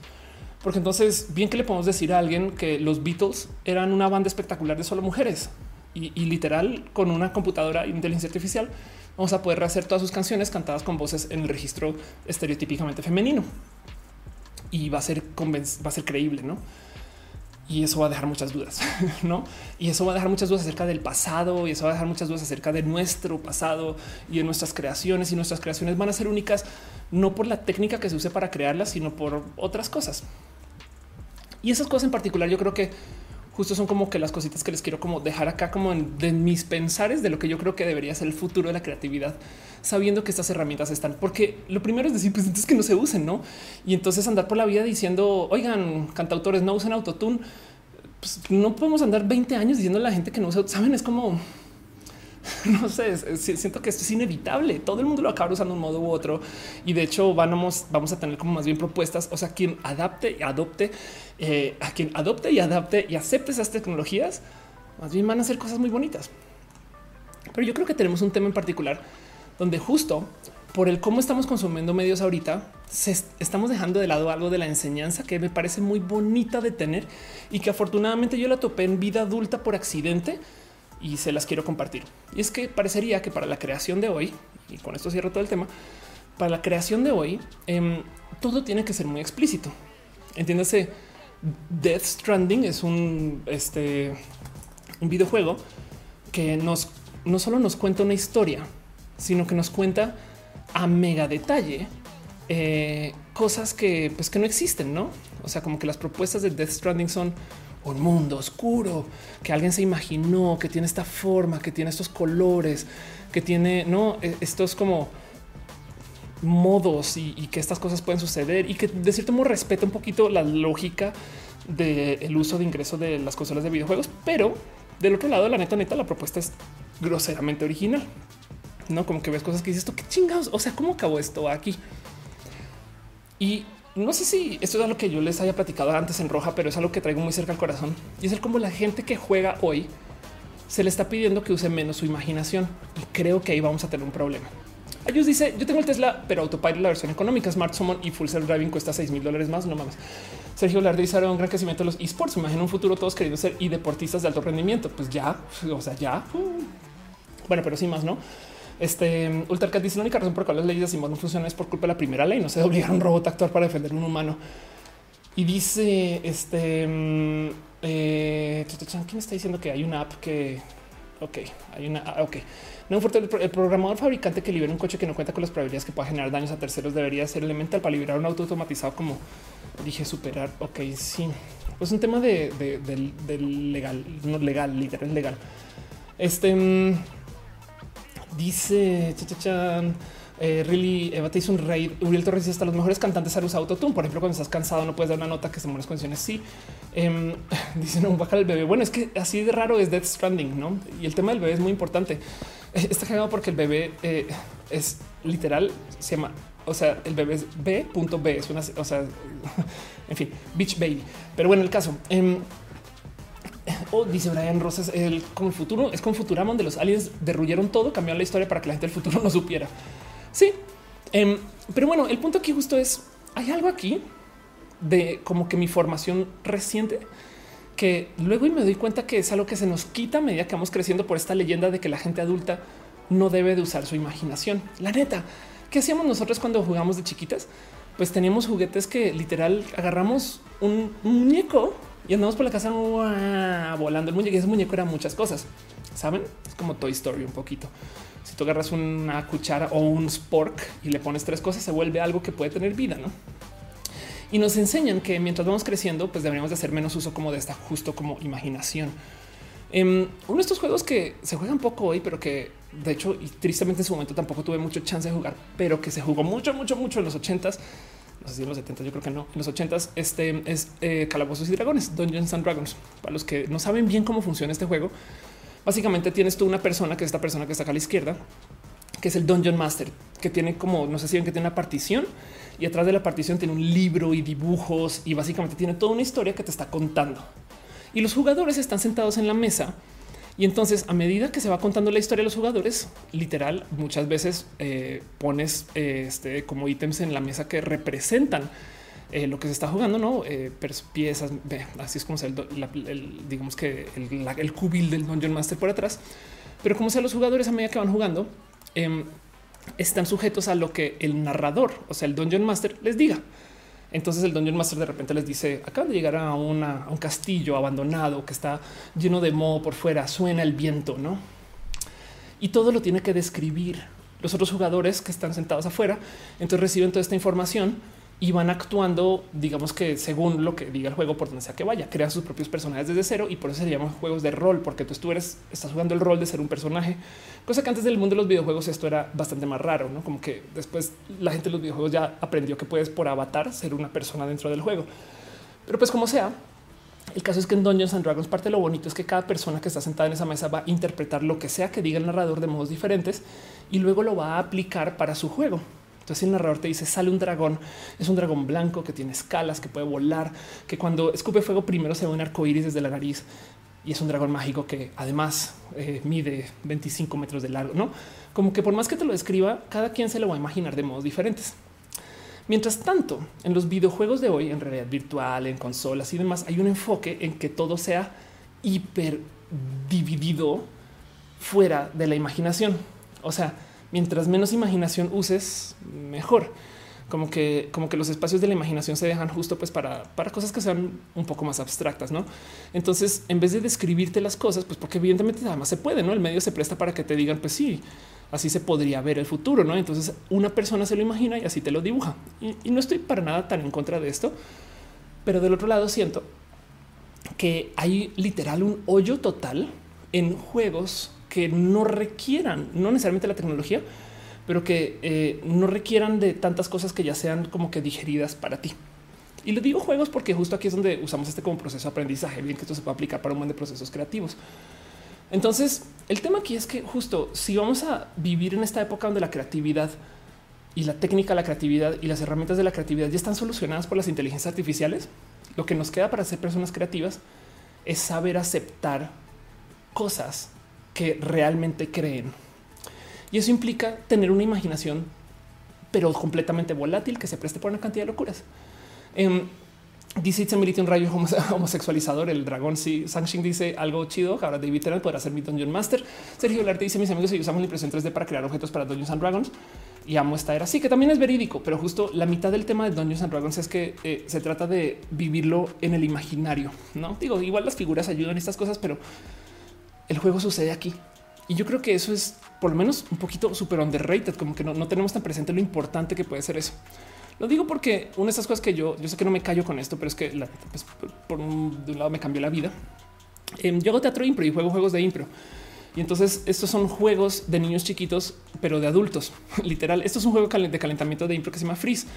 Porque entonces, bien que le podemos decir a alguien que los Beatles eran una banda espectacular de solo mujeres y, literal con una computadora inteligencia artificial, vamos a poder rehacer todas sus canciones cantadas con voces en el registro estereotípicamente femenino y va a ser va a ser creíble, no? Y eso va a dejar muchas dudas, no? Y eso va a dejar muchas dudas acerca del pasado y eso va a dejar muchas dudas acerca de nuestro pasado y de nuestras creaciones y nuestras creaciones van a ser únicas no por la técnica que se use para crearlas, sino por otras cosas. Y esas cosas en particular, yo creo que justo son como que las cositas que les quiero como dejar acá como en, de mis pensares de lo que yo creo que debería ser el futuro de la creatividad, sabiendo que estas herramientas están, porque lo primero es decir, pues entonces que no se usen, ¿no? Y entonces andar por la vida diciendo, oigan, cantautores, no usen autotune, pues no podemos andar 20 años diciendo a la gente que no usa, saben, es como no sé, siento que esto es inevitable. Todo el mundo lo acaba usando un modo u otro. Y de hecho, vamos, vamos a tener como más bien propuestas. O sea, quien adapte y adopte, eh, a quien adopte y adapte y acepte esas tecnologías, más bien van a hacer cosas muy bonitas. Pero yo creo que tenemos un tema en particular donde justo por el cómo estamos consumiendo medios ahorita, estamos dejando de lado algo de la enseñanza que me parece muy bonita de tener y que afortunadamente yo la topé en vida adulta por accidente y se las quiero compartir. Y es que parecería que para la creación de hoy, y con esto cierro todo el tema, para la creación de hoy, em, todo tiene que ser muy explícito. Entiéndase, Death Stranding es un, este, un videojuego que nos no solo nos cuenta una historia, sino que nos cuenta a mega detalle eh, cosas que, pues, que no existen, no? O sea, como que las propuestas de Death Stranding son un mundo oscuro que alguien se imaginó, que tiene esta forma, que tiene estos colores, que tiene no e, estos como modos y, que estas cosas pueden suceder y que de cierto modo respeta un poquito la lógica del uso de ingreso de las consolas de videojuegos, pero del otro lado, la neta, neta, la propuesta es groseramente original. No como que ves cosas que dices esto, qué chingados. O sea, cómo acabó esto aquí? Y no sé si esto es algo que yo les haya platicado antes en roja, pero es algo que traigo muy cerca al corazón y es el como la gente que juega hoy se le está pidiendo que use menos su imaginación y creo que ahí vamos a tener un problema. Ellos dice yo tengo el Tesla, pero autopilot la versión económica, Smart Summon y Full Self Driving cuesta 6 mil dólares más. No mames. Sergio Larde dice un gran crecimiento de los esports. Imagino un futuro todos queriendo ser y deportistas de alto rendimiento. Pues ya, o sea, ya. Bueno, pero sí más, no? Este Ultracat dice la única razón por la cual las leyes de Simón no funcionan es por culpa de la primera ley. No se debe obligar a un robot a actuar para defender un humano. Y dice este mm, eh, quién está diciendo que hay una app que ok, hay una ah, ok. No el programador fabricante que libera un coche que no cuenta con las probabilidades que pueda generar daños a terceros debería ser elemental para liberar un auto automatizado como dije superar. Ok, sí, pues un tema de, legal, no legal, literal legal. Este mm, Dice Chachachan. Eh, really Eva te hizo un raid. Uriel Torres dice hasta los mejores cantantes han usado autotune. Por ejemplo, cuando estás cansado, no puedes dar una nota que se buenas canciones. Sí, eh, dice no baja el bebé. Bueno, es que así de raro es Death Stranding, no? Y el tema del bebé es muy importante. Está cagado porque el bebé eh, es literal, se llama, o sea, el bebé es B.B. Es una, o sea, en fin, Beach Baby. Pero bueno, el caso. Eh, o dice Brian Rosas, el como el futuro es con Futurama, donde los aliens derruyeron todo, cambiaron la historia para que la gente del futuro no supiera. Sí, em, pero bueno, el punto aquí justo es hay algo aquí de como que mi formación reciente que luego y me doy cuenta que es algo que se nos quita a medida que vamos creciendo por esta leyenda de que la gente adulta no debe de usar su imaginación. La neta, ¿qué hacíamos nosotros cuando jugamos de chiquitas? Pues teníamos juguetes que literal agarramos un muñeco y andamos por la casa volando el muñeco. Y ese muñeco era muchas cosas. Saben? Es como Toy Story un poquito. Si tú agarras una cuchara o un spork y le pones tres cosas, se vuelve algo que puede tener vida, no? y nos enseñan que mientras vamos creciendo, pues deberíamos de hacer menos uso como de esta justo como imaginación. Um, uno de estos juegos que se juegan poco hoy, pero que de hecho y tristemente en su momento tampoco tuve mucho chance de jugar, pero que se jugó mucho, mucho, mucho en los ochentas. No sé si en los 70, yo creo que no. En los 80 este es eh, Calabozos y Dragones, Dungeons and Dragons. Para los que no saben bien cómo funciona este juego, básicamente tienes tú una persona que es esta persona que está acá a la izquierda, que es el Dungeon Master, que tiene como, no sé si ven que tiene una partición y atrás de la partición tiene un libro y dibujos y básicamente tiene toda una historia que te está contando. Y los jugadores están sentados en la mesa y entonces a medida que se va contando la historia de los jugadores, literal, muchas veces eh, pones eh, este, como ítems en la mesa que representan eh, lo que se está jugando, no piezas. Así es como el, digamos que el, el, cubil del Dungeon Master por atrás. Pero como sea, los jugadores a medida que van jugando em, están sujetos a lo que el narrador, o sea, el Dungeon Master les diga. Entonces el Dungeon Master de repente les dice, acaban de llegar a, un castillo abandonado que está lleno de moho por fuera, suena el viento, ¿no? Y todo lo tiene que describir. Los otros jugadores que están sentados afuera, entonces reciben toda esta información y van actuando, digamos que según lo que diga el juego, por donde sea que vaya, crean sus propios personajes desde cero y por eso se llaman juegos de rol, porque tú, eres, estás jugando el rol de ser un personaje, cosa que antes del mundo de los videojuegos esto era bastante más raro, no como que después la gente de los videojuegos ya aprendió que puedes por avatar ser una persona dentro del juego. Pero pues como sea, el caso es que en Dungeons and Dragons parte de lo bonito es que cada persona que está sentada en esa mesa va a interpretar lo que sea que diga el narrador de modos diferentes y luego lo va a aplicar para su juego. Entonces el narrador te dice sale un dragón, es un dragón blanco que tiene escalas, que puede volar, que cuando escupe fuego primero se ve un arco iris desde la nariz y es un dragón mágico que además eh, mide 25 metros de largo, no como que por más que te lo describa, cada quien se lo va a imaginar de modos diferentes. Mientras tanto, en los videojuegos de hoy, en realidad virtual, en consolas y demás, hay un enfoque en que todo sea hiper dividido fuera de la imaginación. O sea, mientras menos imaginación uses, mejor. Como que, como que los espacios de la imaginación se dejan justo pues para, para cosas que sean un poco más abstractas, ¿no? Entonces, en vez de describirte las cosas, pues porque evidentemente además se puede, ¿no? El medio se presta para que te digan, pues sí, así se podría ver el futuro, ¿no? Entonces, una persona se lo imagina y así te lo dibuja. Y no estoy para nada tan en contra de esto, pero del otro lado siento que hay literal un hoyo total en juegos que no requieran, no necesariamente la tecnología, pero que eh, no requieran de tantas cosas que ya sean como que digeridas para ti. Y le digo juegos porque justo aquí es donde usamos este como proceso de aprendizaje, bien que esto se puede aplicar para un montón de procesos creativos. Entonces, el tema aquí es que justo si vamos a vivir en esta época donde la creatividad y la técnica, la creatividad y las herramientas de la creatividad ya están solucionadas por las inteligencias artificiales, lo que nos queda para ser personas creativas es saber aceptar cosas que realmente creen. Y eso implica tener una imaginación, pero completamente volátil, que se preste por una cantidad de locuras. Eh, dice Itzemility un rayo homosexualizador. El dragón. Si sí. Sanshin dice algo chido. Ahora David Tennant podrá ser mi Dungeon Master. Sergio Larte dice: Mis amigos y usamos la impresión 3D para crear objetos para Dungeons and Dragons. Y amo esta era. Sí, que también es verídico, pero justo la mitad del tema de Dungeons and Dragons es que eh, se trata de vivirlo en el imaginario. No digo, igual las figuras ayudan estas cosas, pero el juego sucede aquí. Y yo creo que eso es por lo menos un poquito super underrated, como que no, tenemos tan presente lo importante que puede ser eso. Lo digo porque una de estas cosas que yo, yo sé que no me callo con esto, pero es que pues, por un, de un lado me cambió la vida. Em, yo hago teatro impro y juego juegos de impro. Y entonces estos son juegos de niños chiquitos, pero de adultos. Literal, esto es un juego de calentamiento de impro que se llama Freeze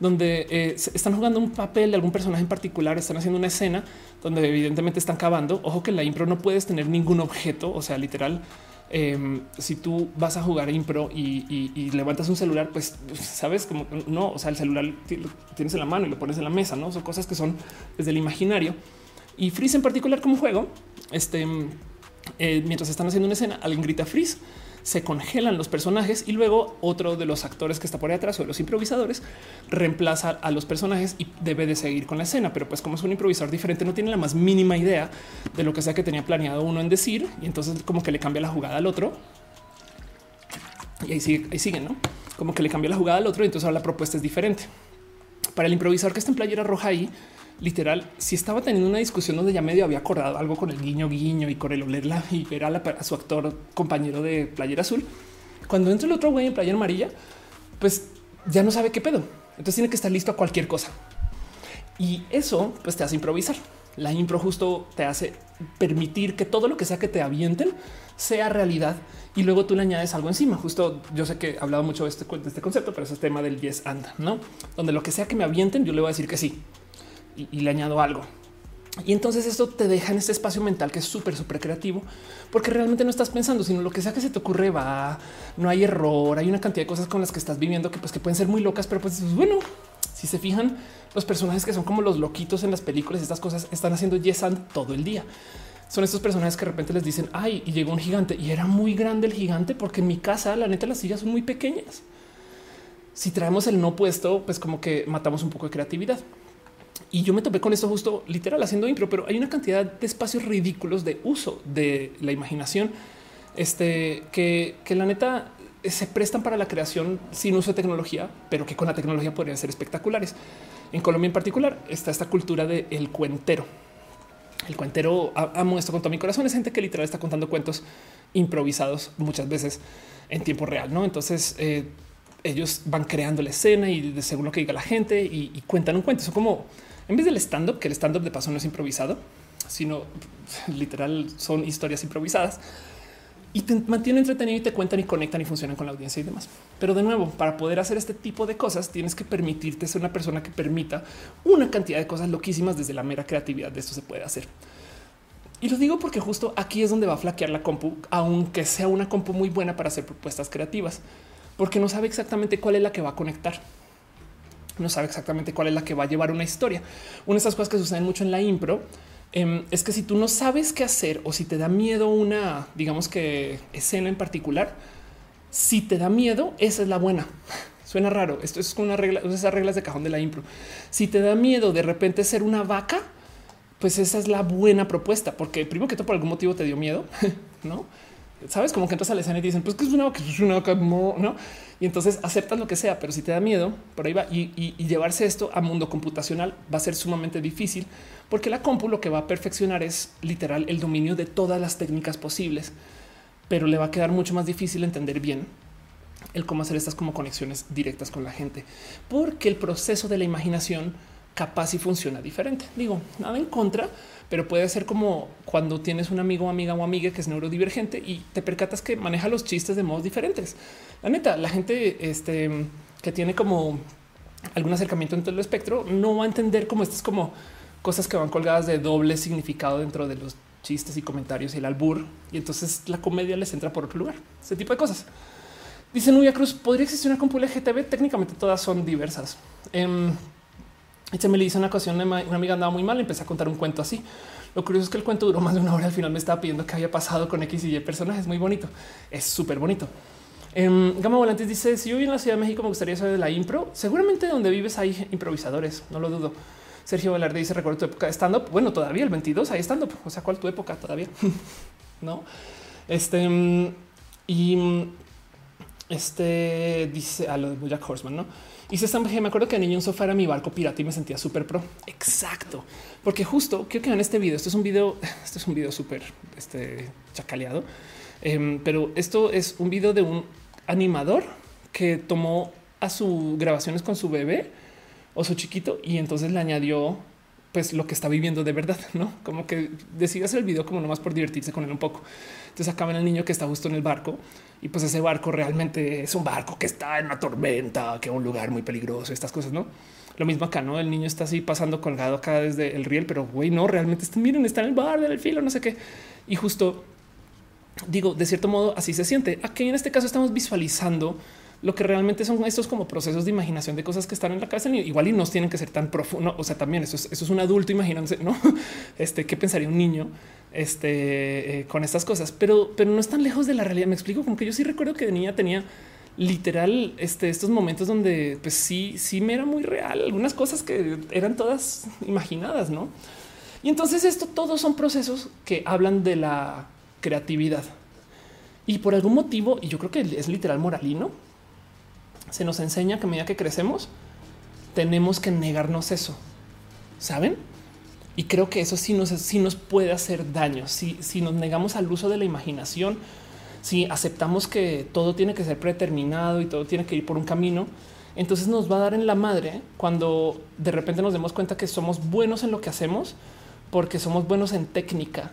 donde eh, están jugando un papel de algún personaje en particular, están haciendo una escena donde evidentemente están cavando. Ojo que en la impro no puedes tener ningún objeto, o sea, literal. Em, si tú vas a jugar impro y, levantas un celular, pues sabes como no, o sea, el celular tienes en la mano y lo pones en la mesa, no son cosas que son desde el imaginario y Freeze en particular como juego. Este eh, mientras están haciendo una escena, alguien grita Freeze se congelan los personajes y luego otro de los actores que está por ahí atrás o de los improvisadores reemplaza a los personajes y debe de seguir con la escena. Pero pues como es un improvisador diferente, no tiene la más mínima idea de lo que sea que tenía planeado uno en decir y entonces como que le cambia la jugada al otro. Y ahí sigue, ahí siguen, ¿no? Como que le cambia la jugada al otro y entonces ahora la propuesta es diferente. Para el improvisador que está en playera roja ahí, literal, si estaba teniendo una discusión donde ya medio había acordado algo con el guiño guiño y con el olerla y ver a, su actor compañero de playera azul, cuando entra el otro güey en playera amarilla, pues ya no sabe qué pedo. Entonces tiene que estar listo a cualquier cosa. Y eso pues te hace improvisar. La impro justo te hace permitir que todo lo que sea que te avienten sea realidad y luego tú le añades algo encima. Justo yo sé que he hablado mucho de este, de este concepto, pero ese es tema del yes and, no? Donde lo que sea que me avienten, yo le voy a decir que sí y, le añado algo. Y entonces esto te deja en este espacio mental que es súper, súper creativo, porque realmente no estás pensando, sino lo que sea que se te ocurre va, no hay error, hay una cantidad de cosas con las que estás viviendo que pues que pueden ser muy locas, pero pues bueno, si se fijan, los personajes que son como los loquitos en las películas, estas cosas están haciendo yes and todo el día. Son estos personajes que de repente les dicen, ay, y llegó un gigante y era muy grande el gigante porque en mi casa, la neta, las sillas son muy pequeñas. Si traemos el no puesto, pues como que matamos un poco de creatividad. Y yo me topé con esto justo literal haciendo intro, pero hay una cantidad de espacios ridículos de uso de la imaginación este, que, que la neta se prestan para la creación sin uso de tecnología, pero que con la tecnología podrían ser espectaculares. En Colombia en particular está esta cultura del el cuentero. El cuentero, amo esto con todo mi corazón, es gente que literal está contando cuentos improvisados muchas veces en tiempo real, ¿no? Entonces eh, ellos van creando la escena y según lo que diga la gente y, y cuentan un cuento. Son como en vez del stand up, que el stand up de paso no es improvisado, sino literal son historias improvisadas y te mantienen entretenido y te cuentan y conectan y funcionan con la audiencia y demás. Pero de nuevo, para poder hacer este tipo de cosas, tienes que permitirte ser una persona que permita una cantidad de cosas loquísimas desde la mera creatividad. De esto se puede hacer. Y lo digo porque justo aquí es donde va a flaquear la compu, aunque sea una compu muy buena para hacer propuestas creativas, porque no sabe exactamente cuál es la que va a conectar no sabe exactamente cuál es la que va a llevar una historia. Una de esas cosas que suceden mucho en la impro em, es que si tú no sabes qué hacer o si te da miedo una, digamos que escena en particular, si te da miedo, esa es la buena. Suena raro. Esto es una regla, esas reglas de cajón de la impro. Si te da miedo de repente ser una vaca, pues esa es la buena propuesta, porque primero que todo por algún motivo te dio miedo, no? Sabes como que entras a la escena y dicen, pues que es una vaca, es una no? y entonces aceptas lo que sea, pero si te da miedo, por ahí va y, llevarse esto a mundo computacional va a ser sumamente difícil porque la compu lo que va a perfeccionar es literal el dominio de todas las técnicas posibles, pero le va a quedar mucho más difícil entender bien el cómo hacer estas como conexiones directas con la gente, porque el proceso de la imaginación capaz y funciona diferente. Digo, nada en contra, pero puede ser como cuando tienes un amigo, amiga o amiga que es neurodivergente y te percatas que maneja los chistes de modos diferentes. La neta, la gente este, que tiene como algún acercamiento en todo el espectro no va a entender como estas como cosas que van colgadas de doble significado dentro de los chistes y comentarios y el albur. Y entonces la comedia les entra por otro lugar. Ese tipo de cosas. Dice Nubia Cruz, ¿podría existir una compu LGTB? Técnicamente todas son diversas. Eh, se me le hizo una ocasión, una amiga andaba muy mal, empecé a contar un cuento así. Lo curioso es que el cuento duró más de una hora. Al final me estaba pidiendo que había pasado con X y Y personajes. Muy bonito. Es súper bonito. En Gama Volantes dice: Si yo vivo en la Ciudad de México, me gustaría saber de la impro. Seguramente donde vives hay improvisadores, no lo dudo. Sergio Velarde dice: Recuerdo tu época de stand up. Bueno, todavía el 22 hay stand up. O sea, ¿cuál tu época todavía? no, este y este dice a lo de Jack Horseman, no? Y se están, me acuerdo que a niño un sofá era mi barco pirata y me sentía súper pro. Exacto, porque justo quiero que vean este video. Esto es un video, esto es un video súper este, chacaleado, em, pero esto es un video de un animador que tomó a sus grabaciones con su bebé o su chiquito y entonces le añadió pues lo que está viviendo de verdad, no como que decide hacer el video como nomás por divertirse con él un poco. Entonces acaban el niño que está justo en el barco y pues ese barco realmente es un barco que está en una tormenta, que es un lugar muy peligroso, estas cosas, no? Lo mismo acá, no? El niño está así pasando colgado acá desde el riel, pero güey, no realmente está, miren, está en el bar del filo, no sé qué. Y justo digo, de cierto modo, así se siente. Aquí en este caso estamos visualizando lo que realmente son estos como procesos de imaginación de cosas que están en la cabeza. Igual y no tienen que ser tan profundo. O sea, también eso es, eso es un adulto imaginándose, no? Este qué pensaría un niño este, eh, con estas cosas, pero, pero no están lejos de la realidad. Me explico como que yo sí recuerdo que de niña tenía literal este, estos momentos donde pues sí, sí me era muy real. Algunas cosas que eran todas imaginadas, no? Y entonces esto todos son procesos que hablan de la creatividad. Y por algún motivo, y yo creo que es literal moralino, se nos enseña que a medida que crecemos tenemos que negarnos eso. ¿Saben? Y creo que eso sí nos, sí nos puede hacer daño. Si, si nos negamos al uso de la imaginación, si aceptamos que todo tiene que ser predeterminado y todo tiene que ir por un camino, Entonces nos va a dar en la madre cuando de repente nos demos cuenta que somos buenos en lo que hacemos porque somos buenos en técnica,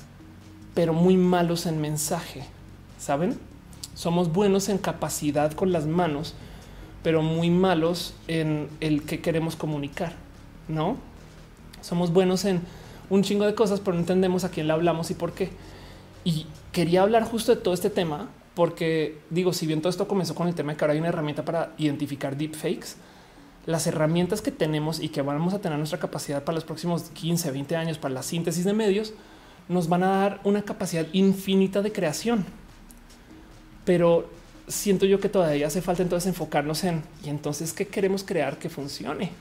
pero muy malos en mensaje. Saben? Somos buenos en capacidad con las manos, pero muy malos en el que queremos comunicar. No somos buenos en un chingo de cosas, pero no entendemos a quién le hablamos y por qué. Y quería hablar justo de todo este tema porque digo, si bien todo esto comenzó con el tema de que ahora hay una herramienta para identificar deepfakes, las herramientas que tenemos y que vamos a tener nuestra capacidad para los próximos 15, 20 años para la síntesis de medios, nos van a dar una capacidad infinita de creación. Pero siento yo que todavía hace falta entonces enfocarnos en y entonces qué queremos crear que funcione,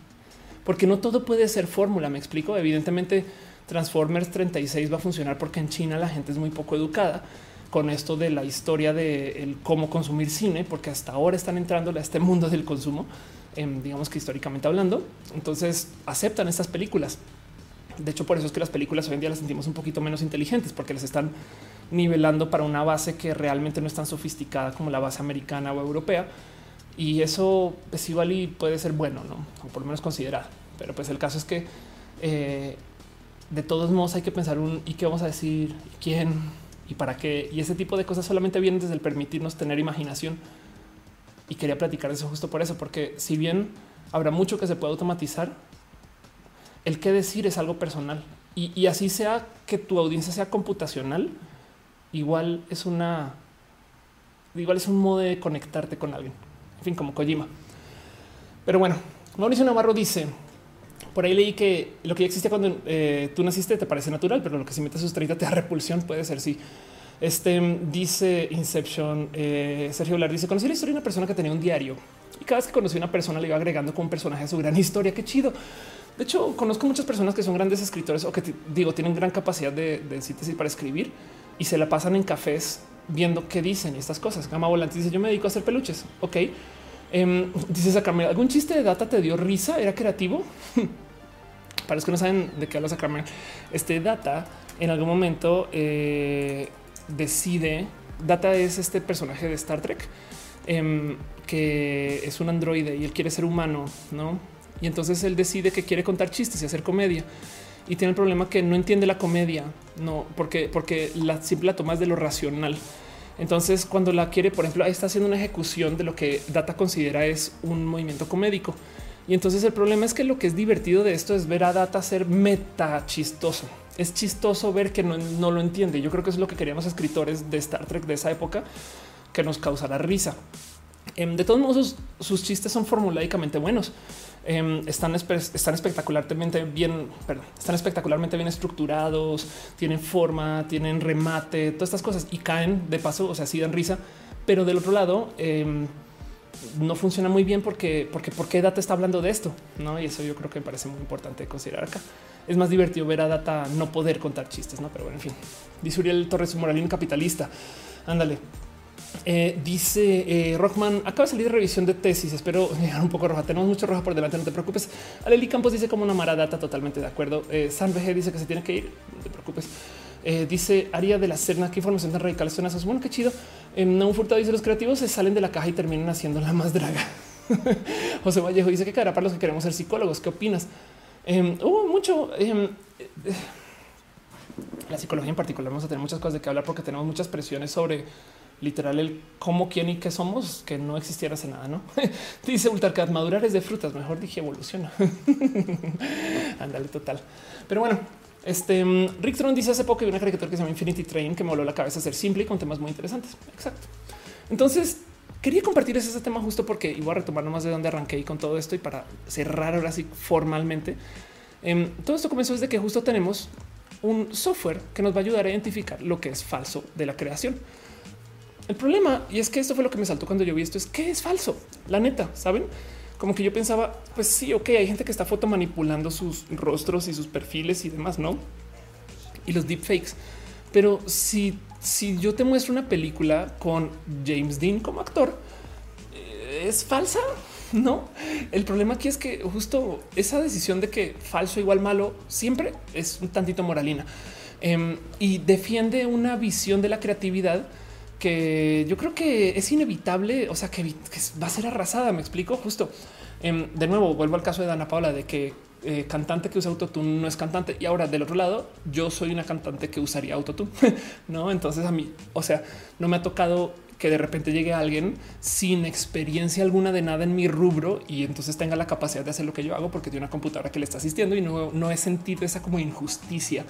porque no todo puede ser fórmula. Me explico. Evidentemente, Transformers 36 va a funcionar porque en China la gente es muy poco educada con esto de la historia de cómo consumir cine, porque hasta ahora están entrando a este mundo del consumo, em, digamos que históricamente hablando. Entonces aceptan estas películas. De hecho, por eso es que las películas hoy en día las sentimos un poquito menos inteligentes, porque les están nivelando para una base que realmente no es tan sofisticada como la base americana o europea. Y eso es igual y puede ser bueno, ¿no? o por lo menos considerado. Pero pues el caso es que eh, de todos modos hay que pensar un y qué vamos a decir, quién y para qué. Y ese tipo de cosas solamente vienen desde el permitirnos tener imaginación. Y quería platicar eso justo por eso, porque si bien habrá mucho que se puede automatizar, el qué decir es algo personal. Y, así sea que tu audiencia sea computacional, igual es una, igual es un modo de conectarte con alguien. En fin, como Kojima. Pero bueno, Mauricio Navarro dice, por ahí leí que lo que ya existía cuando eh, tú naciste te parece natural, pero lo que si metes sus 30 te da repulsión, puede ser sí. Este dice Inception. Eh, Sergio Lar dice: Conocí la historia de una persona que tenía un diario y cada vez que conocí a una persona le iba agregando como un personaje a su gran historia. Qué chido. De hecho, conozco muchas personas que son grandes escritores o que digo tienen gran capacidad de síntesis para escribir y se la pasan en cafés viendo qué dicen y estas cosas. Gama Volante dice: Yo me dedico a hacer peluches. Ok. Um, dice Sacramento, ¿algún chiste de data te dio risa? ¿Era creativo? Para los que no saben de qué habla Sacramento, este data en algún momento eh, decide, data es este personaje de Star Trek em, que es un androide y él quiere ser humano, ¿no? Y entonces él decide que quiere contar chistes y hacer comedia y tiene el problema que no entiende la comedia, no, porque, porque la simple la toma es de lo racional. Entonces, cuando la quiere, por ejemplo, está haciendo una ejecución de lo que Data considera es un movimiento comédico. Y entonces el problema es que lo que es divertido de esto es ver a Data ser meta chistoso. Es chistoso ver que no, lo entiende. Yo creo que es lo que querían los escritores de Star Trek de esa época, que nos causara risa. Em, de todos modos, sus, chistes son formulaicamente buenos. Em, están, están espectacularmente bien, perdón, están espectacularmente bien estructurados, tienen forma, tienen remate, todas estas cosas y caen de paso, o sea, sí dan risa. Pero del otro lado, em, no funciona muy bien porque, porque, ¿por qué Data está hablando de esto? No, y eso yo creo que me parece muy importante considerar acá. Es más divertido ver a Data no poder contar chistes, no? Pero bueno, en fin, dice Uriel Torres Moralín, capitalista. Ándale. Eh, dice eh, Rockman, acaba de salir de revisión de tesis. Espero llegar un poco roja. Tenemos mucho roja por delante. No te preocupes. Aleli Campos dice como una mara data. Totalmente de acuerdo. Eh, San VG dice que se tiene que ir. No te preocupes. Eh, dice Aria de la Serna, qué información tan radical suena eso. Bueno, qué chido. En un Furtado dice los creativos se salen de la caja y terminan haciendo la más draga. José Vallejo dice que cara para los que queremos ser psicólogos. ¿Qué opinas? Hubo mucho. La psicología en particular vamos a tener muchas cosas de que hablar porque tenemos muchas presiones sobre literal el cómo, quién y qué somos, que no existiera hace nada, ¿no? Dice Ultarcat, madurar es de frutas, mejor dije evoluciona. Ándale, total. Pero bueno, este mm, Rick Tron dice hace poco que una caricatura que se llama Infinity Train que me voló la cabeza ser simple y con temas muy interesantes. Exacto. Entonces quería compartir ese tema justo porque iba a retomar nomás de dónde arranqué y con todo esto y para cerrar ahora sí formalmente. Em, todo esto comenzó desde que justo tenemos un software que nos va a ayudar a identificar lo que es falso de la creación. El problema, y es que esto fue lo que me saltó cuando yo vi esto, es que es falso. La neta, saben? Como que yo pensaba, pues sí, ok, hay gente que está foto manipulando sus rostros y sus perfiles y demás, no? Y los deepfakes. Pero si, si yo te muestro una película con James Dean como actor, eh, es falsa. No, el problema aquí es que justo esa decisión de que falso igual malo siempre es un tantito moralina em, y defiende una visión de la creatividad que yo creo que es inevitable, o sea, que, va a ser arrasada. Me explico justo. Em, de nuevo, vuelvo al caso de Dana Paula de que eh, cantante que usa autotune no es cantante. Y ahora del otro lado, yo soy una cantante que usaría autotune. no, entonces a mí, o sea, no me ha tocado que de repente llegue alguien sin experiencia alguna de nada en mi rubro y entonces tenga la capacidad de hacer lo que yo hago porque tiene una computadora que le está asistiendo y no, no he sentido esa como injusticia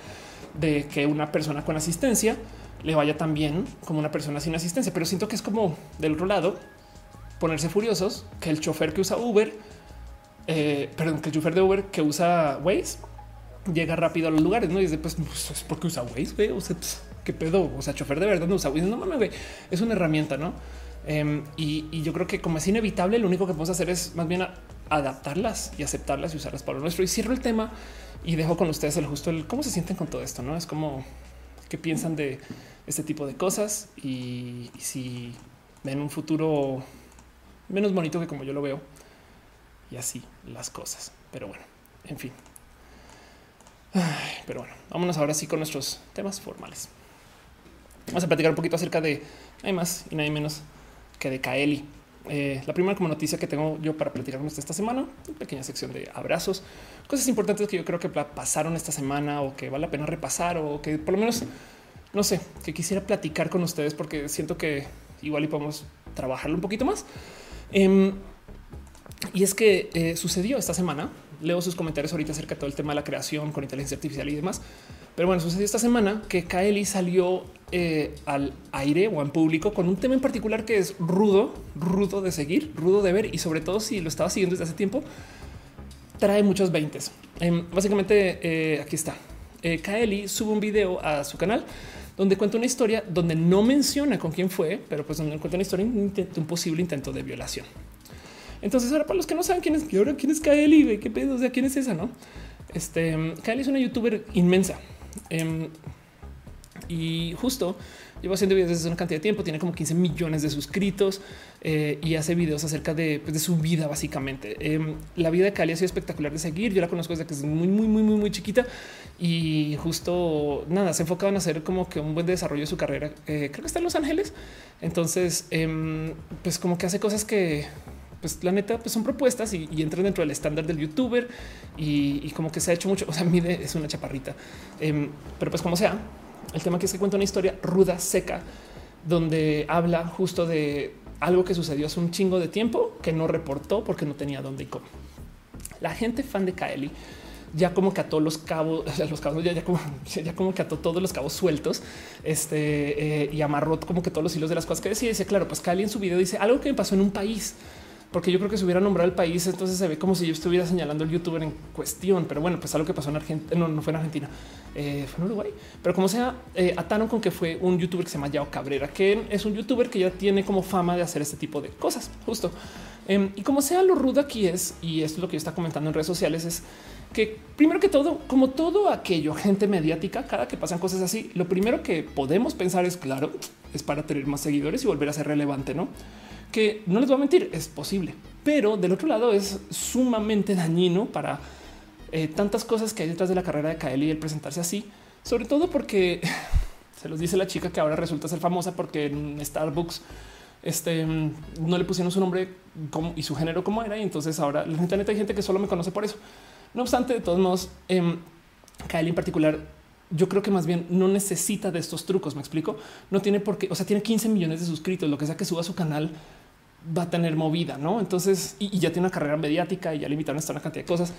de que una persona con asistencia le vaya tan bien como una persona sin asistencia. Pero siento que es como del otro lado ponerse furiosos que el chofer que usa Uber, eh, perdón, que el chofer de Uber que usa Waze llega rápido a los lugares, ¿no? Y dice, pues, pues es porque usa Waze, O sea, pues, qué pedo, o sea, chofer de verdad no usa Waze, no mames, güey, es una herramienta, ¿no? Em, y, yo creo que como es inevitable, lo único que podemos hacer es más bien adaptarlas y aceptarlas y usarlas para lo nuestro. Y cierro el tema y dejo con ustedes el justo el cómo se sienten con todo esto, ¿no? Es como qué piensan de este tipo de cosas y, si ven un futuro menos bonito que como yo lo veo y así las cosas. Pero bueno, en fin. pero bueno, vámonos ahora sí con nuestros temas formales. Vamos a platicar un poquito acerca de hay más y nadie menos que de Kaeli. Eh, la primera como noticia que tengo yo para platicar con usted esta semana, una pequeña sección de abrazos, cosas importantes que yo creo que pasaron esta semana o que vale la pena repasar o que por lo menos no sé, que quisiera platicar con ustedes porque siento que igual y podemos trabajarlo un poquito más. Em, y es que eh, sucedió esta semana. Leo sus comentarios ahorita acerca de todo el tema de la creación con inteligencia artificial y demás. Pero bueno, sucedió esta semana que Kaeli salió eh, al aire o en público con un tema en particular que es rudo, rudo de seguir, rudo de ver y sobre todo si lo estaba siguiendo desde hace tiempo, trae muchos veintes. Em, básicamente eh, aquí está. Kaeli sube un video a su canal donde cuenta una historia donde no menciona con quién fue, pero pues donde cuenta una historia de un posible intento de violación. Entonces, ahora para los que no saben quién es, ahora quién es Kaeli, qué pedo, o sea, quién es esa, no? Este es una youtuber inmensa. Em, y justo lleva haciendo videos desde una cantidad de tiempo, tiene como 15 millones de suscritos eh, y hace videos acerca de, pues, de su vida básicamente. Em, la vida de Cali ha sido espectacular de seguir. Yo la conozco desde que es muy, muy, muy, muy, muy chiquita y justo nada, se enfocaba en hacer como que un buen desarrollo de su carrera. Eh, creo que está en Los Ángeles. Entonces, em, pues como que hace cosas que pues la neta pues son propuestas y, entran dentro del estándar del youtuber y, como que se ha hecho mucho. O sea, mide es una chaparrita, em, pero pues como sea, el tema que es que cuenta una historia ruda, seca, donde habla justo de algo que sucedió hace un chingo de tiempo que no reportó porque no tenía dónde y cómo. La gente fan de Kaeli ya como que ató los cabos, los cabos ya, como, ya como que ató todos los cabos sueltos este, eh, y amarró como que todos los hilos de las cosas que decía. Dice, claro, pues Kaeli en su video dice algo que me pasó en un país porque yo creo que si hubiera nombrado el país, entonces se ve como si yo estuviera señalando el youtuber en cuestión. Pero bueno, pues algo que pasó en Argentina, no, no fue en Argentina, eh, fue en Uruguay. Pero como sea, eh, ataron con que fue un youtuber que se llama Yao Cabrera, que es un youtuber que ya tiene como fama de hacer este tipo de cosas, justo. Em, y como sea, lo rudo aquí es, y esto es lo que yo está comentando en redes sociales, es que primero que todo, como todo aquello, gente mediática, cada que pasan cosas así, lo primero que podemos pensar es, claro, es para tener más seguidores y volver a ser relevante, ¿no? Que no les voy a mentir, es posible, pero del otro lado es sumamente dañino para eh, tantas cosas que hay detrás de la carrera de Kaeli y el presentarse así, sobre todo porque se los dice la chica que ahora resulta ser famosa porque en Starbucks este, no le pusieron su nombre y su género como era. Y entonces ahora en internet hay gente que solo me conoce por eso. No obstante, de todos modos, eh, Kaeli en particular yo creo que más bien no necesita de estos trucos. Me explico. No tiene por qué. O sea, tiene 15 millones de suscritos. Lo que sea que suba su canal va a tener movida, no? Entonces, y, ya tiene una carrera mediática y ya le invitaron una cantidad de cosas.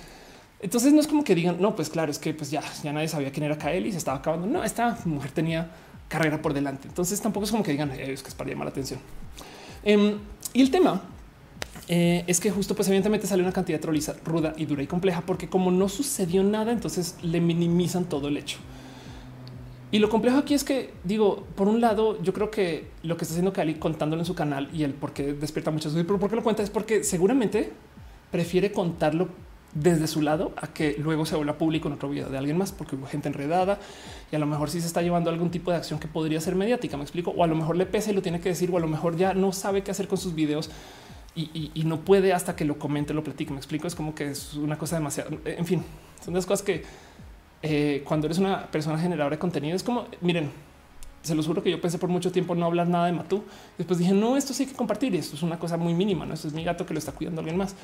Entonces, no es como que digan, no, pues claro, es que pues ya, ya nadie sabía quién era Kaeli y se estaba acabando. No, esta mujer tenía carrera por delante. Entonces, tampoco es como que digan, que es para llamar la atención. Em, y el tema eh, es que justo, pues evidentemente sale una cantidad de troliza ruda y dura y compleja, porque como no sucedió nada, entonces le minimizan todo el hecho. Y lo complejo aquí es que digo, por un lado, yo creo que lo que está haciendo Cali contándolo en su canal y el por qué despierta muchas veces, pero por qué lo cuenta es porque seguramente prefiere contarlo desde su lado a que luego se vuelva público en otro video de alguien más, porque hubo gente enredada y a lo mejor sí se está llevando algún tipo de acción que podría ser mediática. Me explico, o a lo mejor le pesa y lo tiene que decir, o a lo mejor ya no sabe qué hacer con sus videos y, y no puede hasta que lo comente, lo platique. Me explico, es como que es una cosa demasiado. En fin, son las cosas que eh, cuando eres una persona generadora de contenido, es como miren, se los juro que yo pensé por mucho tiempo no hablar nada de Matú. Después dije, no, esto sí hay que compartir esto es una cosa muy mínima, no, esto es mi gato que lo está cuidando alguien más.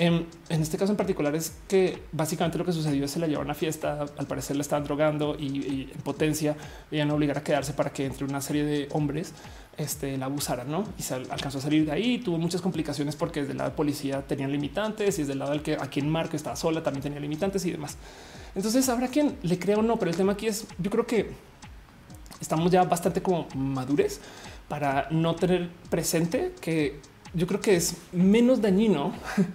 Em, en este caso en particular es que básicamente lo que sucedió es se la llevaron a fiesta, al parecer la estaban drogando y, en potencia iban a obligar a quedarse para que entre una serie de hombres este, la abusaran, ¿no? Y se alcanzó a salir de ahí, tuvo muchas complicaciones porque desde el lado de policía tenían limitantes y desde el lado del que a quien Marco estaba sola también tenía limitantes y demás. Entonces habrá quien le crea o no, pero el tema aquí es, yo creo que estamos ya bastante como madures para no tener presente que yo creo que es menos dañino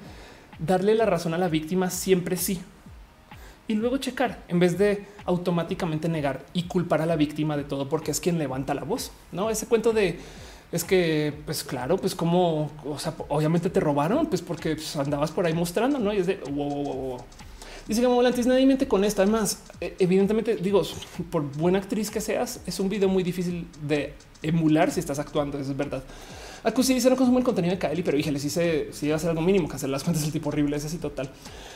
darle la razón a la víctima siempre sí. Y luego checar en vez de automáticamente negar y culpar a la víctima de todo porque es quien levanta la voz. No ese cuento de es que, pues claro, pues como, o sea, obviamente te robaron, pues porque pues, andabas por ahí mostrando, no? Y es de wow, Dice que Volantis nadie miente con esto. Además, e, evidentemente, digo, por buena actriz que seas, es un video muy difícil de emular si estás actuando. Eso es verdad. Acusi dice no consumo el contenido de Kaeli, pero híjole, si se si iba a hacer algo mínimo que hacer las cuentas del tipo horrible, es así total.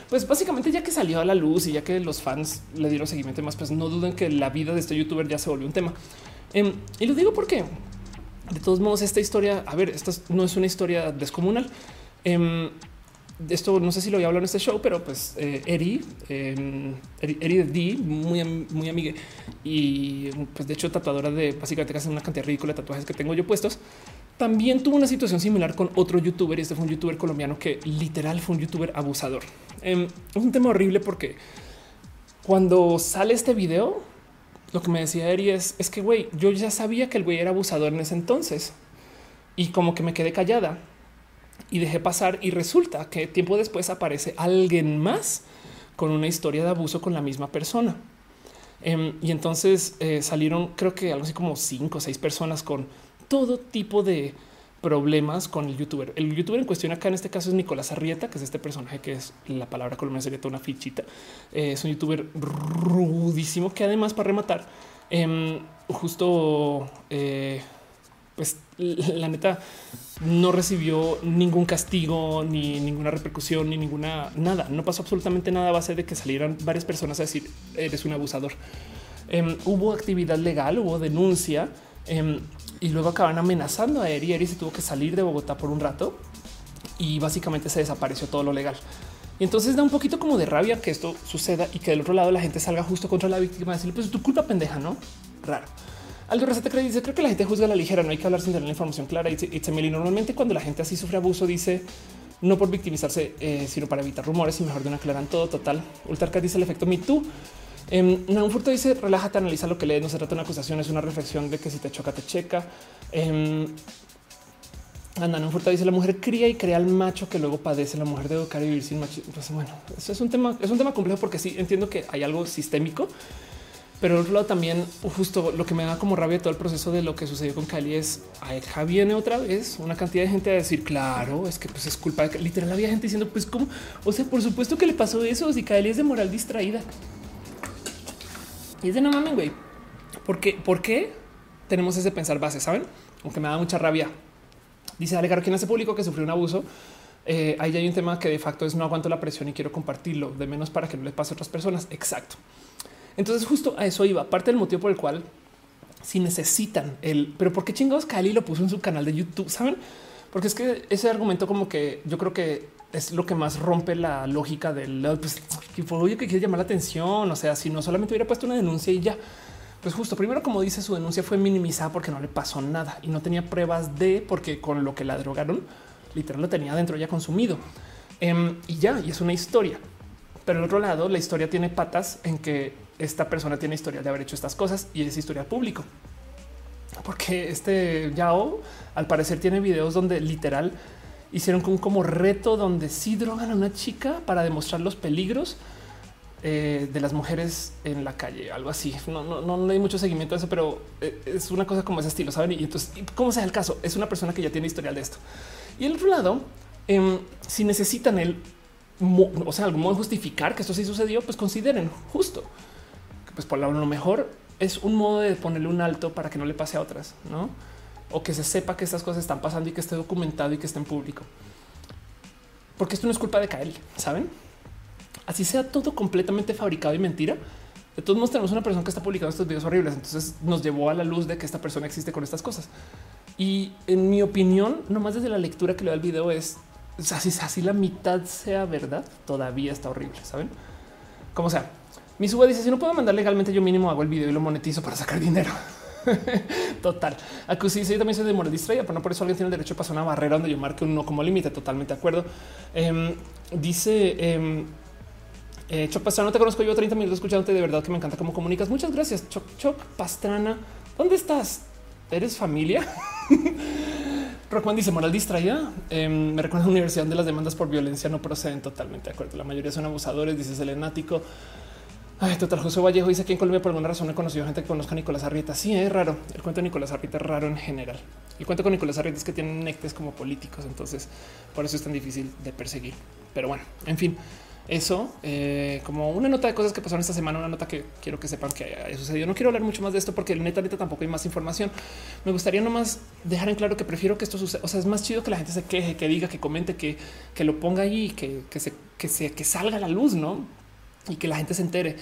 Pues básicamente ya que salió a la luz y ya que los fans le dieron seguimiento más, pues no duden que la vida de este youtuber ya se volvió un tema. Em, y lo digo porque de todos modos esta historia, a ver, esta no es una historia descomunal. Eh, esto no sé si lo voy a hablar en este show, pero pues eh, Eri, eh, Eri, de D, muy, muy amiga y pues de hecho tatuadora de básicamente casi una cantidad ridícula de tatuajes que tengo yo puestos también tuvo una situación similar con otro youtuber y este fue un youtuber colombiano que literal fue un youtuber abusador. Em, es un tema horrible porque cuando sale este video, lo que me decía Eri es, es que güey, yo ya sabía que el güey era abusador en ese entonces y como que me quedé callada y dejé pasar y resulta que tiempo después aparece alguien más con una historia de abuso con la misma persona. Em, y entonces eh, salieron creo que algo así como cinco o seis personas con todo tipo de problemas con el youtuber. El youtuber en cuestión acá en este caso es Nicolás Arrieta, que es este personaje que es la palabra colombiana sería toda una fichita. Eh, es un youtuber rudísimo que además para rematar em, justo eh, pues la neta no recibió ningún castigo ni ninguna repercusión ni ninguna nada. No pasó absolutamente nada a base de que salieran varias personas a decir eres un abusador. Em, hubo actividad legal, hubo denuncia. Em, y luego acaban amenazando a Eri. Eri se tuvo que salir de Bogotá por un rato y básicamente se desapareció todo lo legal. Y entonces da un poquito como de rabia que esto suceda y que del otro lado la gente salga justo contra la víctima y decirle, pues tu culpa pendeja, no raro. Aldo Receta Cree dice: Creo que la gente juzga a la ligera, no hay que hablar sin tener la información clara. Y normalmente cuando la gente así sufre abuso, dice no por victimizarse, eh, sino para evitar rumores y mejor de una aclaran todo. Total. Ultarca dice el efecto Me Too. Eh, un furto dice relájate, analiza lo que lees. No se trata de una acusación, es una reflexión de que si te choca, te checa. Eh, dice la mujer cría y crea al macho que luego padece. La mujer debe educar y vivir sin macho. Pues bueno, eso es un tema, es un tema complejo porque sí entiendo que hay algo sistémico, pero otro lado también justo lo que me da como rabia todo el proceso de lo que sucedió con Cali es acá viene otra vez una cantidad de gente a decir claro, es que pues es culpa de literal había gente diciendo pues cómo, o sea, por supuesto que le pasó eso si Cali es de moral distraída. Y es de no mames, güey. ¿Por qué? ¿Por qué tenemos ese pensar base? Saben? Aunque me da mucha rabia. Dice Alegar, quien hace público que sufrió un abuso. Eh, ahí hay un tema que de facto es no aguanto la presión y quiero compartirlo, de menos para que no le pase a otras personas. Exacto. Entonces, justo a eso iba. Parte del motivo por el cual si necesitan el, pero por qué chingados Cali lo puso en su canal de YouTube, saben? Porque es que ese argumento, como que yo creo que es lo que más rompe la lógica del pues, que fue que quiere llamar la atención. O sea, si no solamente hubiera puesto una denuncia y ya, pues justo primero, como dice, su denuncia fue minimizada porque no le pasó nada y no tenía pruebas de porque con lo que la drogaron, literal lo tenía dentro ya consumido em, y ya, y es una historia. Pero al otro lado, la historia tiene patas en que esta persona tiene historia de haber hecho estas cosas y es historia público. Porque este Yao al parecer tiene videos donde literal hicieron como, reto donde sí drogan a una chica para demostrar los peligros eh, de las mujeres en la calle, algo así. No, no, no, hay mucho seguimiento a eso, pero eh, es una cosa como ese estilo, saben? Y entonces, como sea el caso, es una persona que ya tiene historial de esto. Y el otro lado, em, si necesitan el, o sea, algún modo justificar que esto sí sucedió, pues consideren justo pues por lo mejor es un modo de ponerle un alto para que no le pase a otras, no? o que se sepa que estas cosas están pasando y que esté documentado y que esté en público. Porque esto no es culpa de Kaeli, saben? Así sea todo completamente fabricado y mentira. de todos modos tenemos una persona que está publicando estos videos horribles. Entonces nos llevó a la luz de que esta persona existe con estas cosas. Y en mi opinión, nomás desde la lectura que le da el video es así, así la mitad sea verdad, todavía está horrible. Saben? Como sea, mi suba dice: Si no puedo mandar legalmente, yo mínimo hago el video y lo monetizo para sacar dinero. Total. Acusí, yo también soy de moral distraída, pero no por eso alguien tiene el derecho a pasar una barrera donde yo marque un no como límite. Totalmente de acuerdo. Em, dice eh, eh, Choc Pastrana, no te conozco yo 30 minutos escuchándote. De verdad que me encanta cómo comunicas. Muchas gracias. Choc, Choc Pastrana, ¿dónde estás? ¿Eres familia? Rockman dice moral distraída. Em, me recuerda a la universidad donde las demandas por violencia no proceden totalmente de acuerdo. La mayoría son abusadores, dice Selenático. Ay, total, José Vallejo dice que en Colombia por alguna razón he conocido gente que conozca a Nicolás Arrieta. Sí, es raro. El cuento de Nicolás Arrieta es raro en general. El cuento con Nicolás Arrieta es que tienen nectes como políticos, entonces por eso es tan difícil de perseguir. Pero bueno, en fin, eso eh, como una nota de cosas que pasaron esta semana, una nota que quiero que sepan que haya sucedido. No quiero hablar mucho más de esto porque neta, neta tampoco hay más información. Me gustaría nomás dejar en claro que prefiero que esto suceda. O sea, es más chido que la gente se queje, que diga, que comente, que, que lo ponga ahí, que, que se, que se, que salga la luz, no? Y que la gente se entere.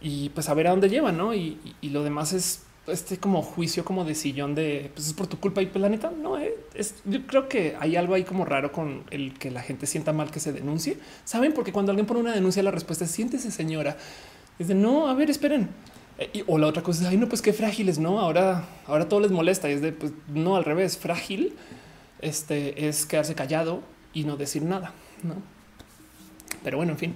Y pues a ver a dónde lleva, ¿no? Y, lo demás es este como juicio como de sillón de pues es por tu culpa. Y pues la neta no eh, es yo creo que hay algo ahí como raro con el que la gente sienta mal que se denuncie. Saben porque cuando alguien pone una denuncia la respuesta es siéntese señora es de no a ver esperen eh, o la otra cosa es ay no pues qué frágiles no ahora ahora todo les molesta y es de pues no al revés frágil este es quedarse callado y no decir nada no pero bueno en fin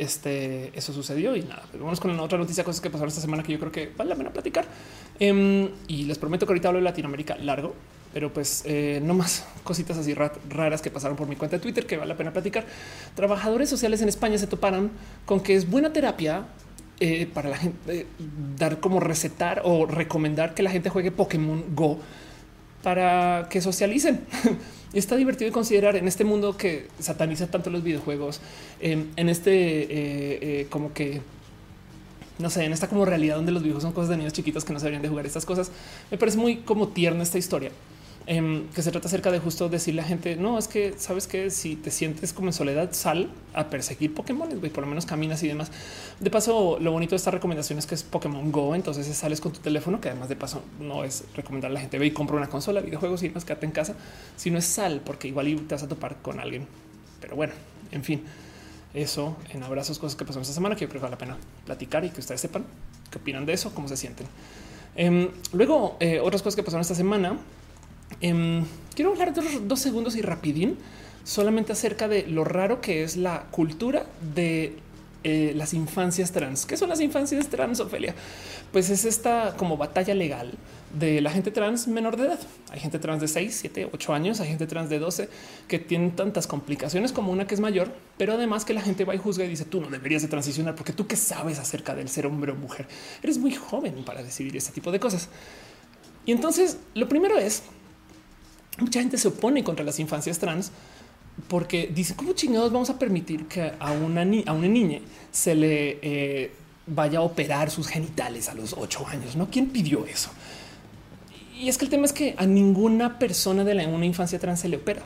este, eso sucedió y nada. Vamos con la otra noticia, cosas que pasaron esta semana que yo creo que vale la pena platicar. Em, y les prometo que ahorita hablo de Latinoamérica largo, pero pues eh, no más cositas así raras que pasaron por mi cuenta de Twitter que vale la pena platicar. Trabajadores sociales en España se toparon con que es buena terapia eh, para la gente eh, dar como recetar o recomendar que la gente juegue Pokémon Go para que socialicen. Y está divertido de considerar en este mundo que sataniza tanto los videojuegos, en este eh, eh, como que no sé, en esta como realidad donde los videojuegos son cosas de niños chiquitos que no sabrían de jugar estas cosas. Me parece muy como tierna esta historia. Em, que se trata acerca de justo decirle a gente, no, es que sabes que si te sientes como en soledad, sal a perseguir Pokémon, y por lo menos caminas y demás. De paso, lo bonito de esta recomendación es que es Pokémon Go, entonces sales con tu teléfono, que además de paso no es recomendar a la gente ve y compra una consola, videojuegos y demás, quédate en casa, sino es sal, porque igual te vas a topar con alguien. Pero bueno, en fin, eso en abrazos, cosas que pasaron esta semana que yo creo que vale la pena platicar y que ustedes sepan qué opinan de eso, cómo se sienten. Em, luego, eh, otras cosas que pasaron esta semana. Em, quiero hablar de dos segundos y rapidín solamente acerca de lo raro que es la cultura de eh, las infancias trans. ¿Qué son las infancias trans, Ofelia? Pues es esta como batalla legal de la gente trans menor de edad. Hay gente trans de 6, 7, 8 años, hay gente trans de 12 que tienen tantas complicaciones como una que es mayor, pero además que la gente va y juzga y dice tú no deberías de transicionar porque tú qué sabes acerca del ser hombre o mujer. Eres muy joven para decidir este tipo de cosas. Y entonces lo primero es mucha gente se opone contra las infancias trans porque dice cómo chingados vamos a permitir que a una, niña se le eh, vaya a operar sus genitales a los ocho años. No, quién pidió eso? Y es que el tema es que a ninguna persona de la, una infancia trans se le opera.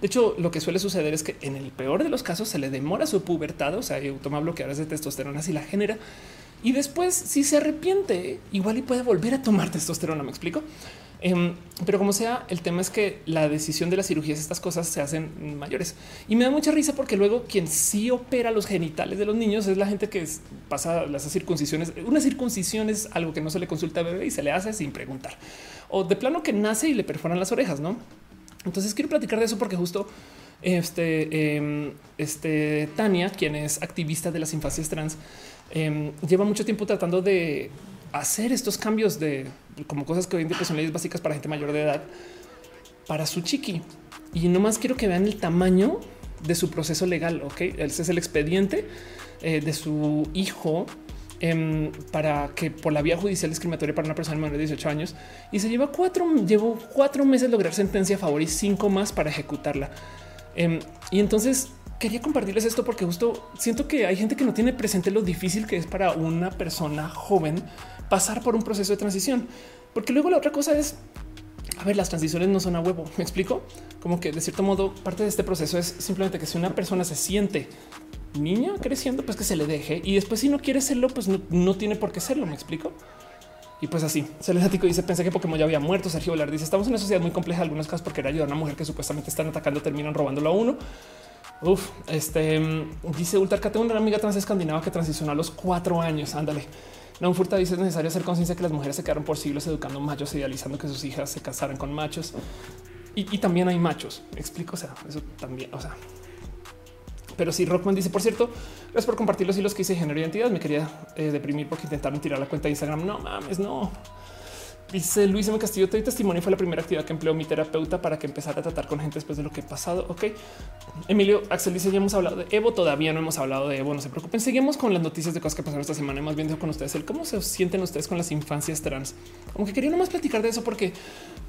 De hecho, lo que suele suceder es que en el peor de los casos se le demora su pubertad, o sea, toma bloqueadores de testosterona si la genera. Y después, si se arrepiente, igual y puede volver a tomar testosterona. Me explico. Em, pero como sea, el tema es que la decisión de las cirugías, estas cosas se hacen mayores y me da mucha risa porque luego quien sí opera los genitales de los niños es la gente que pasa las circuncisiones. Una circuncisión es algo que no se le consulta a bebé y se le hace sin preguntar o de plano que nace y le perforan las orejas, no? Entonces quiero platicar de eso porque justo este, em, este Tania, quien es activista de las infancias trans, em, lleva mucho tiempo tratando de hacer estos cambios de como cosas que hoy en día pues, son leyes básicas para gente mayor de edad para su chiqui. Y nomás quiero que vean el tamaño de su proceso legal. Ok, ese es el expediente eh, de su hijo em, para que por la vía judicial discriminatoria para una persona menor de 18 años y se lleva cuatro, llevó cuatro meses lograr sentencia a favor y cinco más para ejecutarla. Em, y entonces quería compartirles esto porque justo siento que hay gente que no tiene presente lo difícil que es para una persona joven pasar por un proceso de transición. Porque luego la otra cosa es, a ver, las transiciones no son a huevo. Me explico como que de cierto modo parte de este proceso es simplemente que si una persona se siente niña creciendo, pues que se le deje y después si no quiere serlo, pues no, tiene por qué serlo. Me explico. Y pues así, Celestático dice, pensé que Pokémon ya había muerto. Sergio Velar dice, estamos en una sociedad muy compleja, algunas cosas porque era ayudar a una mujer que supuestamente están atacando, terminan robándolo a uno. Uf, este dice Ultra tengo una amiga trans escandinava que transicionó a los cuatro años. Ándale. No, Furta dice es necesario hacer conciencia que las mujeres se quedaron por siglos educando machos, idealizando que sus hijas se casaran con machos. Y, y también hay machos. Me explico. O sea, eso también, o sea, pero si Rockman dice, por cierto, gracias por compartir los hilos que hice género y identidad. Me quería eh, deprimir porque intentaron tirar la cuenta de Instagram. No mames, no. Dice Luis M. Castillo, te testimonio fue la primera actividad que empleó mi terapeuta para que empezara a tratar con gente después de lo que he pasado. Ok. Emilio Axel dice, ya hemos hablado de Evo, todavía no hemos hablado de Evo, no se preocupen. Seguimos con las noticias de cosas que pasaron esta semana más bien con ustedes el cómo se sienten ustedes con las infancias trans. Aunque quería nomás platicar de eso porque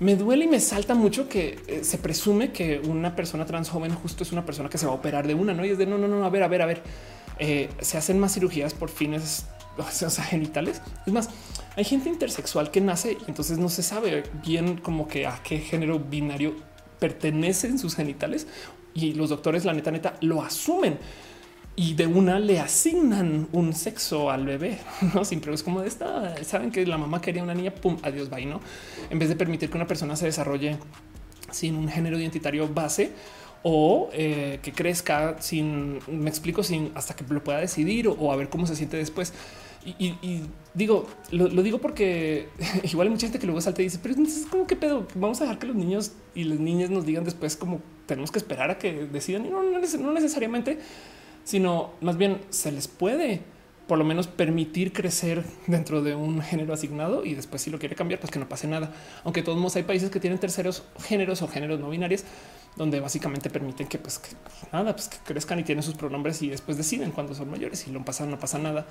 me duele y me salta mucho que eh, se presume que una persona trans joven justo es una persona que se va a operar de una, ¿no? Y es de no, no, no, a ver, a ver, a ver. Eh, se hacen más cirugías por fines o sea, genitales. Es más, hay gente intersexual que nace y entonces no se sabe bien como que a qué género binario pertenecen sus genitales y los doctores, la neta, neta, lo asumen y de una le asignan un sexo al bebé, no siempre es como de esta. Saben que la mamá quería una niña, pum, adiós, bye, no? En vez de permitir que una persona se desarrolle sin un género identitario base o eh, que crezca sin, me explico, sin hasta que lo pueda decidir o a ver cómo se siente después. Y, digo, lo, digo porque igual hay mucha gente que luego salta y dice, pero entonces, ¿cómo que pedo? Vamos a dejar que los niños y las niñas nos digan después como tenemos que esperar a que decidan. Y no, no, necesariamente, sino más bien se les puede por lo menos permitir crecer dentro de un género asignado y después si lo quiere cambiar, pues que no pase nada. Aunque todos modos hay países que tienen terceros géneros o géneros no binarios donde básicamente permiten que pues nada, pues que crezcan y tienen sus pronombres y después deciden cuando son mayores y lo pasan, no pasa nada.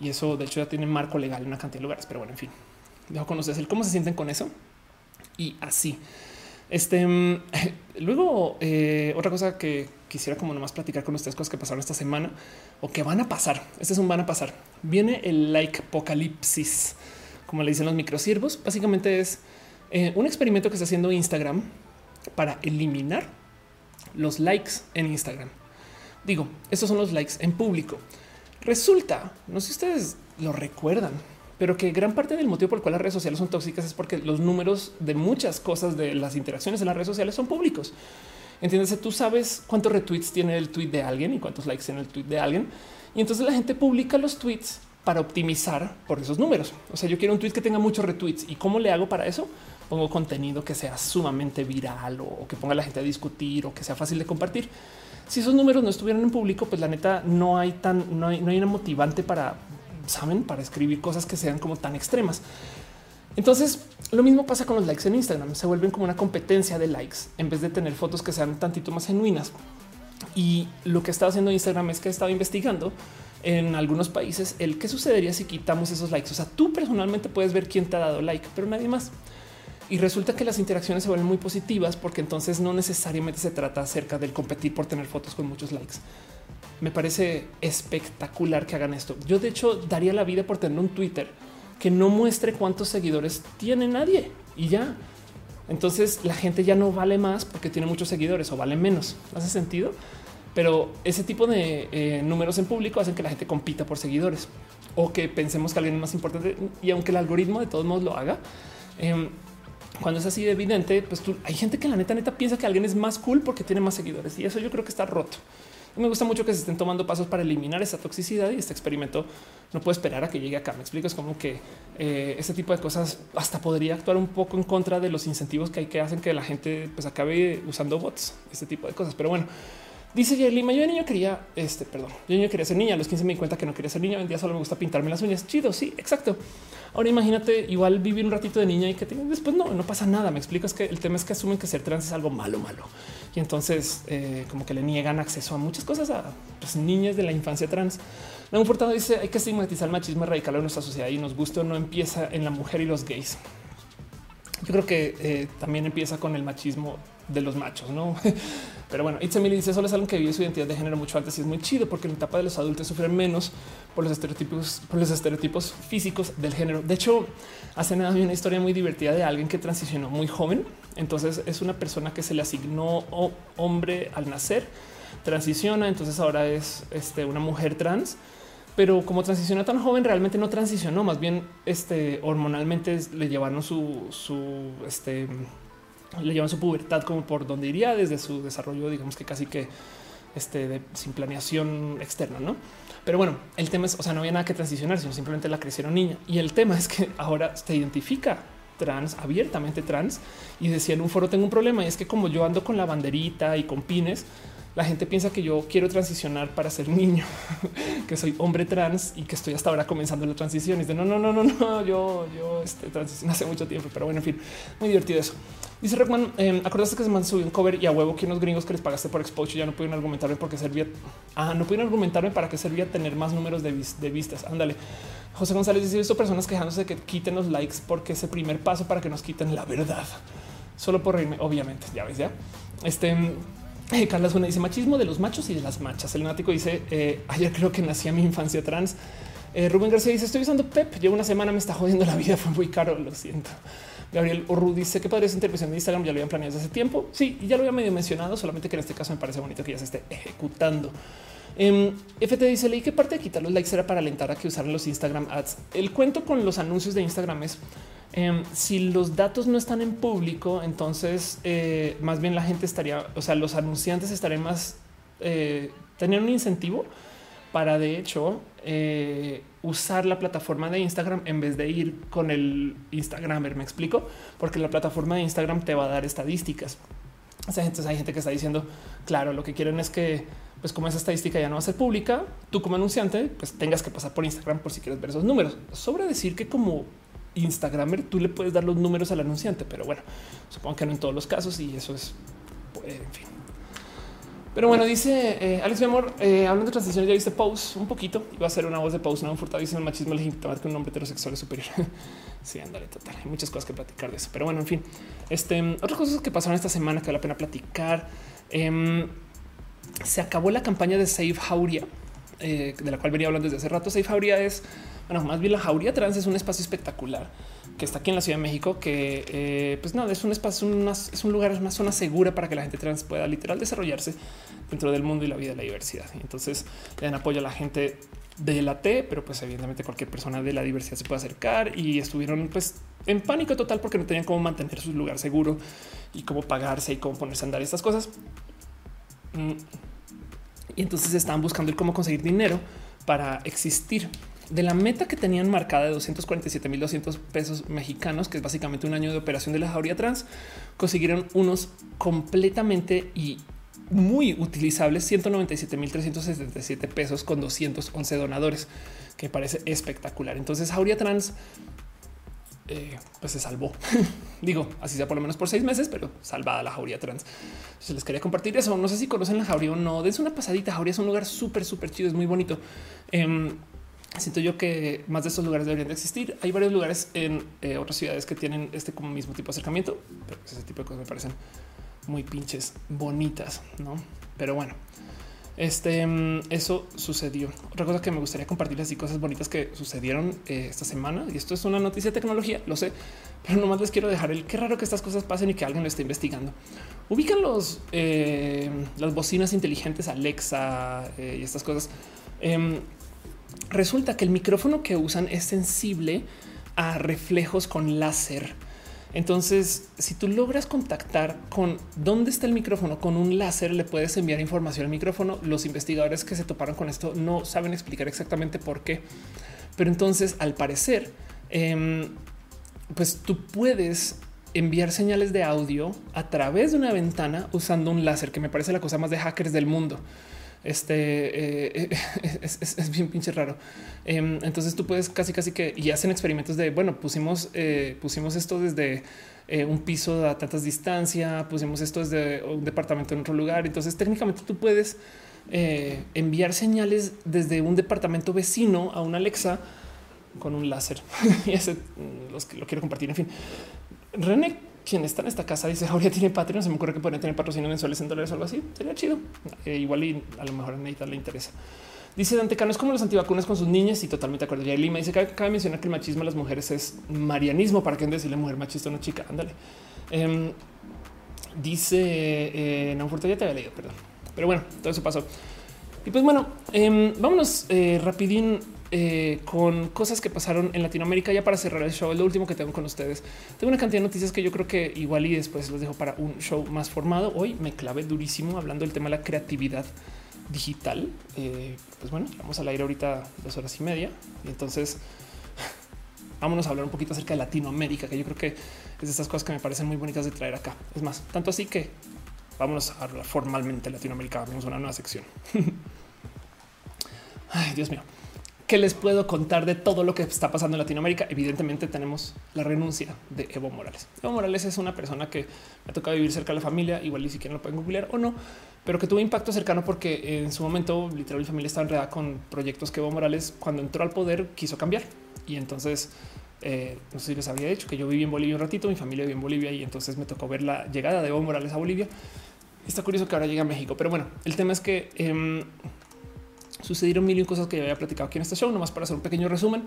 Y eso de hecho ya tiene marco legal en una cantidad de lugares. Pero bueno, en fin, dejo con ustedes el cómo se sienten con eso. Y así. Este luego, eh, otra cosa que quisiera como nomás platicar con ustedes, cosas que pasaron esta semana o que van a pasar. Este es un van a pasar. Viene el like apocalipsis, como le dicen los microsiervos. Básicamente es eh, un experimento que está haciendo Instagram para eliminar los likes en Instagram. Digo, estos son los likes en público. Resulta, no sé si ustedes lo recuerdan, pero que gran parte del motivo por el cual las redes sociales son tóxicas es porque los números de muchas cosas de las interacciones en las redes sociales son públicos. Entiéndase, tú sabes cuántos retweets tiene el tweet de alguien y cuántos likes tiene el tweet de alguien. Y entonces la gente publica los tweets para optimizar por esos números. O sea, yo quiero un tweet que tenga muchos retweets. ¿Y cómo le hago para eso? Pongo contenido que sea sumamente viral o, que ponga a la gente a discutir o que sea fácil de compartir si esos números no estuvieran en público, pues la neta no hay tan, no hay, no hay una motivante para, saben, para escribir cosas que sean como tan extremas. Entonces, lo mismo pasa con los likes en Instagram. Se vuelven como una competencia de likes en vez de tener fotos que sean tantito más genuinas. Y lo que está haciendo Instagram es que he estado investigando en algunos países el qué sucedería si quitamos esos likes. O sea, tú personalmente puedes ver quién te ha dado like, pero nadie más. Y resulta que las interacciones se vuelven muy positivas porque entonces no necesariamente se trata acerca del competir por tener fotos con muchos likes. Me parece espectacular que hagan esto. Yo de hecho daría la vida por tener un Twitter que no muestre cuántos seguidores tiene nadie y ya. Entonces la gente ya no vale más porque tiene muchos seguidores o vale menos. ¿Hace sentido? Pero ese tipo de eh, números en público hacen que la gente compita por seguidores o que pensemos que alguien es más importante. Y aunque el algoritmo de todos modos lo haga, em, cuando es así de evidente, pues tú, hay gente que la neta neta piensa que alguien es más cool porque tiene más seguidores y eso yo creo que está roto. Me gusta mucho que se estén tomando pasos para eliminar esa toxicidad y este experimento no puede esperar a que llegue acá. Me explico, es como que eh, ese tipo de cosas hasta podría actuar un poco en contra de los incentivos que hay que hacen que la gente pues acabe usando bots, este tipo de cosas. Pero bueno, Dice Lima, yo de niño quería, este, perdón, yo niño quería ser niña, a los 15 me di cuenta que no quería ser niña, hoy en día solo me gusta pintarme las uñas. Chido, sí, exacto. Ahora imagínate igual vivir un ratito de niña y que después no, no pasa nada. Me explico, que el tema es que asumen que ser trans es algo malo, malo. Y entonces eh, como que le niegan acceso a muchas cosas a pues, niñas de la infancia trans. La portado dice hay que estigmatizar el machismo radical en nuestra sociedad y nos gusta no empieza en la mujer y los gays. Yo creo que eh, también empieza con el machismo de los machos, no? Pero bueno, Itzemili dice solo es alguien que vive su identidad de género mucho antes y es muy chido porque en la etapa de los adultos sufren menos por los estereotipos, por los estereotipos físicos del género. De hecho, hace nada una historia muy divertida de alguien que transicionó muy joven. Entonces es una persona que se le asignó hombre al nacer transiciona, entonces ahora es este, una mujer trans, pero como transicionó tan joven, realmente no transicionó, más bien este, hormonalmente le llevaron su, su este, le llevan su pubertad como por donde iría desde su desarrollo, digamos que casi que este, sin planeación externa, ¿no? Pero bueno, el tema es, o sea, no había nada que transicionar, sino simplemente la crecieron niña. Y el tema es que ahora se identifica trans, abiertamente trans, y decía en un foro tengo un problema, y es que como yo ando con la banderita y con pines, la gente piensa que yo quiero transicionar para ser niño, que soy hombre trans y que estoy hasta ahora comenzando la transición. Y dice, no, no, no, no, no, yo, yo este, transicioné hace mucho tiempo, pero bueno, en fin, muy divertido eso. Dice Rockman, eh, acordaste que se me subió un cover y a huevo que unos gringos que les pagaste por exposure ya no pudieron argumentarme porque servía. Ah, no pudieron argumentarme para qué servía tener más números de, de vistas. Ándale. José González dice esto personas quejándose de que quiten los likes porque es el primer paso para que nos quiten la verdad. Solo por reírme, obviamente. Ya ves, ya. Este eh, Carla Zuna dice machismo de los machos y de las machas. El nático dice eh, ayer creo que nací a mi infancia trans. Eh, Rubén García dice estoy usando Pep. Llevo una semana, me está jodiendo la vida. Fue muy caro. Lo siento. Gabriel Orru dice que padre esa intervención de Instagram ya lo habían planeado desde hace tiempo. Sí, ya lo había medio mencionado, solamente que en este caso me parece bonito que ya se esté ejecutando. Um, em, FT dice leí que parte de quitar los likes era para alentar a que usaran los Instagram ads. El cuento con los anuncios de Instagram es um, si los datos no están en público, entonces eh, más bien la gente estaría, o sea, los anunciantes estarían más eh, tener un incentivo para de hecho eh, usar la plataforma de Instagram en vez de ir con el Instagramer. Me explico, porque la plataforma de Instagram te va a dar estadísticas. Entonces hay gente que está diciendo, claro, lo que quieren es que, pues como esa estadística ya no va a ser pública, tú como anunciante, pues tengas que pasar por Instagram por si quieres ver esos números. Sobra decir que como Instagramer tú le puedes dar los números al anunciante, pero bueno, supongo que no en todos los casos y eso es, pues, en fin. Pero bueno, dice eh, Alex, mi amor, eh, hablando de transiciones, ya viste Pose un poquito. Iba a ser una voz de Pose, no furtado. Dice el machismo legitima que un hombre heterosexual es superior. sí, ándale, total. Hay muchas cosas que platicar de eso. Pero bueno, en fin, este otras cosas que pasaron esta semana que vale la pena platicar. Em, se acabó la campaña de Save Jauria, eh, de la cual venía hablando desde hace rato. Save Jauria es, bueno, más bien la Jauria Trans es un espacio espectacular que está aquí en la Ciudad de México, que eh, pues no, es un espacio, es un lugar, es una zona segura para que la gente trans pueda literal desarrollarse dentro del mundo y la vida de la diversidad. entonces le dan apoyo a la gente de la T, pero pues evidentemente cualquier persona de la diversidad se puede acercar y estuvieron pues en pánico total porque no tenían cómo mantener su lugar seguro y cómo pagarse y cómo ponerse a andar estas cosas. Mm. Y entonces estaban buscando el cómo conseguir dinero para existir de la meta que tenían marcada de 247 mil 200 pesos mexicanos, que es básicamente un año de operación de la jauría trans, consiguieron unos completamente y muy utilizables 197 mil 377 pesos con 211 donadores, que parece espectacular. Entonces, Jauría Trans eh, pues se salvó. Digo, así sea por lo menos por seis meses, pero salvada la jauría trans. Se les quería compartir eso. No sé si conocen la jauría o no. Dense una pasadita. Jauría es un lugar súper, súper chido. Es muy bonito. Em, siento yo que más de estos lugares deberían de existir. Hay varios lugares en eh, otras ciudades que tienen este mismo tipo de acercamiento, pero ese tipo de cosas me parecen muy pinches bonitas, no? Pero bueno, este mm, eso sucedió. Otra cosa que me gustaría compartirles y cosas bonitas que sucedieron eh, esta semana. Y esto es una noticia de tecnología, lo sé, pero nomás les quiero dejar el qué raro que estas cosas pasen y que alguien lo esté investigando. Ubican los eh, las bocinas inteligentes Alexa y estas cosas. Resulta que el micrófono que usan es sensible a reflejos con láser. Entonces, si tú logras contactar con dónde está el micrófono con un láser, le puedes enviar información al micrófono. Los investigadores que se toparon con esto no saben explicar exactamente por qué, pero entonces, al parecer, em, pues tú puedes enviar señales de audio a través de una ventana usando un láser, que me parece la cosa más de hackers del mundo. Este eh, es, bien pinche raro. Em, entonces tú puedes casi, casi que y hacen experimentos de bueno, pusimos, eh, pusimos esto desde eh, un piso a tantas distancia, pusimos esto desde un departamento en otro lugar. Entonces técnicamente tú puedes enviar señales desde un departamento vecino a una Alexa con un láser. y ese mm, los que lo quiero compartir. En fin, René quien está en esta casa dice ahora tiene Patreon. Se me ocurre que podría tener patrocinio mensuales en dólares o algo así. Sería chido. Eh, igual y a lo mejor a Neita le interesa. Dice Dante Cano es como los antivacunas con sus niñas y totalmente de acuerdo. Y Lima dice que cabe mencionar que el machismo de las mujeres es marianismo. Para qué decirle mujer machista a una chica. Ándale. Em, dice eh, no, ya te había leído, perdón. Pero bueno, todo eso pasó. Y pues bueno, eh, vámonos eh, rapidín eh, con cosas que pasaron en Latinoamérica. Ya para cerrar el show, lo último que tengo con ustedes. Tengo una cantidad de noticias que yo creo que igual y después los dejo para un show más formado. Hoy me clavé durísimo hablando del tema de la creatividad digital. Eh, pues bueno, vamos al aire ahorita dos horas y media. Y entonces vámonos a hablar un poquito acerca de Latinoamérica, que yo creo que es de estas cosas que me parecen muy bonitas de traer acá. Es más, tanto así que vámonos a hablar formalmente de Latinoamérica. Vamos a una nueva sección. Ay, Dios mío. ¿Qué les puedo contar de todo lo que está pasando en Latinoamérica? Evidentemente tenemos la renuncia de Evo Morales. Evo Morales es una persona que me ha tocado vivir cerca de la familia, igual ni siquiera lo pueden googlear o no, pero que tuvo impacto cercano porque en su momento literal mi familia estaba enredada con proyectos que Evo Morales cuando entró al poder quiso cambiar. Y entonces eh, no sé si les había dicho que yo viví en Bolivia un ratito, mi familia vive en Bolivia y entonces me tocó ver la llegada de Evo Morales a Bolivia. Está curioso que ahora llega a México, pero bueno, el tema es que eh, sucedieron mil y cosas que ya había platicado aquí en este show, nomás para hacer un pequeño resumen.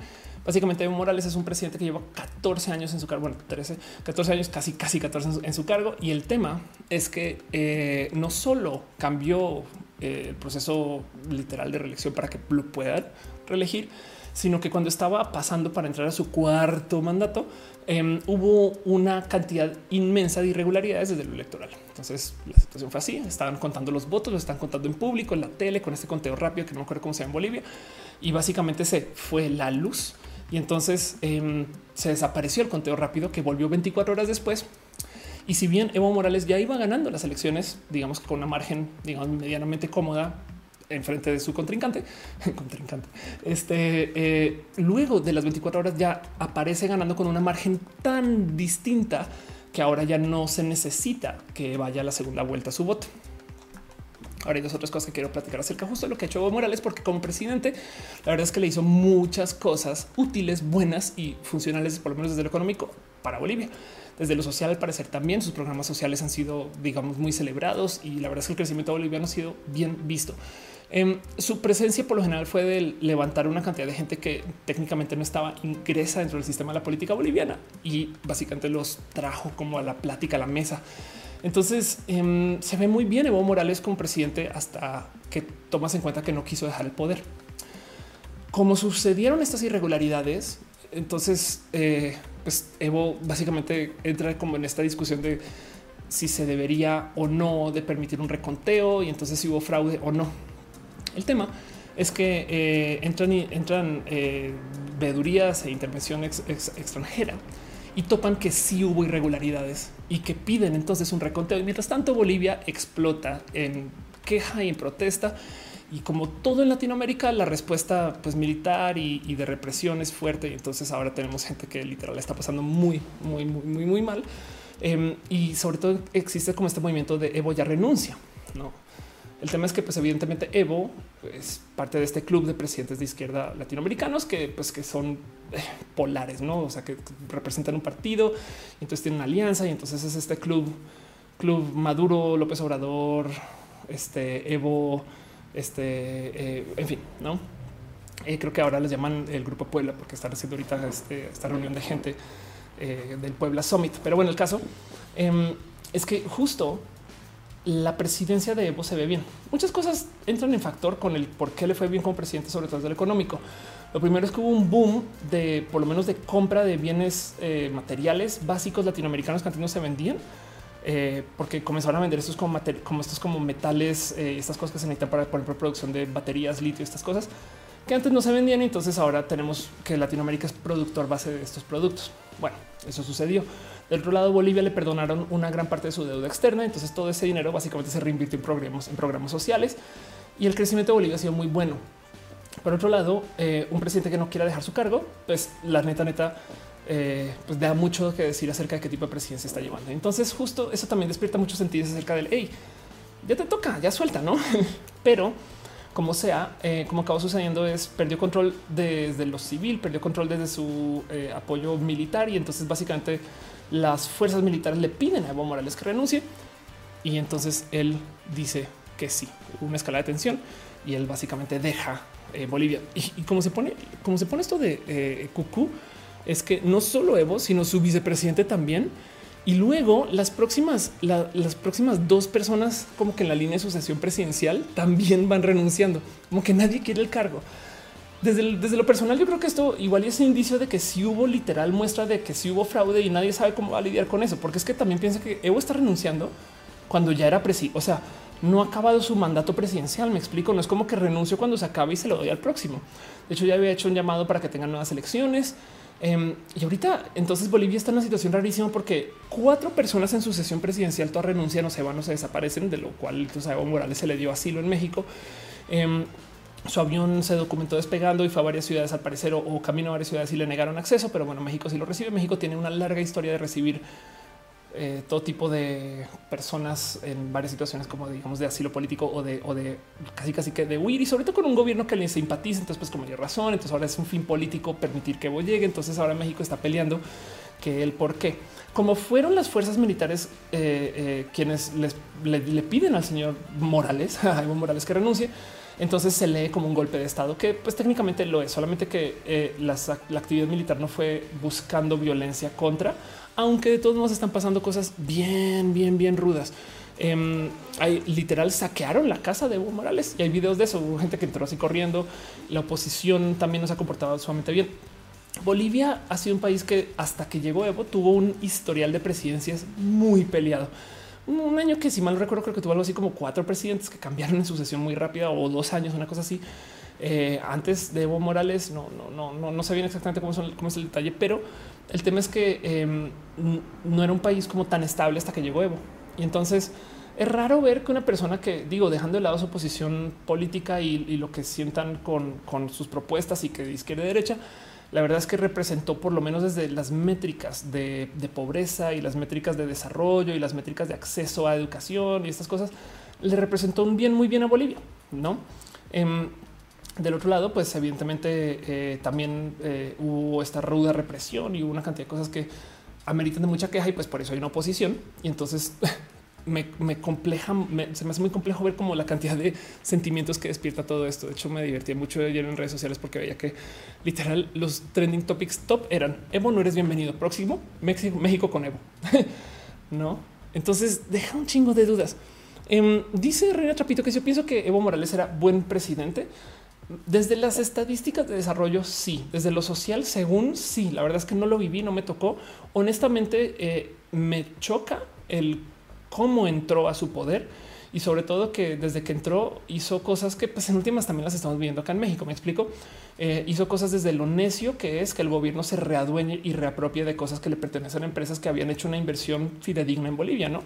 Básicamente Evo Morales es un presidente que lleva 14 años en su cargo, bueno, 13, 14 años, casi, casi 14 en su, en su cargo. Y el tema es que eh, no solo cambió eh, el proceso literal de reelección para que lo puedan reelegir, sino que cuando estaba pasando para entrar a su cuarto mandato, eh, hubo una cantidad inmensa de irregularidades desde lo electoral. Entonces la situación fue así. Estaban contando los votos, lo están contando en público, en la tele, con este conteo rápido que no me acuerdo cómo sea en Bolivia. Y básicamente se fue la luz. Y entonces eh, se desapareció el conteo rápido que volvió 24 horas después. Y si bien Evo Morales ya iba ganando las elecciones, digamos que con una margen digamos, medianamente cómoda, en frente de su contrincante, contrincante. Este eh, luego de las 24 horas ya aparece ganando con una margen tan distinta que ahora ya no se necesita que vaya a la segunda vuelta a su voto. Ahora hay dos otras cosas que quiero platicar acerca justo de lo que ha hecho Evo Morales, porque como presidente, la verdad es que le hizo muchas cosas útiles, buenas y funcionales, por lo menos desde lo económico, para Bolivia. Desde lo social, al parecer también sus programas sociales han sido, digamos, muy celebrados y la verdad es que el crecimiento boliviano ha sido bien visto. Eh, su presencia por lo general fue de levantar una cantidad de gente que técnicamente no estaba ingresa dentro del sistema de la política boliviana y básicamente los trajo como a la plática, a la mesa. Entonces eh, se ve muy bien Evo Morales como presidente hasta que tomas en cuenta que no quiso dejar el poder. Como sucedieron estas irregularidades, entonces eh, pues Evo básicamente entra como en esta discusión de si se debería o no de permitir un reconteo y entonces si hubo fraude o no. El tema es que eh, entran, entran eh, veedurías e intervención ex, ex, extranjera y topan que sí hubo irregularidades y que piden entonces un reconteo. Y mientras tanto, Bolivia explota en queja y en protesta. Y como todo en Latinoamérica, la respuesta pues, militar y, y, de represión es fuerte. Y entonces ahora tenemos gente que literal está pasando muy, muy, muy, muy, muy mal. Eh, y sobre todo existe como este movimiento de Evo ya renuncia. No, el tema es que, pues, evidentemente, Evo es parte de este club de presidentes de izquierda latinoamericanos que, pues, que son eh, polares, no? O sea, que representan un partido y entonces tienen una alianza y entonces es este club, club Maduro, López Obrador, este Evo, este, eh, en fin, no? Eh, creo que ahora les llaman el grupo Puebla porque están haciendo ahorita este, esta reunión de gente del Puebla Summit. Pero bueno, el caso eh, es que justo la presidencia de Evo se ve bien. Muchas cosas entran en factor con el por qué le fue bien como presidente, sobre todo del económico. Lo primero es que hubo un boom de por lo menos de compra de bienes eh, materiales básicos latinoamericanos que antes no se vendían. Eh, porque comenzaron a vender estos como, como metales, eh, estas cosas que se necesitan para, por ejemplo, producción de baterías, litio, estas cosas que antes no se vendían. Entonces ahora tenemos que Latinoamérica es productor base de estos productos. Bueno, eso sucedió. Del otro lado, Bolivia le perdonaron una gran parte de su deuda externa. Entonces todo ese dinero básicamente se reinvirtió en programas, en programas sociales y el crecimiento de Bolivia ha sido muy bueno. Por otro lado, eh, un presidente que no quiera dejar su cargo, pues la neta, neta, eh, pues da mucho que decir acerca de qué tipo de presidencia está llevando. Entonces, justo eso también despierta muchos sentidos acerca del hey, ya te toca, ya suelta, no? Pero como sea, eh, como acabó sucediendo es perdió control desde lo civil, perdió control desde su eh, apoyo militar y entonces básicamente las fuerzas militares le piden a Evo Morales que renuncie y entonces él dice que sí, una escala de tensión y él básicamente deja eh, Bolivia. Y, y, como se pone, como se pone esto de eh, Cucú, es que no solo Evo, sino su vicepresidente también Y luego las próximas, las próximas dos personas como que en la línea de sucesión presidencial también van renunciando, como que nadie quiere el cargo. Desde, desde lo personal, yo creo que esto igual es indicio de que si hubo literal muestra de que si hubo fraude y nadie sabe cómo va a lidiar con eso, porque es que también piensa que Evo está renunciando cuando ya era presidente. O sea, no ha acabado su mandato presidencial. Me explico. No es como que renuncio cuando se acabe y se lo doy al próximo. De hecho, ya había hecho un llamado para que tengan nuevas elecciones. Em, y ahorita, entonces Bolivia está en una situación rarísima porque cuatro personas en su sesión presidencial todas renuncian o se van o se desaparecen, de lo cual entonces Evo Morales se le dio asilo en México. Em, su avión se documentó despegando y fue a varias ciudades al parecer o, o, camino a varias ciudades y le negaron acceso, pero bueno, México sí lo recibe. México tiene una larga historia de recibir eh, todo tipo de personas en varias situaciones como digamos de asilo político o de, casi casi que de huir y sobre todo con un gobierno que le simpatiza. Entonces, pues como hay razón, entonces ahora es un fin político permitir que Evo llegue. Entonces ahora México está peleando que el por qué. Como fueron las fuerzas militares eh, eh, quienes les, le, piden al señor Morales, a Evo Morales que renuncie, entonces se lee como un golpe de Estado, que pues técnicamente lo es, solamente que la actividad militar no fue buscando violencia contra, aunque de todos modos están pasando cosas bien, bien, bien rudas. Eh, hay literal saquearon la casa de Evo Morales y hay videos de eso. Hubo gente que entró así corriendo. La oposición también nos ha comportado sumamente bien. Bolivia ha sido un país que hasta que llegó Evo tuvo un historial de presidencias muy peleado. Un año que si mal no recuerdo creo que tuvo algo así como cuatro presidentes que cambiaron en sucesión muy rápida o dos años, una cosa así. Eh, antes de Evo Morales no, no, no, no, no sabían exactamente cómo, son, es el detalle, pero el tema es que em, no era un país como tan estable hasta que llegó Evo. Y entonces es raro ver que una persona que digo, dejando de lado su posición política y, lo que sientan con, sus propuestas y que de izquierda y derecha, la verdad es que representó por lo menos desde las métricas de, pobreza y las métricas de desarrollo y las métricas de acceso a educación y estas cosas, le representó un bien muy bien a Bolivia, ¿no? Em, del otro lado, pues evidentemente eh, también eh, hubo esta ruda represión y hubo una cantidad de cosas que ameritan de mucha queja y pues por eso hay una oposición. Y entonces me, compleja, se me hace muy complejo ver como la cantidad de sentimientos que despierta todo esto. De hecho, me divertí mucho ayer en redes sociales porque veía que literal los trending topics top eran Evo no eres bienvenido. Próximo México, México con Evo. no? Entonces deja un chingo de dudas. Em, dice Reina Trapito que yo pienso que Evo Morales era buen presidente. Desde las estadísticas de desarrollo, sí. Desde lo social, según sí. La verdad es que no lo viví, no me tocó. Honestamente, eh, me choca el cómo entró a su poder y sobre todo que desde que entró hizo cosas que pues en últimas también las estamos viendo acá en México. Me explico. Eh, hizo cosas desde lo necio que es que el gobierno se readueñe y reapropie de cosas que le pertenecen a empresas que habían hecho una inversión fidedigna en Bolivia, no?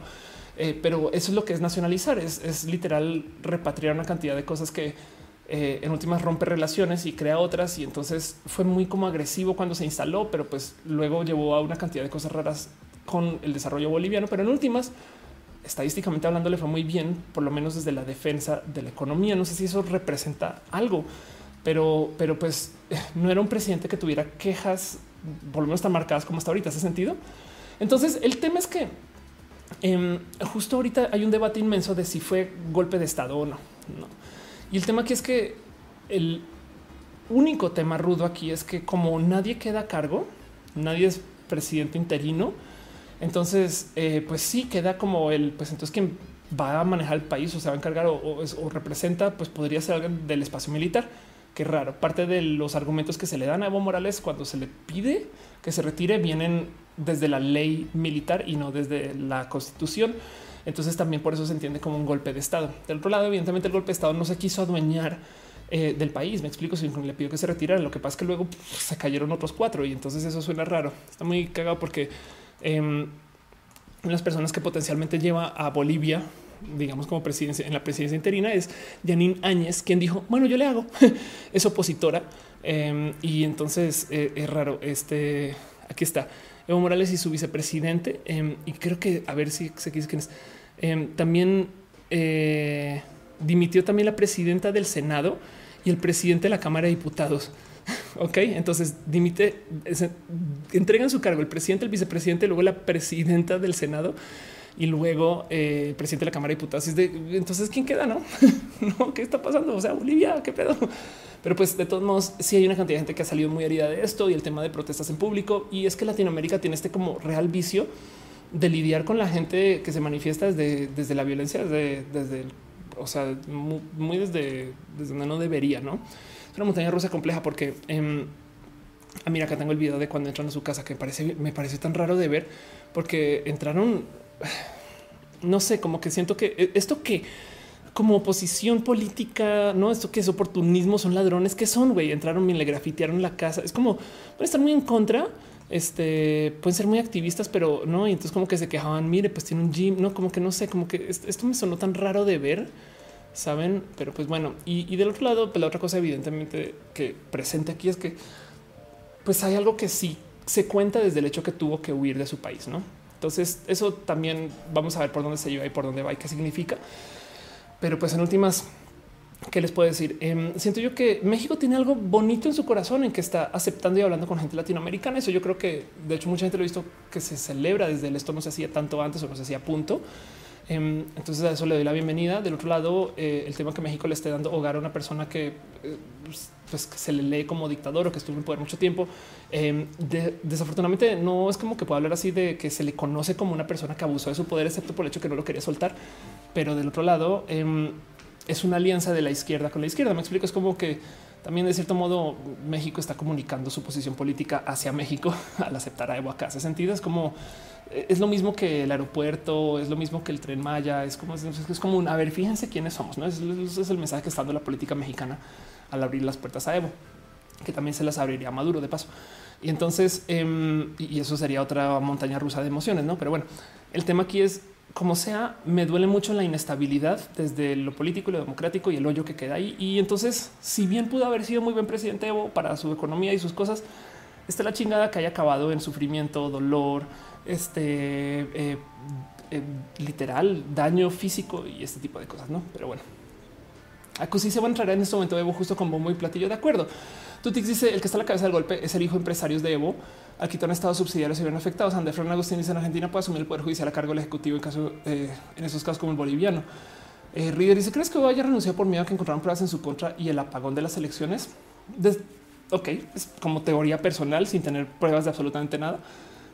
Eh, pero eso es lo que es nacionalizar, es, literal repatriar una cantidad de cosas que eh, en últimas rompe relaciones y crea otras y entonces fue muy como agresivo cuando se instaló, pero pues luego llevó a una cantidad de cosas raras con el desarrollo boliviano, pero en últimas estadísticamente hablando le fue muy bien, por lo menos desde la defensa de la economía. No sé si eso representa algo, pero, pero pues no era un presidente que tuviera quejas, por lo menos tan marcadas como hasta ahorita. ¿Hace sentido? Entonces el tema es que em, justo ahorita hay un debate inmenso de si fue golpe de Estado o no. no. Y el tema aquí es que el único tema rudo aquí es que como nadie queda a cargo, nadie es presidente interino, entonces eh, pues sí queda como el, pues entonces quien va a manejar el país o se va a encargar o, representa, pues podría ser alguien del espacio militar. Qué raro. Parte de los argumentos que se le dan a Evo Morales cuando se le pide que se retire vienen desde la ley militar y no desde la constitución. Entonces también por eso se entiende como un golpe de Estado. Del otro lado, evidentemente el golpe de Estado no se quiso adueñar eh, del país. Me explico, si le pidió que se retirara. Lo que pasa es que luego se cayeron otros cuatro y entonces eso suena raro. Está muy cagado porque eh, las personas que potencialmente lleva a Bolivia digamos como presidencia en la presidencia interina es Janine Áñez quien dijo bueno yo le hago es opositora. Em, y entonces eh, es raro este aquí está Evo Morales y su vicepresidente. Em, y creo que a ver si se quién es. También eh, dimitió también la presidenta del Senado y el presidente de la Cámara de Diputados. ok, entonces dimite, entregan su cargo el presidente, el vicepresidente, luego la presidenta del Senado y luego eh, el presidente de la Cámara de Diputados. entonces, ¿quién queda? No, no, ¿qué está pasando? O sea, Bolivia, qué pedo. Pero pues de todos modos, sí hay una cantidad de gente que ha salido muy herida de esto y el tema de protestas en público. Y es que Latinoamérica tiene este como real vicio de lidiar con la gente que se manifiesta desde, desde la violencia, desde, desde o sea, muy, desde, desde donde no debería, ¿no? Una montaña rusa compleja porque eh, mira, acá tengo el video de cuando entran a su casa que parece, me parece tan raro de ver porque entraron, no sé, como que siento que e, esto que como oposición política, no esto que es oportunismo, son ladrones que son, güey, entraron y le grafitearon la casa. Es como pueden estar muy en contra, este pueden ser muy activistas, pero no. Y entonces, como que se quejaban, mire, pues tiene un gym, no como que no sé, como que esto me sonó tan raro de ver, saben? Pero pues bueno, y, del otro lado, pues la otra cosa, evidentemente, que presente aquí es que pues hay algo que sí se cuenta desde el hecho que tuvo que huir de su país, no? Entonces, eso también vamos a ver por dónde se lleva y por dónde va y qué significa. Pero pues en últimas, ¿qué les puedo decir? Em, siento yo que México tiene algo bonito en su corazón en que está aceptando y hablando con gente latinoamericana. Eso yo creo que de hecho mucha gente lo ha visto que se celebra desde el esto no se hacía tanto antes o no se hacía punto. Em, entonces a eso le doy la bienvenida. Del otro lado, eh, el tema que México le esté dando hogar a una persona que, eh, pues, pues, se le lee como dictador o que estuvo en poder mucho tiempo. Em, desafortunadamente no es como que pueda hablar así de que se le conoce como una persona que abusó de su poder, excepto por el hecho que no lo quería soltar. Pero del otro lado, em, es una alianza de la izquierda con la izquierda. Me explico, es como que también de cierto modo México está comunicando su posición política hacia México al aceptar a Evo acá. Ese sentido es como es lo mismo que el aeropuerto, es lo mismo que el tren Maya, es como es, como un a ver, fíjense quiénes somos. ¿no? Es, el mensaje que está dando la política mexicana al abrir las puertas a Evo, que también se las abriría a Maduro de paso. Y entonces, em, y eso sería otra montaña rusa de emociones, no? Pero bueno, el tema aquí es como sea, me duele mucho la inestabilidad desde lo político y lo democrático y el hoyo que queda ahí. Y entonces, si bien pudo haber sido muy buen presidente Evo para su economía y sus cosas, está la chingada que haya acabado en sufrimiento, dolor, este eh, eh, literal, daño físico y este tipo de cosas, no? Pero bueno, sí se va a entrar en este momento Evo justo con bombo y platillo. De acuerdo. Tutix dice el que está a la cabeza del golpe es el hijo de empresarios de Evo. Aquí han estado subsidiarios y bien afectados. Andrés Fran Agustín dice en Argentina puede asumir el poder judicial a cargo del ejecutivo en caso eh, en esos casos como el boliviano. Eh, dice crees que haya renunciado por miedo a que encontraran pruebas en su contra y el apagón de las elecciones. ok, es como teoría personal sin tener pruebas de absolutamente nada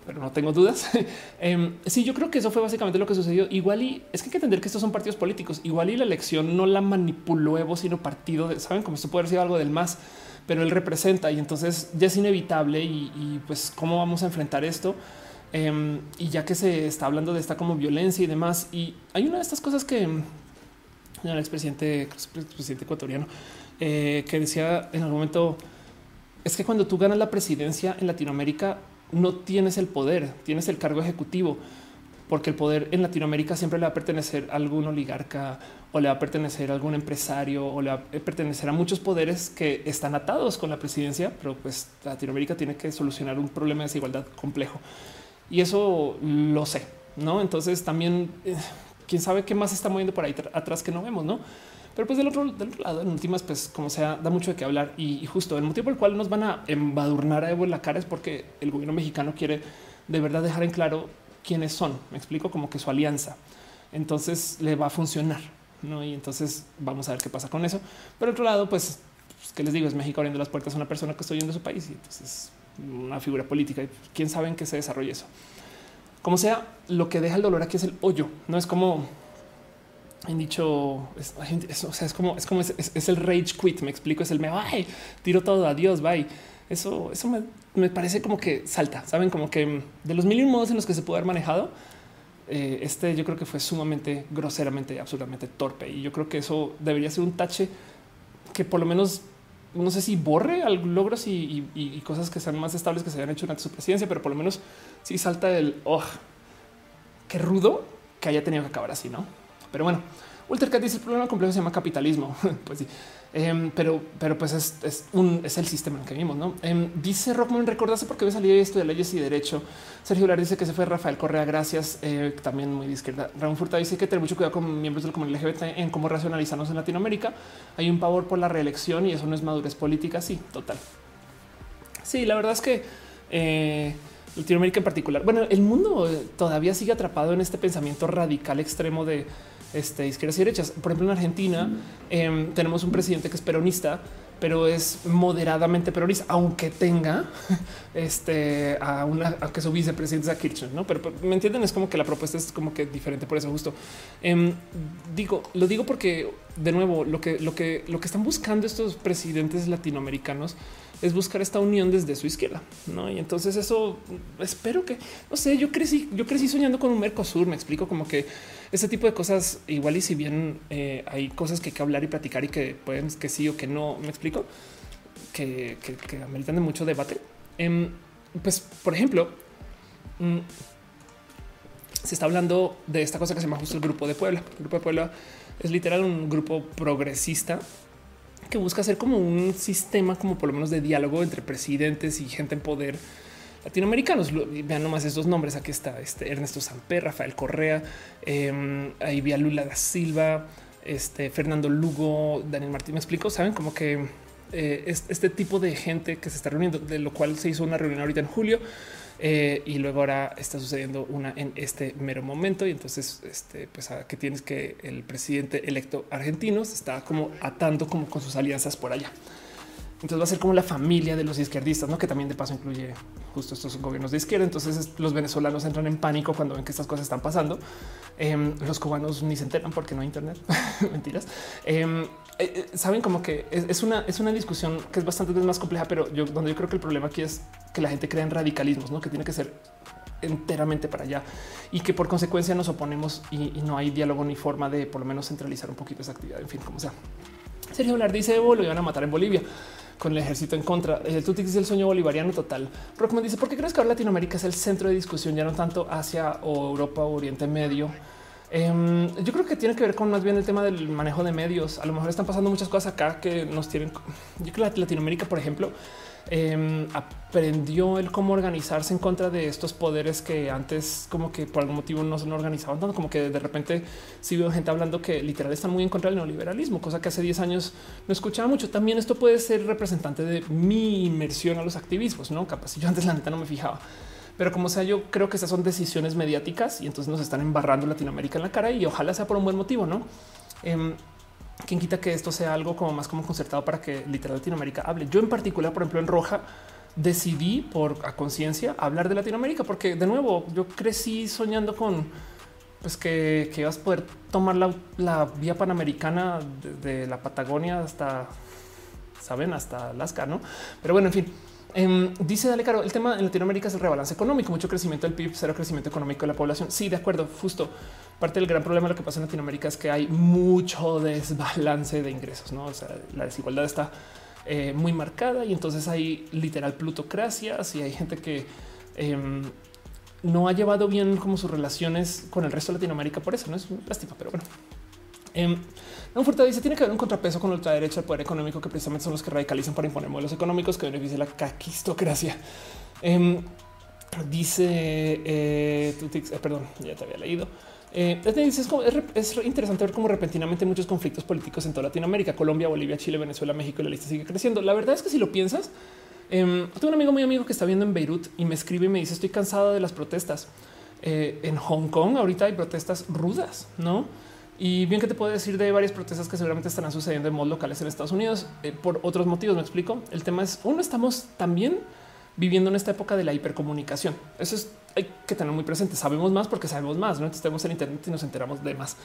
pero no tengo dudas. Em, sí, yo creo que eso fue básicamente lo que sucedió. Igual y es que hay que entender que estos son partidos políticos. Igual y la elección no la manipuló Evo, sino partido de, saben, como esto puede ser algo del más, pero él representa y entonces ya es inevitable. Y, pues, cómo vamos a enfrentar esto? Em, y ya que se está hablando de esta como violencia y demás, y hay una de estas cosas que el expresidente, presidente ecuatoriano, eh, que decía en algún momento es que cuando tú ganas la presidencia en Latinoamérica, no tienes el poder, tienes el cargo ejecutivo, porque el poder en Latinoamérica siempre le va a pertenecer a algún oligarca o le va a pertenecer a algún empresario o le va a pertenecer a muchos poderes que están atados con la presidencia, pero pues Latinoamérica tiene que solucionar un problema de desigualdad complejo. Y eso lo sé, ¿no? Entonces también, eh, quién sabe qué más está moviendo por ahí atrás que no vemos, ¿no? Pero pues del otro, del otro lado, en últimas, pues como sea, da mucho de qué hablar. Y, justo el motivo por el cual nos van a embadurnar a Evo en la cara es porque el gobierno mexicano quiere de verdad dejar en claro quiénes son. Me explico como que su alianza. Entonces le va a funcionar. ¿no? Y entonces vamos a ver qué pasa con eso. Pero otro lado, pues, pues, ¿qué les digo? Es México abriendo las puertas a una persona que estoy yendo su país y entonces una figura política y quién sabe en qué se desarrolle eso. Como sea, lo que deja el dolor aquí es el hoyo. No es como han dicho, es, o sea, es como, es como es, el rage quit. Me explico, es el me va, tiro todo, adiós, bye. Eso, eso me, parece como que salta, saben, como que de los mil modos en los que se puede haber manejado, eh, este yo creo que fue sumamente groseramente, absolutamente torpe. Y yo creo que eso debería ser un tache que por lo menos no sé si borre logros y, cosas que sean más estables que se hayan hecho durante su presidencia, pero por lo menos si salta el oh, qué rudo que haya tenido que acabar así, no? Pero bueno, Cat dice el problema complejo se llama capitalismo. pues sí, em, pero, pero pues es, un, es el sistema en que vivimos. ¿no? Em, dice Rockman, recordaste por qué salido esto de leyes y derecho. Sergio Lar dice que se fue Rafael Correa. Gracias. Eh, también muy de izquierda. Raúl Furta dice que tener mucho cuidado con miembros del comunidad LGBT en cómo racionalizarnos en Latinoamérica. Hay un pavor por la reelección y eso no es madurez política. Sí, total. Sí, la verdad es que eh, Latinoamérica en particular. Bueno, el mundo todavía sigue atrapado en este pensamiento radical extremo de este, izquierdas y derechas. Por ejemplo, en Argentina em, tenemos un presidente que es peronista, pero es moderadamente peronista, aunque tenga este a una, que su vicepresidente a Kirchner, no? Pero, me entienden, es como que la propuesta es como que diferente por eso justo. Em, digo, lo digo porque de nuevo lo que lo que lo que están buscando estos presidentes latinoamericanos es buscar esta unión desde su izquierda, ¿no? Y entonces eso espero que, no sé, yo crecí, yo crecí soñando con un Mercosur, me explico como que ese tipo de cosas igual y si bien eh, hay cosas que hay que hablar y platicar y que pueden que sí o que no, me explico, que, que, ameritan de mucho debate. Em, pues, por ejemplo, mm, se está hablando de esta cosa que se llama justo el Grupo de Puebla. El Grupo de Puebla es literal un grupo progresista que busca hacer como un sistema, como por lo menos de diálogo entre presidentes y gente en poder latinoamericanos. Vean nomás estos nombres. Aquí está este Ernesto Samper, Rafael Correa, eh, ahí vía Lula da Silva, este Fernando Lugo, Daniel Martín. Me explico. Saben como que eh, este tipo de gente que se está reuniendo, de lo cual se hizo una reunión ahorita en julio eh, y luego ahora está sucediendo una en este mero momento. Y entonces, este, pues a que tienes que el presidente electo argentino se está como atando como con sus alianzas por allá. Entonces va a ser como la familia de los izquierdistas, ¿no? que también de paso incluye justo estos gobiernos de izquierda. Entonces los venezolanos entran en pánico cuando ven que estas cosas están pasando. Em, los cubanos ni se enteran porque no hay internet. Mentiras. Em, eh, eh, saben como que es, una, es una discusión que es bastante más compleja, pero yo donde yo creo que el problema aquí es que la gente crea en radicalismos, ¿no? que tiene que ser enteramente para allá y que por consecuencia nos oponemos y, no hay diálogo ni forma de por lo menos centralizar un poquito esa actividad. En fin, como sea. Sergio Hablar dice Evo lo iban a matar en Bolivia con el ejército en contra. El eh, dice el sueño bolivariano total. Rockman dice, ¿por qué crees que ahora Latinoamérica es el centro de discusión, ya no tanto Asia o Europa o Oriente Medio? Em, yo creo que tiene que ver con más bien el tema del manejo de medios. A lo mejor están pasando muchas cosas acá que nos tienen. Yo creo que Latinoamérica, por ejemplo, Em, aprendió el cómo organizarse en contra de estos poderes que antes como que por algún motivo no se organizaban tanto, como que de repente sí veo gente hablando que literal están muy en contra del neoliberalismo, cosa que hace 10 años no escuchaba mucho. También esto puede ser representante de mi inmersión a los activismos, no capaz. Yo antes la neta no me fijaba. Pero como sea, yo creo que esas son decisiones mediáticas y entonces nos están embarrando Latinoamérica en la cara y ojalá sea por un buen motivo, no? Em, quién quita que esto sea algo como más como concertado para que literal Latinoamérica hable. Yo en particular, por ejemplo, en Roja decidí por a conciencia hablar de Latinoamérica, porque de nuevo yo crecí soñando con pues que, que ibas a poder tomar la, vía panamericana de, la Patagonia hasta saben hasta Alaska, no? Pero bueno, en fin. Em, dice Dale Caro, el tema en Latinoamérica es el rebalance económico, mucho crecimiento del PIB, cero crecimiento económico de la población. Sí, de acuerdo, justo parte del gran problema de lo que pasa en Latinoamérica es que hay mucho desbalance de ingresos, no? O sea, la desigualdad está eh, muy marcada y entonces hay literal plutocracias y hay gente que em, no ha llevado bien como sus relaciones con el resto de Latinoamérica por eso, no es lástima, pero bueno. Eh, un fuerte dice tiene que haber un contrapeso con la ultraderecha del poder económico que precisamente son los que radicalizan para imponer modelos económicos que beneficien la caquistocracia. Em, dice eh, eh, perdón, ya te había leído. Eh, es, interesante ver cómo repentinamente muchos conflictos políticos en toda Latinoamérica, Colombia, Bolivia, Chile, Venezuela, México y la lista sigue creciendo. La verdad es que si lo piensas, em, tengo un amigo muy amigo que está viendo en Beirut y me escribe y me dice estoy cansado de las protestas. Eh, en Hong Kong ahorita hay protestas rudas, ¿no? Y bien que te puedo decir de varias protestas que seguramente estarán sucediendo en modos locales en Estados Unidos eh, por otros motivos. Me explico. El tema es uno, estamos también viviendo en esta época de la hipercomunicación. Eso es hay que tener muy presente. Sabemos más porque sabemos más. No estamos en Internet y nos enteramos de más.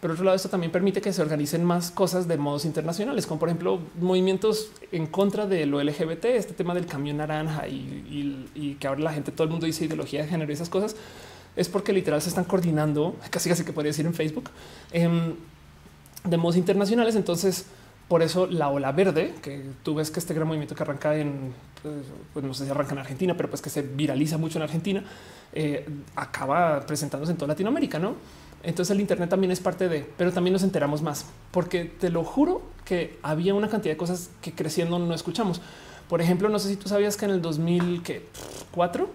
Pero otro lado, esto también permite que se organicen más cosas de modos internacionales, como por ejemplo movimientos en contra de lo LGBT, este tema del camión naranja y, que ahora la gente, todo el mundo dice ideología de género y esas cosas. Es porque literal se están coordinando, casi casi que podría decir en Facebook, em, de modos internacionales. Entonces, por eso la ola verde, que tú ves que este gran movimiento que arranca en, pues, pues no sé si arranca en Argentina, pero pues que se viraliza mucho en Argentina, eh, acaba presentándose en toda Latinoamérica, ¿no? Entonces el Internet también es parte de, pero también nos enteramos más, porque te lo juro que había una cantidad de cosas que creciendo no escuchamos. Por ejemplo, no sé si tú sabías que en el 2004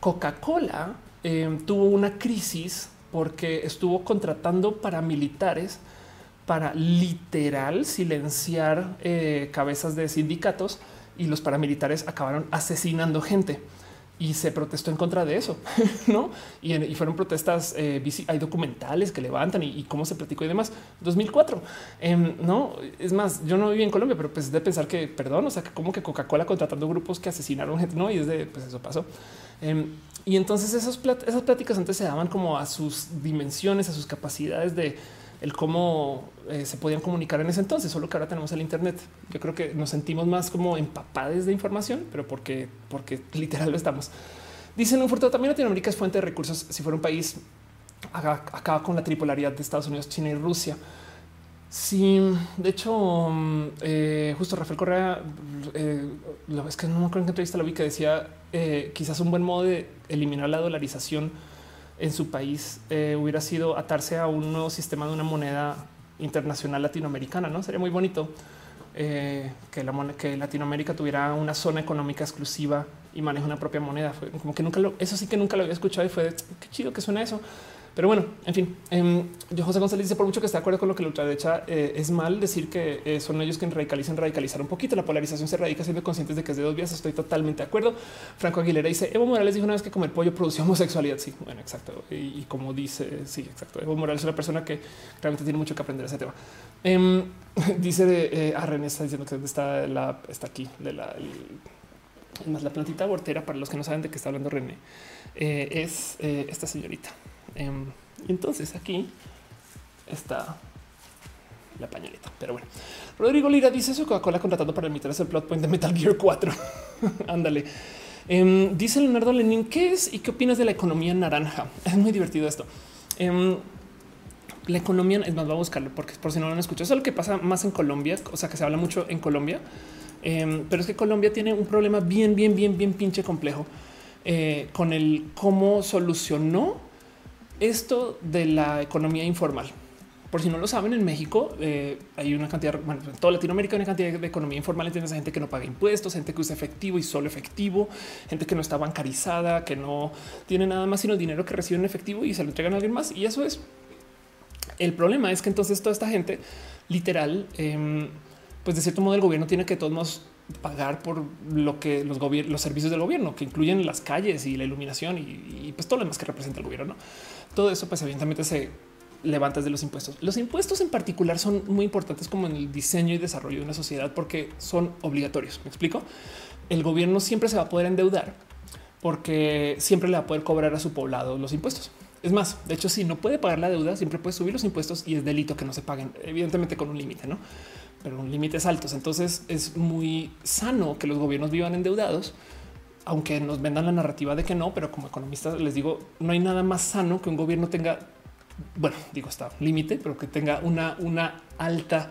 Coca-Cola eh, tuvo una crisis porque estuvo contratando paramilitares para literal silenciar eh, cabezas de sindicatos y los paramilitares acabaron asesinando gente. y se protestó en contra de eso, no? Y, fueron protestas. Eh, hay documentales que levantan y, cómo se platicó y demás. 2004, em, no es más. Yo no viví en Colombia, pero pues de pensar que, perdón, o sea, que como que Coca-Cola contratando grupos que asesinaron gente, no? Y desde pues eso pasó. Em, y entonces esos esas pláticas antes se daban como a sus dimensiones, a sus capacidades de el cómo eh, se podían comunicar en ese entonces, solo que ahora tenemos el Internet. Yo creo que nos sentimos más como empapados de información, pero porque, porque literal lo estamos. Dicen un furto también Latinoamérica es fuente de recursos. Si fuera un país, acaba con la tripolaridad de Estados Unidos, China y Rusia. Sí, de hecho, mm, eh, justo Rafael Correa, eh, lo es que no me acuerdo en qué entrevista lo vi que decía quizás un buen modo de eliminar la dolarización en su país eh, hubiera sido atarse a un nuevo sistema de una moneda internacional latinoamericana. No sería muy bonito eh, que, la que Latinoamérica tuviera una zona económica exclusiva y maneje una propia moneda. Como que nunca lo, eso sí que nunca lo había escuchado y fue qué chido que suena eso. Pero bueno, en fin, eh, yo José González dice por mucho que está de acuerdo con lo que la ultraderecha eh, es mal decir que eh, son ellos quienes radicalizan, radicalizar un poquito. La polarización se radica siendo conscientes de que es de dos vías. Estoy totalmente de acuerdo. Franco Aguilera dice Evo Morales dijo una vez que comer pollo produce homosexualidad. Sí, bueno, exacto. Y, como dice, sí, exacto. Evo Morales es una persona que realmente tiene mucho que aprender ese tema. Em, dice de a René está diciendo que está la está aquí de la la plantita abortera para los que no saben de qué está hablando René es esta señorita. Em, entonces aquí está la pañaleta. Pero bueno, Rodrigo Lira dice eso Coca-Cola contratando para emitir el plot point de Metal Gear 4. Ándale. Em, dice Leonardo Lenin, ¿qué es y qué opinas de la economía naranja? Es muy divertido esto. Em, la economía es más, va a buscarlo porque por si no lo han escuchado. Es lo que pasa más en Colombia, o sea, que se habla mucho en Colombia, pero es que Colombia tiene un problema bien, bien, bien, bien pinche complejo eh, con el cómo solucionó esto de la economía informal. Por si no lo saben, en México eh, hay una cantidad, bueno, en toda Latinoamérica una cantidad de economía informal. Tienes a gente que no paga impuestos, gente que usa efectivo y solo efectivo, gente que no está bancarizada, que no tiene nada más sino dinero que recibe en efectivo y se lo entregan a alguien más. Y eso es el problema. Es que entonces toda esta gente literal, em, pues de cierto modo el gobierno tiene que todos pagar por lo que los, los servicios del gobierno, que incluyen las calles y la iluminación y, y pues todo lo demás que representa el gobierno. ¿no? Todo eso pues evidentemente se levanta de los impuestos. Los impuestos en particular son muy importantes como en el diseño y desarrollo de una sociedad porque son obligatorios. Me explico. El gobierno siempre se va a poder endeudar porque siempre le va a poder cobrar a su poblado los impuestos. Es más, de hecho, si no puede pagar la deuda, siempre puede subir los impuestos y es delito que no se paguen, evidentemente con un límite, no? Pero límites altos. Entonces es muy sano que los gobiernos vivan endeudados aunque nos vendan la narrativa de que no, pero como economista les digo, no hay nada más sano que un gobierno tenga, bueno, digo, está límite, pero que tenga una, una alta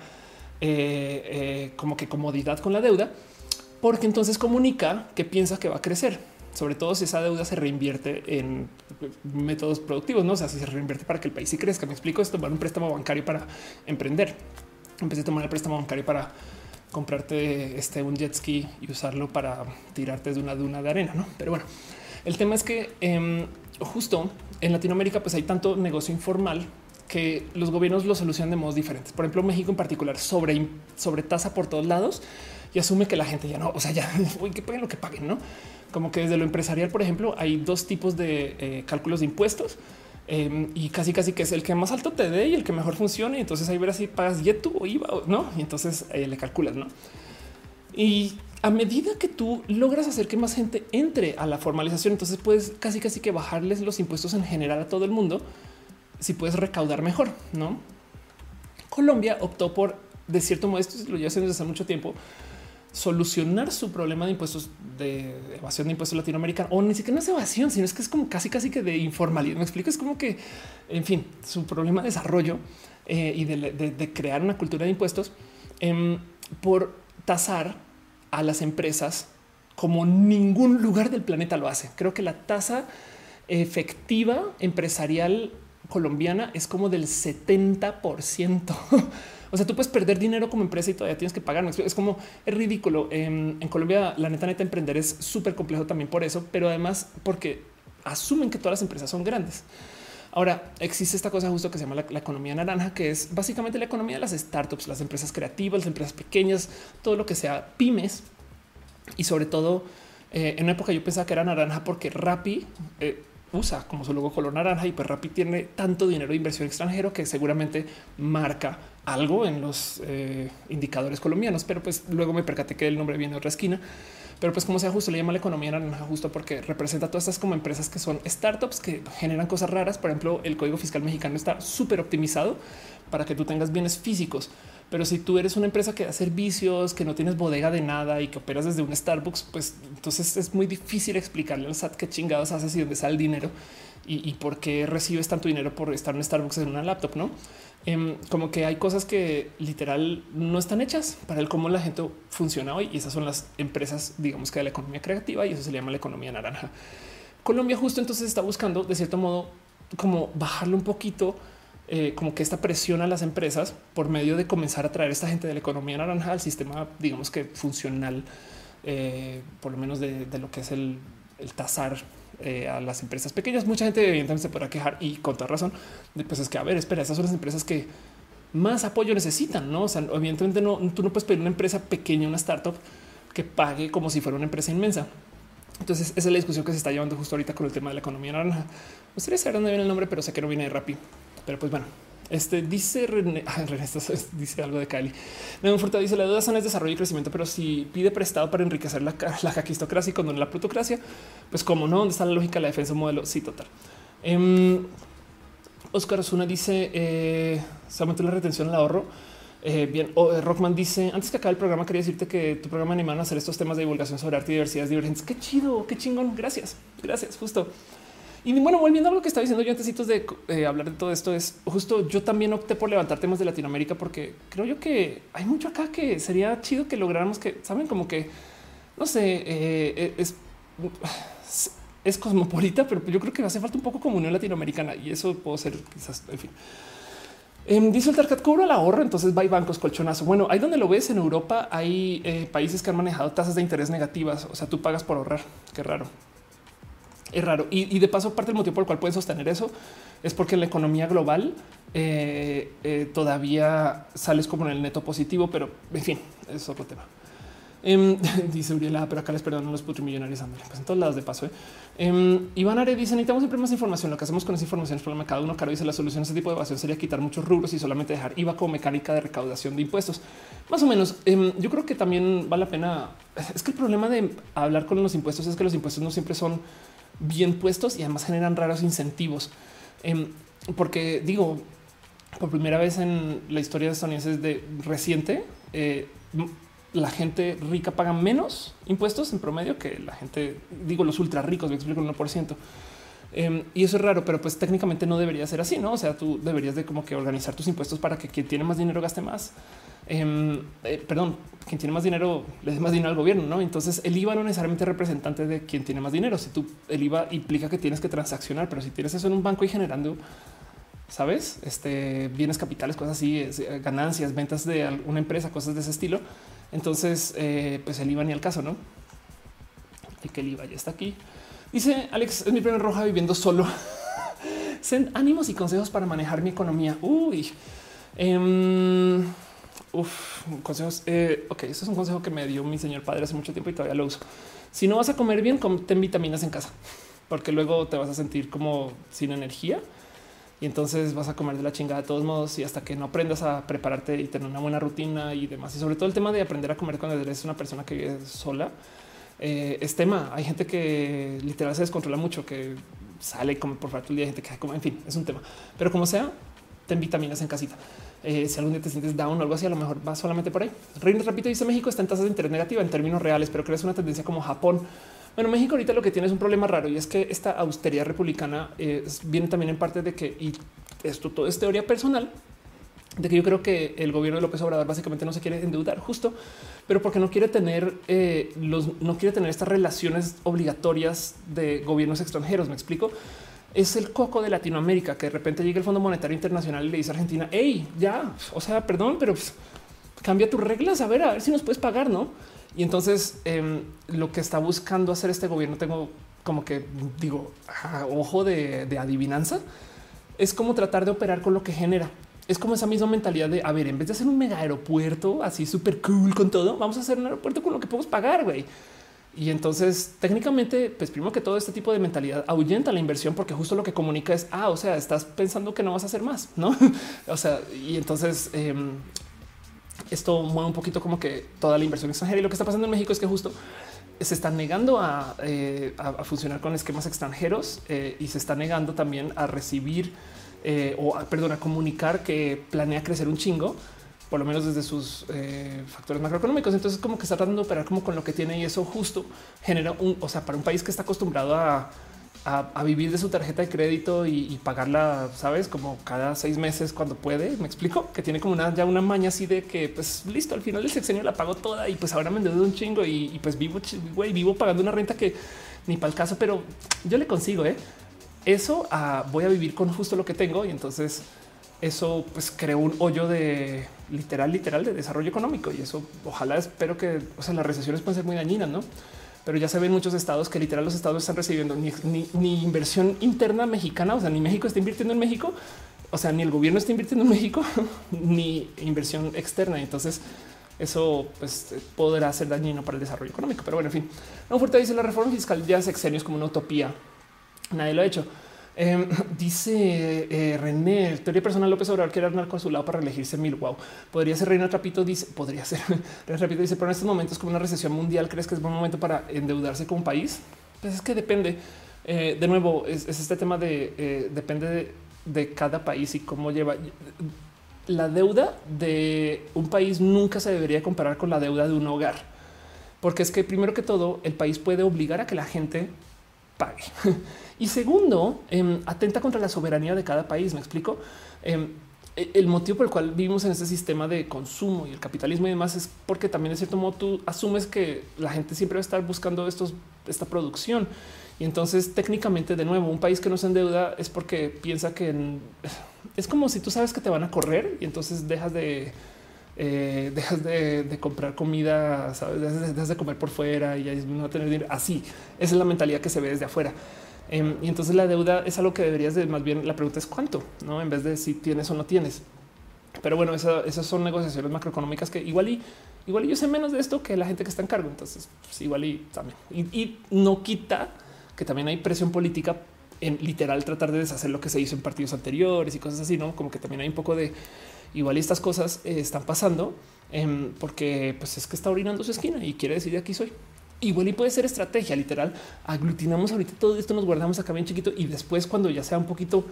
eh, eh, como que comodidad con la deuda, porque entonces comunica que piensa que va a crecer, sobre todo si esa deuda se reinvierte en métodos productivos, no o sea, si se reinvierte para que el país sí crezca. Me explico esto, tomar un préstamo bancario para emprender. Empecé a tomar el préstamo bancario para comprarte este un jet ski y usarlo para tirarte desde una duna de arena, ¿no? Pero bueno, el tema es que em, justo en Latinoamérica pues hay tanto negocio informal que los gobiernos lo solucionan de modos diferentes. Por ejemplo, México en particular sobre, tasa por todos lados y asume que la gente ya no, o sea, ya que paguen lo que paguen, no? Como que desde lo empresarial, por ejemplo, hay dos tipos de eh, cálculos de impuestos Em, y casi casi que es el que más alto te dé y el que mejor funcione. Entonces ahí verás si pagas YETU o IVA, ¿no? Y entonces eh, le calculas, ¿no? Y a medida que tú logras hacer que más gente entre a la formalización, entonces puedes casi casi que bajarles los impuestos en general a todo el mundo si puedes recaudar mejor, ¿no? Colombia optó por, de cierto modo, esto lo lleva haciendo desde hace mucho tiempo, solucionar su problema de impuestos de evasión de impuestos latinoamericana o ni siquiera no es evasión, sino es que es como casi casi que de informalidad. Me explico, es como que, en fin, su problema de desarrollo eh, y de, crear una cultura de impuestos em, por tasar a las empresas como ningún lugar del planeta lo hace. Creo que la tasa efectiva empresarial colombiana es como del 70 por ciento. O sea, tú puedes perder dinero como empresa y todavía tienes que pagar. Es como es ridículo. En, Colombia, la neta, neta, emprender es súper complejo también por eso, pero además porque asumen que todas las empresas son grandes. Ahora existe esta cosa justo que se llama la, economía naranja, que es básicamente la economía de las startups, las empresas creativas, las empresas pequeñas, todo lo que sea pymes y sobre todo Eh, en una época yo pensaba que era naranja porque Rappi eh, usa como su logo color naranja y pues Rappi tiene tanto dinero de inversión extranjero que seguramente marca algo en los eh, indicadores colombianos, pero pues luego me percaté que el nombre viene de otra esquina. Pero pues como sea justo, le llama la economía naranja justo porque representa todas estas como empresas que son startups que generan cosas raras. Por ejemplo, el código fiscal mexicano está súper optimizado para que tú tengas bienes físicos. Pero si tú eres una empresa que da servicios, que no tienes bodega de nada y que operas desde un Starbucks, pues entonces es muy difícil explicarle al SAT qué chingados haces y dónde sale el dinero y, por qué recibes tanto dinero por estar en Starbucks en una laptop, ¿no? Em, como que hay cosas que literal no están hechas para el cómo la gente funciona hoy y esas son las empresas, digamos que de la economía creativa y eso se le llama la economía naranja. Colombia justo entonces está buscando de cierto modo como bajarle un poquito eh, como que esta presión a las empresas por medio de comenzar a traer esta gente de la economía naranja al sistema, digamos que funcional, eh, por lo menos de, lo que es el, el tasar eh, a las empresas pequeñas. Mucha gente evidentemente se podrá quejar y con toda razón. Pues es que, a ver, espera, esas son las empresas que más apoyo necesitan, ¿no? O sea, evidentemente no, tú no puedes pedir una empresa pequeña, una startup que pague como si fuera una empresa inmensa. Entonces, esa es la discusión que se está llevando justo ahorita con el tema de la economía naranja. Gustaría saber dónde viene el nombre, pero sé que no viene de Rappi. Pero pues bueno, este dice René, dice algo de Cali. Nemo Furta dice la duda sana es desarrollo y crecimiento, pero si pide prestado para enriquecer la, la jaquistocracia y cuando la plutocracia, pues como no, ¿dónde está la lógica de la defensa modelo? Sí, total. Um, Oscar Osuna dice eh, se aumentó la retención al ahorro. Eh, bien, eh, Rockman dice antes que acabe el programa, quería decirte que tu programa animan a hacer estos temas de divulgación sobre arte y diversidades divergentes. Qué chido, qué chingón. Gracias, gracias. Justo. Y bueno, volviendo a lo que estaba diciendo yo antes de eh, hablar de todo esto, es justo yo también opté por levantar temas de Latinoamérica porque creo yo que hay mucho acá que sería chido que lográramos que saben como que no sé, eh, eh, es, es cosmopolita, pero yo creo que hace falta un poco comunión latinoamericana y eso puedo ser quizás, en fin. Em, dice el Tarcat cobra el ahorro, entonces va y bancos colchonazo. Bueno, ahí donde lo ves en Europa hay países que han manejado tasas de interés negativas. O sea, tú pagas por ahorrar. Qué raro es raro. Y, de paso, parte del motivo por el cual pueden sostener eso es porque la economía global eh, eh, todavía sales como en el neto positivo, pero en fin, es otro tema. Em, dice Uriela, pero acá les perdonan los putrimillonarios. Pues en todos lados de paso. Eh. Em, Iván Are dice: Necesitamos siempre más información. Lo que hacemos con esa información es problema cada uno. Caro dice: La solución a ese tipo de evasión sería quitar muchos rubros y solamente dejar IVA como mecánica de recaudación de impuestos. Más o menos. Em, yo creo que también vale la pena. Es que el problema de hablar con los impuestos es que los impuestos no siempre son bien puestos y además generan raros incentivos. Em, porque digo, por primera vez en la historia de estadounidense de reciente, eh, la gente rica paga menos impuestos en promedio que la gente, digo, los ultra ricos, me explico el 1%. Em, y eso es raro, pero pues técnicamente no debería ser así, ¿no? O sea, tú deberías de como que organizar tus impuestos para que quien tiene más dinero gaste más. Em, eh, perdón, quien tiene más dinero le dé más dinero al gobierno, ¿no? Entonces el IVA no necesariamente es representante de quien tiene más dinero. Si tú el IVA implica que tienes que transaccionar, pero si tienes eso en un banco y generando, sabes, este bienes capitales, cosas así, eh, ganancias, ventas de una empresa, cosas de ese estilo, entonces eh, pues el IVA ni al caso, ¿no? Y que el IVA ya está aquí. Dice Alex, es mi primer roja viviendo solo. Send ánimos y consejos para manejar mi economía. Uy. Em, Uf, consejos. Eh, ok, eso es un consejo que me dio mi señor padre hace mucho tiempo y todavía lo uso. Si no vas a comer bien, ten vitaminas en casa, porque luego te vas a sentir como sin energía y entonces vas a comer de la chingada de todos modos y hasta que no aprendas a prepararte y tener una buena rutina y demás. Y sobre todo el tema de aprender a comer cuando eres una persona que vive sola eh, es tema. Hay gente que literal se descontrola mucho, que sale como por falta el día, gente que como, en fin, es un tema. Pero como sea, ten vitaminas en casita. Eh, si algún día te sientes down o algo así, a lo mejor va solamente por ahí. Reino repito, dice México está en tasas de interés negativa en términos reales, pero crees una tendencia como Japón. Bueno, México ahorita lo que tiene es un problema raro y es que esta austeridad republicana eh, viene también en parte de que, y esto todo es teoría personal, de que yo creo que el gobierno de López Obrador básicamente no se quiere endeudar justo, pero porque no quiere tener eh, los, no quiere tener estas relaciones obligatorias de gobiernos extranjeros. Me explico es el coco de Latinoamérica que de repente llega el Fondo Monetario Internacional y le dice a Argentina, hey, ya, o sea, perdón, pero pues, cambia tus reglas, a ver, a ver si nos puedes pagar, ¿no? Y entonces em, lo que está buscando hacer este gobierno, tengo como que digo, ojo de, adivinanza, es como tratar de operar con lo que genera. Es como esa misma mentalidad de, a ver, en vez de hacer un mega aeropuerto así súper cool con todo, vamos a hacer un aeropuerto con lo que podemos pagar, güey. Y entonces técnicamente, pues primero que todo este tipo de mentalidad ahuyenta la inversión porque justo lo que comunica es, ah, o sea, estás pensando que no vas a hacer más, ¿no? o sea, y entonces em, esto mueve un poquito como que toda la inversión extranjera y lo que está pasando en México es que justo se está negando a, eh, funcionar con esquemas extranjeros eh, y se está negando también a recibir eh, o, perdón, a comunicar que planea crecer un chingo por lo menos desde sus eh, factores macroeconómicos. Entonces, como que está tratando de operar como con lo que tiene y eso justo genera un, o sea, para un país que está acostumbrado a, vivir de su tarjeta de crédito y, pagarla, sabes, como cada seis meses cuando puede. Me explico que tiene como una ya una maña así de que, pues listo, al final del sexenio la pago toda y pues ahora me endeudo un chingo y, pues vivo, güey, vivo pagando una renta que ni para el caso, pero yo le consigo ¿eh? eso. voy a vivir con justo lo que tengo y entonces eso pues creó un hoyo de literal, literal de desarrollo económico y eso ojalá espero que o sea, las recesiones pueden ser muy dañinas, no? Pero ya se ven muchos estados que literal los estados están recibiendo ni, inversión interna mexicana, o sea, ni México está invirtiendo en México, o sea, ni el gobierno está invirtiendo en México, ni inversión externa. Entonces, eso pues, podrá ser dañino para el desarrollo económico. Pero bueno, en fin, no fuerte dice la reforma fiscal ya sexenios como una utopía. Nadie lo ha hecho. Em, dice eh, René, teoría personal López Obrador quiere armar con su lado para elegirse mil. Wow, podría ser Reina Trapito. Dice, podría ser Reina Trapito. Dice, pero en estos momentos, como una recesión mundial, crees que es buen momento para endeudarse como país? Pues es que depende. Eh, de nuevo, es, este tema de eh, depende de, cada país y cómo lleva la deuda de un país. Nunca se debería comparar con la deuda de un hogar, porque es que primero que todo, el país puede obligar a que la gente pague. Y segundo, em, atenta contra la soberanía de cada país. Me explico. Em, e, el motivo por el cual vivimos en este sistema de consumo y el capitalismo y demás es porque también de cierto modo tú asumes que la gente siempre va a estar buscando estos, esta producción. Y entonces técnicamente de nuevo un país que no se endeuda es porque piensa que es como si tú sabes que te van a correr y entonces dejas de eh, dejas de, comprar comida, ¿sabes? Dejas, de, comer por fuera y no tener dinero. Así esa es la mentalidad que se ve desde afuera. Em, y entonces la deuda es algo que deberías de más bien la pregunta es cuánto, no en vez de si tienes o no tienes. Pero bueno, esas son negociaciones macroeconómicas que igual y igual yo sé menos de esto que la gente que está en cargo. Entonces, pues igual y también y, no quita que también hay presión política en literal tratar de deshacer lo que se hizo en partidos anteriores y cosas así, no como que también hay un poco de igual y estas cosas eh, están pasando em, porque pues es que está orinando su esquina y quiere decir de aquí soy. Igual y puede ser estrategia literal. Aglutinamos ahorita todo esto, nos guardamos acá bien chiquito y después cuando ya sea un poquito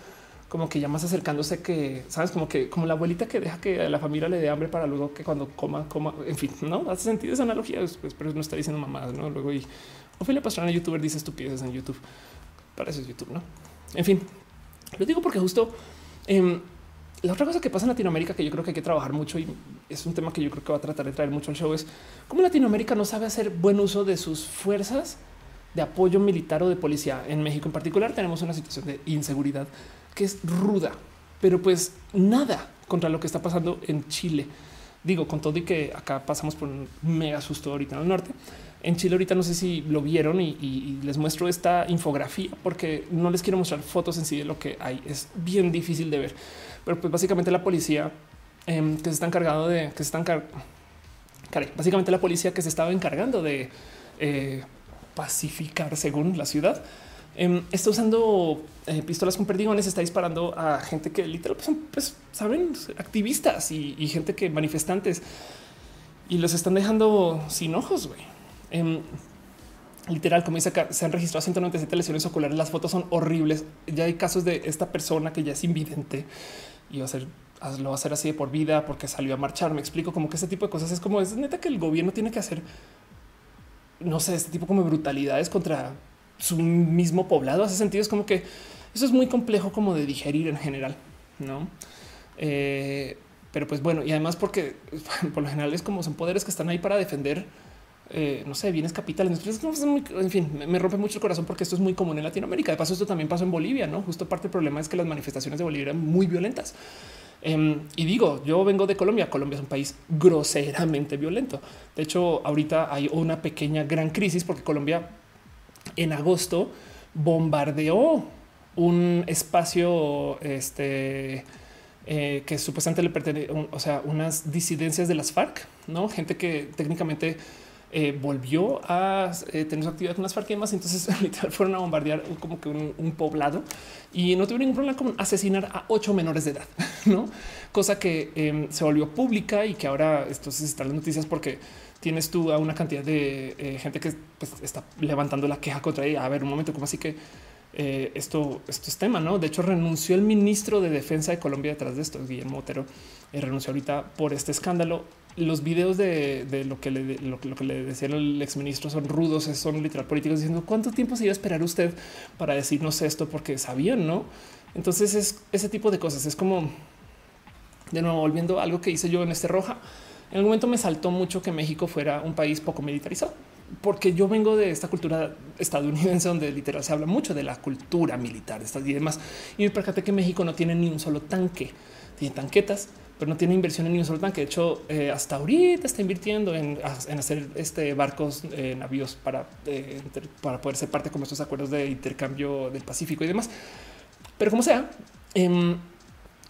como que ya más acercándose que sabes como que como la abuelita que deja que la familia le dé hambre para luego que cuando coma, coma, en fin, no hace sentido esa analogía, pues, pero no está diciendo mamá, no? Luego y Ophelia Pastrana, youtuber, dice estupideces en YouTube. Para eso es YouTube, no? En fin, lo digo porque justo eh, la otra cosa que pasa en Latinoamérica que yo creo que hay que trabajar mucho y es un tema que yo creo que va a tratar de traer mucho al show es cómo Latinoamérica no sabe hacer buen uso de sus fuerzas de apoyo militar o de policía. En México en particular tenemos una situación de inseguridad que es ruda, pero pues nada contra lo que está pasando en Chile. Digo, con todo y que acá pasamos por un mega susto ahorita en el norte. En Chile ahorita no sé si lo vieron y, les muestro esta infografía porque no les quiero mostrar fotos en sí de lo que hay. Es bien difícil de ver pero pues básicamente la policía em, que se está encargado de que se están básicamente la policía que se estaba encargando de eh, pacificar según la ciudad em, está usando eh, pistolas con perdigones, está disparando a gente que literalmente son, pues, saben, activistas y, gente que manifestantes y los están dejando sin ojos. güey. Em, literal, como dice acá, se han registrado 197 lesiones oculares. Las fotos son horribles. Ya hay casos de esta persona que ya es invidente y va a ser lo va a hacer así de por vida porque salió a marchar. Me explico como que este tipo de cosas es como es neta que el gobierno tiene que hacer, no sé, este tipo como brutalidades contra su mismo poblado. Hace sentido, es como que eso es muy complejo como de digerir en general, no? Eh, pero pues bueno, y además porque por lo general es como son poderes que están ahí para defender eh, no sé, bienes capitales. En fin, me rompe mucho el corazón porque esto es muy común en Latinoamérica. De paso, esto también pasó en Bolivia, no? Justo parte del problema es que las manifestaciones de Bolivia eran muy violentas. Em, y digo, yo vengo de Colombia. Colombia es un país groseramente violento. De hecho, ahorita hay una pequeña gran crisis porque Colombia en agosto bombardeó un espacio este, eh, que supuestamente le pertenece, o sea, unas disidencias de las FARC, no gente que técnicamente eh, volvió a eh, tener su actividad con las demás. Entonces, literal, fueron a bombardear como que un, poblado y no tuvieron ningún problema con asesinar a ocho menores de edad, no cosa que em, se volvió pública y que ahora entonces están las noticias porque tienes tú a una cantidad de eh, gente que pues, está levantando la queja contra ella. A ver, un momento, como así que esto, esto es tema, no? De hecho, renunció el ministro de Defensa de Colombia detrás de esto, Guillermo Otero, renunció ahorita por este escándalo los videos de, lo que le, lo, que le decía el exministro son rudos, son literal políticos diciendo cuánto tiempo se iba a esperar usted para decirnos esto porque sabían, no? Entonces es ese tipo de cosas. Es como de nuevo volviendo a algo que hice yo en este roja. En algún momento me saltó mucho que México fuera un país poco militarizado, porque yo vengo de esta cultura estadounidense donde literal se habla mucho de la cultura militar y demás. Y me percaté que México no tiene ni un solo tanque, tiene tanquetas pero no tiene inversión en solo tanque. De hecho, eh, hasta ahorita está invirtiendo en, hacer este barcos, eh, navíos para, eh, para poder ser parte como estos acuerdos de intercambio del Pacífico y demás. Pero como sea, em,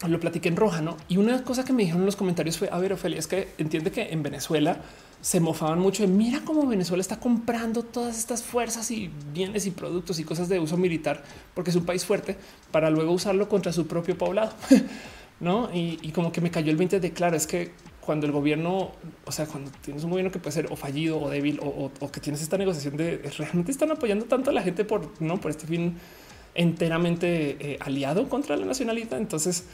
lo platiqué en roja, ¿no? Y una cosa que me dijeron en los comentarios fue, a ver, Ofelia, es que entiende que en Venezuela se mofaban mucho de mira cómo Venezuela está comprando todas estas fuerzas y bienes y productos y cosas de uso militar porque es un país fuerte para luego usarlo contra su propio poblado. no? Y, como que me cayó el 20 de claro, es que cuando el gobierno, o sea, cuando tienes un gobierno que puede ser o fallido o débil o, que tienes esta negociación de realmente están apoyando tanto a la gente por no por este fin enteramente eh, aliado contra la nacionalidad. Entonces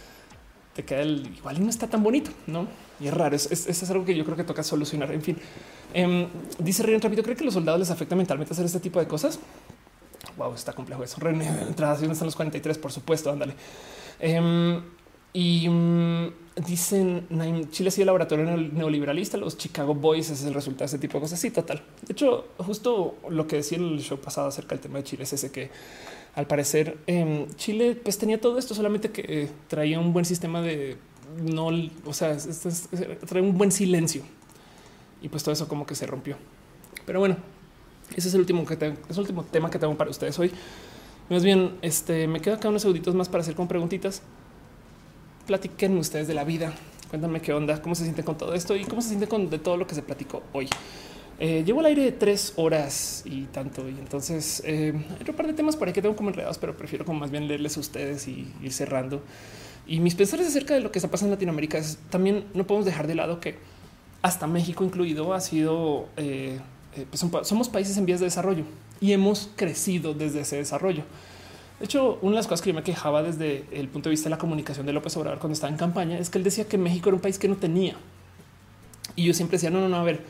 te queda el igual y no está tan bonito, no? Y es raro. Eso es, algo que yo creo que toca solucionar. En fin, em, dice Rion Trapito, cree que los soldados les afecta mentalmente hacer este tipo de cosas. Wow, está complejo eso. René, entradas están los 43, por supuesto. Ándale. Em, y mm, dicen Chile ha sido laboratorio neoliberalista. Los Chicago Boys es el resultado de ese tipo de cosas. Sí, total. De hecho, justo lo que decía el show pasado acerca del tema de Chile es ese que al parecer em, Chile pues tenía todo esto, solamente que eh, traía un buen sistema de no, o sea, trae un buen silencio y pues todo eso como que se rompió. Pero bueno, ese es el último que tengo, es el último tema que tengo para ustedes hoy. Más bien, este me quedo acá unos segunditos más para hacer con preguntitas platiquen ustedes de la vida. Cuéntame qué onda, cómo se siente con todo esto y cómo se siente con de todo lo que se platicó hoy. Eh, llevo al aire tres horas y tanto. Y entonces eh, hay otro par de temas por ahí que tengo como enredados, pero prefiero como más bien leerles a ustedes y ir cerrando. Y mis pensares acerca de lo que está pasando en Latinoamérica es también no podemos dejar de lado que hasta México incluido ha sido, eh, eh pues somos países en vías de desarrollo y hemos crecido desde ese desarrollo. De hecho, una de las cosas que yo me quejaba desde el punto de vista de la comunicación de López Obrador cuando estaba en campaña es que él decía que México era un país que no tenía. Y yo siempre decía, no, no, no, a ver,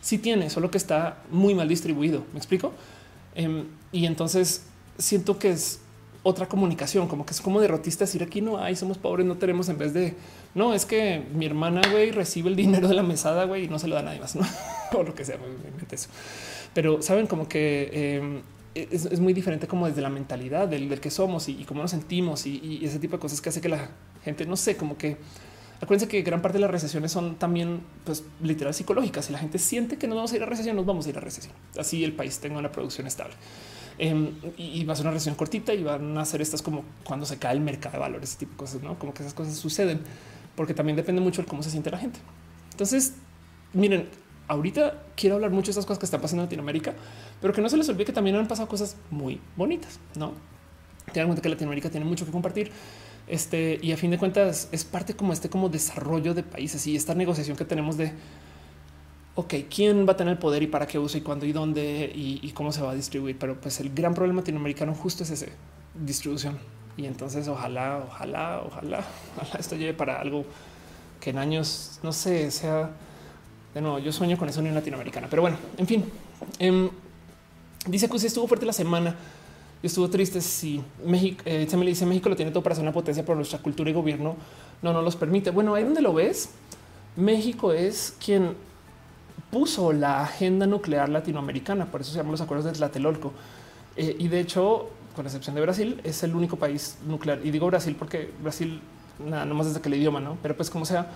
sí tiene, solo que está muy mal distribuido. ¿Me explico? Em, y entonces siento que es otra comunicación, como que es como derrotista decir aquí no hay, somos pobres, no tenemos en vez de no es que mi hermana güey recibe el dinero de la mesada güey y no se lo da a nadie más, no o lo que sea. Eso. Pero saben como que em, es, muy diferente como desde la mentalidad del, que somos y, cómo nos sentimos y, ese tipo de cosas que hace que la gente, no sé, como que acuérdense que gran parte de las recesiones son también pues literal psicológicas. Si la gente siente que no vamos a ir a recesión, nos vamos a ir a recesión. Así el país tenga una producción estable. Em, y, va a ser una recesión cortita y van a hacer estas como cuando se cae el mercado de valores, ese tipo de cosas, no como que esas cosas suceden, porque también depende mucho de cómo se siente la gente. Entonces, miren, ahorita quiero hablar mucho de estas cosas que están pasando en Latinoamérica, pero que no se les olvide que también han pasado cosas muy bonitas, no? Tengan en cuenta que Latinoamérica tiene mucho que compartir. Este y a fin de cuentas es parte como este como desarrollo de países y esta negociación que tenemos de ok, quién va a tener el poder y para qué uso y cuándo y dónde y, cómo se va a distribuir. Pero pues el gran problema latinoamericano justo es ese distribución. Y entonces ojalá, ojalá, ojalá, ojalá esto lleve para algo que en años, no sé, sea de nuevo, yo sueño con esa unión latinoamericana, pero bueno, en fin. Em, dice que usted estuvo fuerte la semana. Yo estuvo triste. Si México eh, se me dice México lo tiene todo para ser una potencia, pero nuestra cultura y gobierno no nos los permite. Bueno, ahí donde lo ves, México es quien puso la agenda nuclear latinoamericana. Por eso se llaman los acuerdos de Tlatelolco. Eh, y de hecho, con excepción de Brasil, es el único país nuclear. Y digo Brasil porque Brasil, nada, no más desde que el idioma, no, pero pues como sea,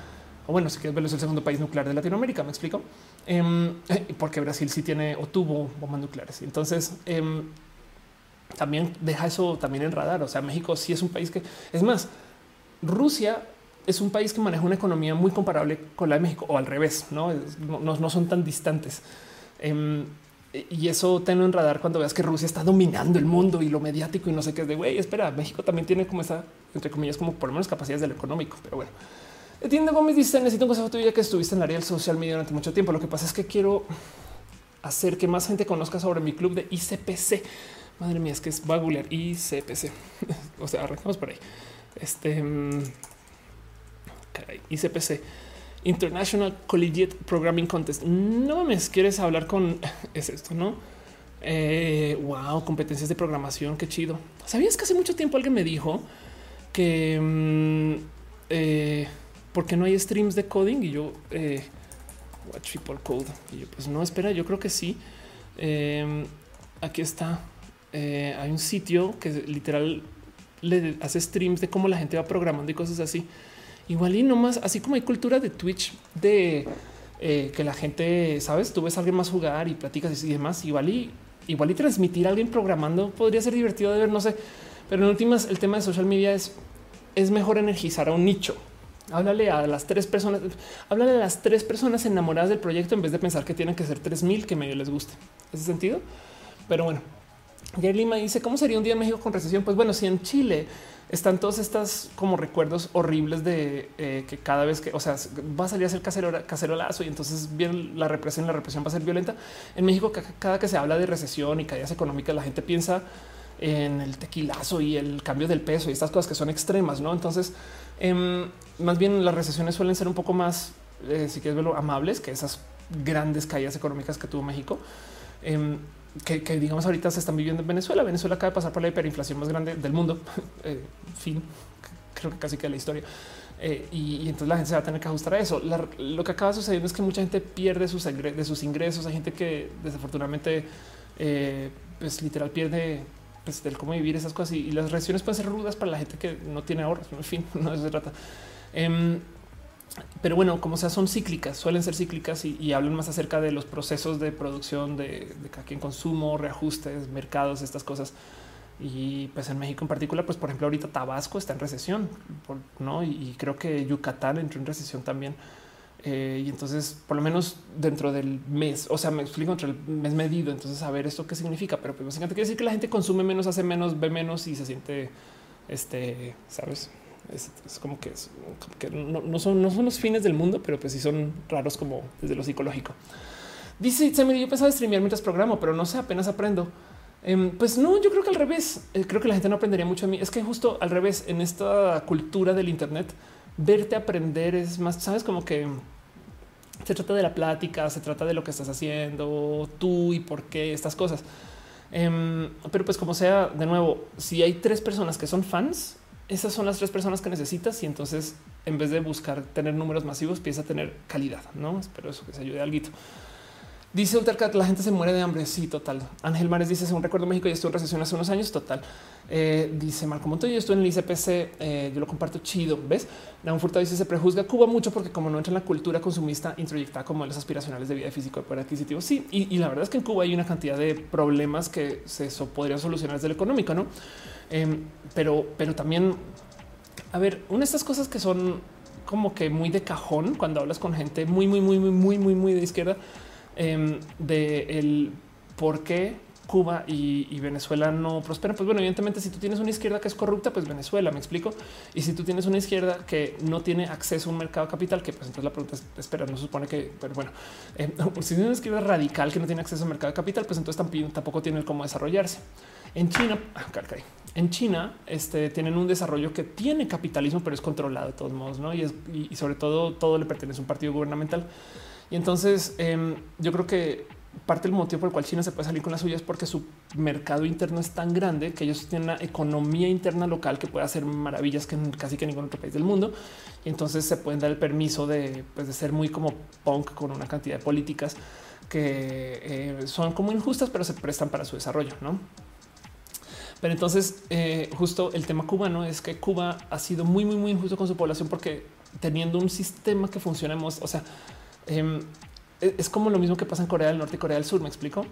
o bueno, si quieres verlo, es el segundo país nuclear de Latinoamérica. Me explico em, porque Brasil sí tiene o tuvo bombas nucleares. Entonces, em, también deja eso también en radar. O sea, México sí es un país que es más, Rusia es un país que maneja una economía muy comparable con la de México o al revés, no, no, son tan distantes. Em, y eso tenlo en radar cuando veas que Rusia está dominando el mundo y lo mediático y no sé qué es de güey. Espera, México también tiene como esa, entre comillas, como por lo menos capacidades del económico, pero bueno. Etienne Gómez dice: Necesito un consejo tuyo que estuviste en el área del social media durante mucho tiempo. Lo que pasa es que quiero hacer que más gente conozca sobre mi club de ICPC. Madre mía, es que es va a googlear ICPC. o sea, arrancamos por ahí. Este mm, ICPC International Collegiate Programming Contest. No me quieres hablar con es esto, no? Eh, wow, competencias de programación. Qué chido. Sabías que hace mucho tiempo alguien me dijo que mm, eh, porque no hay streams de coding y yo eh, watch people code y yo pues no espera. Yo creo que sí. Em, aquí está. Eh, hay un sitio que literal le hace streams de cómo la gente va programando y cosas así. Igual y nomás, así como hay cultura de Twitch de eh, que la gente, sabes, tú ves a alguien más jugar y platicas y demás. Igual y igual y transmitir a alguien programando podría ser divertido de ver, no sé. Pero en últimas, el tema de social media es es mejor energizar a un nicho. Háblale a las tres personas, háblale a las tres personas enamoradas del proyecto en vez de pensar que tienen que ser tres mil que medio les guste. ¿Ese sentido? Pero bueno, Jair Lima dice cómo sería un día en México con recesión. Pues bueno, si en Chile están todos estas como recuerdos horribles de eh, que cada vez que, o sea, va a salir a ser casero, cacerolazo y entonces viene la represión, la represión va a ser violenta. En México, cada que se habla de recesión y caídas económicas, la gente piensa en el tequilazo y el cambio del peso y estas cosas que son extremas, ¿no? Entonces, em, más bien las recesiones suelen ser un poco más, eh, si quieres verlo, amables que esas grandes caídas económicas que tuvo México. Em, que, digamos ahorita se están viviendo en Venezuela. Venezuela acaba de pasar por la hiperinflación más grande del mundo. eh, fin, creo que casi que la historia. Eh, y, entonces la gente se va a tener que ajustar a eso. lo que acaba sucediendo es que mucha gente pierde sus, de sus ingresos. Hay gente que desafortunadamente, eh, pues literal pierde pues, del cómo vivir esas cosas y, las reacciones pueden ser rudas para la gente que no tiene ahorros. En fin, no se trata. Em, pero bueno, como sea, son cíclicas, suelen ser cíclicas y, hablan más acerca de los procesos de producción de, de cada quien consumo, reajustes, mercados, estas cosas. Y pues en México en particular, pues por ejemplo, ahorita Tabasco está en recesión, no? Y, creo que Yucatán entró en recesión también. Eh, y entonces, por lo menos dentro del mes, o sea, me explico entre el mes medido. Entonces, a ver esto qué significa, pero pues básicamente quiere decir que la gente consume menos, hace menos, ve menos y se siente, este, sabes, es, como que, que no, son, no son los fines del mundo, pero pues sí son raros como desde lo psicológico. Dice, yo pensaba streamear mientras programo, pero no sé, apenas aprendo. Em, pues no, yo creo que al revés. Eh, creo que la gente no aprendería mucho a mí. Es que justo al revés, en esta cultura del Internet, verte aprender es más, sabes, como que se trata de la plática, se trata de lo que estás haciendo, tú y por qué estas cosas. Em, pero pues como sea, de nuevo, si hay tres personas que son fans, esas son las tres personas que necesitas y entonces en vez de buscar tener números masivos, empieza a tener calidad. No espero eso que se ayude algo. Dice Ultercat, la gente se muere de hambre. Sí, total. Ángel Mares dice, según recuerdo México, ya estuvo en recesión hace unos años. Total. Eh, dice Marco Montoya, yo estuve en el ICPC, eh, yo lo comparto chido. Ves? un Furtado dice, se prejuzga Cuba mucho porque como no entra en la cultura consumista introyectada como los aspiracionales de vida físico de poder adquisitivo. Sí, y, la verdad es que en Cuba hay una cantidad de problemas que se podrían solucionar desde el económico, ¿no? Em, pero, pero también, a ver, una de estas cosas que son como que muy de cajón cuando hablas con gente muy, muy, muy, muy, muy, muy, muy de izquierda, em, de el por qué Cuba y, Venezuela no prosperan. Pues bueno, evidentemente, si tú tienes una izquierda que es corrupta, pues Venezuela, me explico. Y si tú tienes una izquierda que no tiene acceso a un mercado capital, que pues entonces la pregunta es: espera, no se supone que, pero bueno, eh, si tienes una izquierda radical que no tiene acceso al mercado capital, pues entonces tampoco tiene cómo desarrollarse. En China, ah, en China este, tienen un desarrollo que tiene capitalismo, pero es controlado de todos modos, ¿no? Y, es, y, sobre todo todo le pertenece a un partido gubernamental. Y entonces em, yo creo que parte del motivo por el cual China se puede salir con las suyas es porque su mercado interno es tan grande que ellos tienen una economía interna local que puede hacer maravillas que en casi que ningún otro país del mundo. Y entonces se pueden dar el permiso de, pues, de ser muy como punk con una cantidad de políticas que eh, son como injustas, pero se prestan para su desarrollo, ¿no? Pero entonces, eh, justo el tema cubano es que Cuba ha sido muy, muy, muy injusto con su población porque teniendo un sistema que funciona, o sea, em, e-, es como lo mismo que pasa en Corea del Norte y Corea del Sur. Me explico.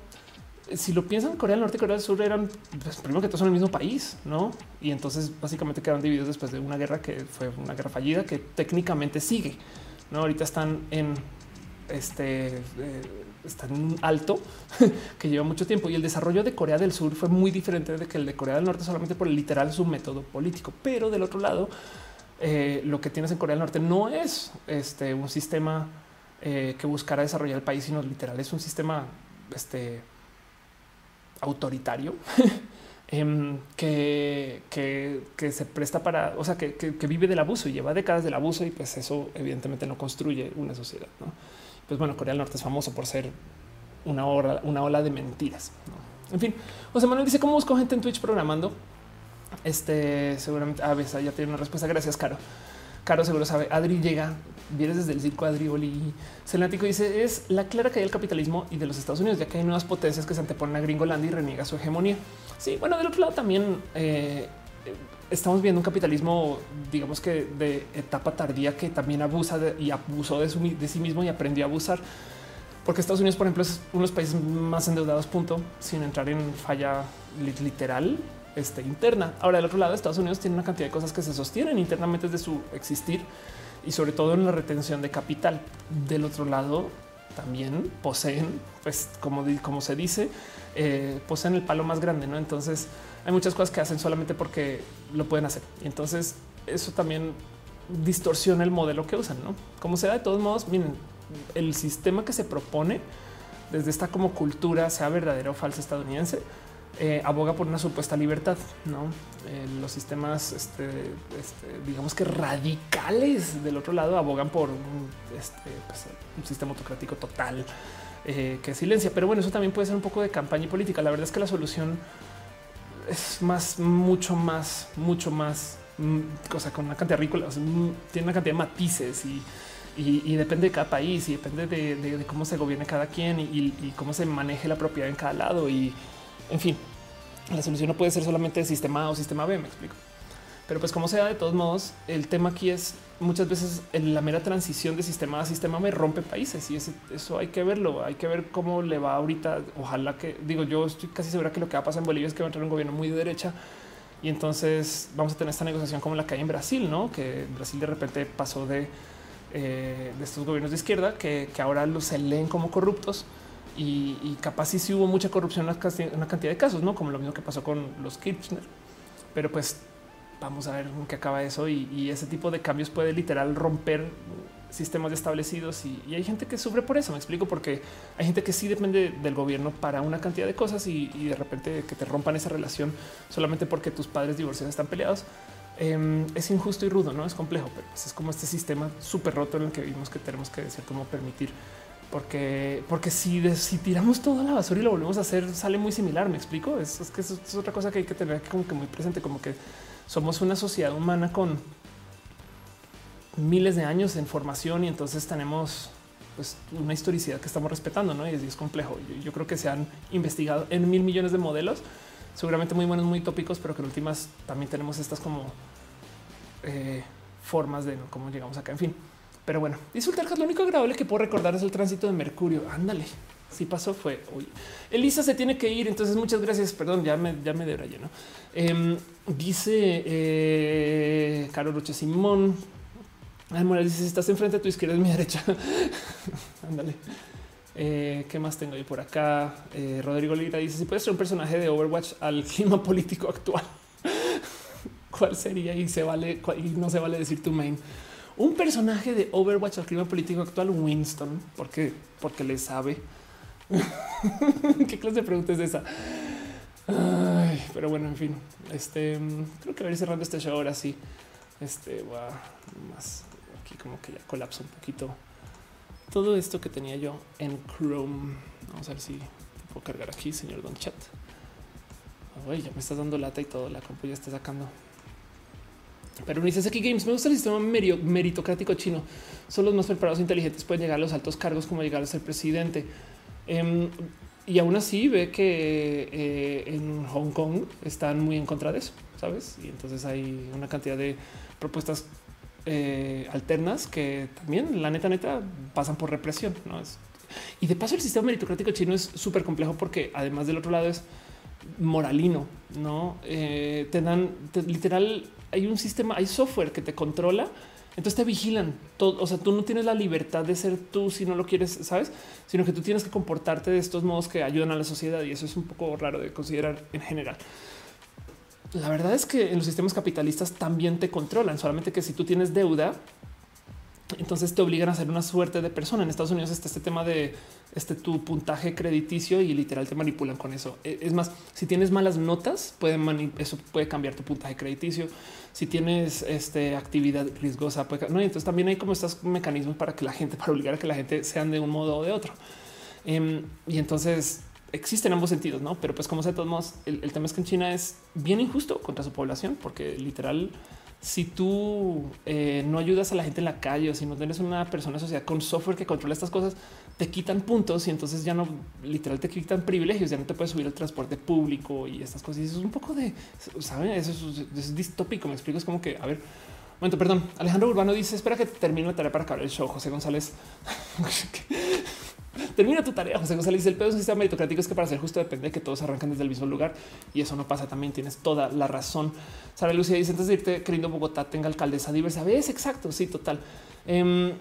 Si lo piensan, Corea del Norte y Corea del Sur eran pues, primero que todos son el mismo país, no? Y entonces básicamente quedaron divididos después de una guerra que fue una guerra fallida que técnicamente sigue. No, ahorita están en este eh, en alto que lleva mucho tiempo y el desarrollo de Corea del Sur fue muy diferente de que el de Corea del Norte solamente por el literal su método político. Pero del otro lado, eh, lo que tienes en Corea del Norte no es este un sistema eh, que buscara desarrollar el país, sino literal es un sistema este autoritario em, que, que, se presta para, o sea, que, que, vive del abuso y lleva décadas del abuso y pues eso evidentemente no construye una sociedad. ¿no? Pues bueno, Corea del Norte es famoso por ser una, hora, una ola de mentiras. En fin, José Manuel dice cómo busco gente en Twitch programando. Este seguramente a ah, ya tiene una respuesta. Gracias, Caro. Caro seguro sabe. Adri llega, vienes desde el circo Adri Oli. Celático dice es la clara caída del capitalismo y de los Estados Unidos, ya que hay nuevas potencias que se anteponen a Gringolandia y reniega su hegemonía. Sí, bueno, del otro lado también eh, estamos viendo un capitalismo, digamos que de etapa tardía que también abusa y abusó de, de sí mismo y aprendió a abusar. Porque Estados Unidos, por ejemplo, es uno de los países más endeudados, punto, sin entrar en falla literal este, interna. Ahora, del otro lado, Estados Unidos tiene una cantidad de cosas que se sostienen internamente desde su existir y sobre todo en la retención de capital. Del otro lado, también poseen, pues como, como se dice, eh, poseen el palo más grande, ¿no? Entonces hay muchas cosas que hacen solamente porque lo pueden hacer. Y entonces eso también distorsiona el modelo que usan, ¿no? Como sea, de todos modos, miren, el sistema que se propone desde esta como cultura, sea verdadero o falsa estadounidense, eh, aboga por una supuesta libertad. No eh, los sistemas, este, este, digamos que radicales del otro lado abogan por un, este, pues, sistema autocrático total eh, que silencia. Pero bueno, eso también puede ser un poco de campaña política. La verdad es que la solución es más, mucho más, mucho más cosa mm, con una cantidad ridícula. Mm, tiene una cantidad de matices y, depende de cada país y depende de, cómo se gobierne cada quien y, y, cómo se maneje la propiedad en cada lado. Y en fin, la solución no puede ser solamente sistema A o sistema B, me explico. Pero pues como sea, de todos modos, el tema aquí es muchas veces la mera transición de sistema a sistema me rompe países y eso hay que verlo. Hay que ver cómo le va ahorita. Ojalá que digo, yo estoy casi segura que lo que va a pasar en Bolivia es que va a entrar un gobierno muy de derecha y entonces vamos a tener esta negociación como la que hay en Brasil, no? Que Brasil de repente pasó de, eh, de estos gobiernos de izquierda que, que ahora los se leen como corruptos y, capaz sí, hubo mucha corrupción en una cantidad de casos, no como lo mismo que pasó con los Kirchner. Pero pues vamos a ver qué acaba eso y, ese tipo de cambios puede literal romper sistemas establecidos y, hay gente que sufre por eso. Me explico porque hay gente que sí depende del gobierno para una cantidad de cosas y, de repente que te rompan esa relación solamente porque tus padres divorciados están peleados. Em, es injusto y rudo, no es complejo, pero pues es como este sistema súper roto en el que vimos que tenemos que decir cómo permitir porque, porque si, si tiramos toda la basura y lo volvemos a hacer, sale muy similar. Me explico. Es, que eso es otra cosa que hay que tener como que muy presente, como que somos una sociedad humana con miles de años en formación y entonces tenemos pues, una historicidad que estamos respetando, ¿no? Y es, complejo. Yo, creo que se han investigado en mil millones de modelos, seguramente muy buenos, muy tópicos, pero que en últimas también tenemos estas como eh, formas de cómo llegamos acá. En fin. Pero bueno, disfrutar lo único agradable que puedo recordar es el tránsito de Mercurio. Ándale. Si pasó fue hoy. Elisa se tiene que ir. Entonces, muchas gracias. Perdón, ya me, ya me debrayé, ¿no? Em, dice eh, Caro Roche Simón. Ay, dice: estás enfrente a tu izquierda, es mi derecha. Ándale. Eh, ¿Qué más tengo ahí por acá? Eh, Rodrigo Lira dice: si puedes ser un personaje de Overwatch al clima político actual, ¿cuál sería? Y se vale y no se vale decir tu main un personaje de Overwatch al crimen político actual, Winston, porque, porque le sabe. ¿Qué clase de pregunta es esa? pero bueno, en fin, este creo que voy a ir cerrando este show ahora sí. Este va más aquí, como que ya colapsa un poquito todo esto que tenía yo en Chrome. Vamos a ver si puedo cargar aquí, señor Don Chat. ya me estás dando lata y todo. La compu ya está sacando. Pero no dices aquí Games. Me gusta el sistema meritocrático chino. Son los más preparados e inteligentes. Pueden llegar a los altos cargos como llegar a ser presidente. Em, y aún así ve que eh, en Hong Kong están muy en contra de eso, sabes? Y entonces hay una cantidad de propuestas eh, alternas que también, la neta, neta, pasan por represión. ¿no? y de paso, el sistema meritocrático chino es súper complejo porque además del otro lado es moralino, no eh, te dan literal hay un sistema, hay software que te controla Entonces te vigilan todo. O sea, tú no tienes la libertad de ser tú si no lo quieres, sabes, sino que tú tienes que comportarte de estos modos que ayudan a la sociedad y eso es un poco raro de considerar en general. La verdad es que en los sistemas capitalistas también te controlan, solamente que si tú tienes deuda, entonces te obligan a ser una suerte de persona. En Estados Unidos está este tema de este tu puntaje crediticio y literal te manipulan con eso. E, es más, si tienes malas notas, eso puede cambiar tu puntaje crediticio. Si tienes este actividad riesgosa, puede, no. Entonces también hay como estos mecanismos para que la gente, para obligar a que la gente sean de un modo o de otro. Em, y entonces existen ambos sentidos, no? Pero pues como sea, de todos modos, el, el tema es que en China es bien injusto contra su población, porque literal si tú eh, no ayudas a la gente en la calle o si no tienes una persona sociedad con software que controla estas cosas, te quitan puntos y entonces ya no literal te quitan privilegios, ya no te puedes subir al transporte público y estas cosas. Y eso es un poco de, saben, eso es, distópico. Me explico. Es como que, a ver, momento, perdón. Alejandro Urbano dice: Espera que termine la tarea para acabar el show. José González. Termina tu tarea, José González. El pedo de un sistema meritocrático es que para ser justo depende de que todos arrancan desde el mismo lugar y eso no pasa. También tienes toda la razón. Sara Lucía dice antes de irte queriendo Bogotá tenga alcaldesa diversa. ¿Ves? Exacto. Sí, total. Um,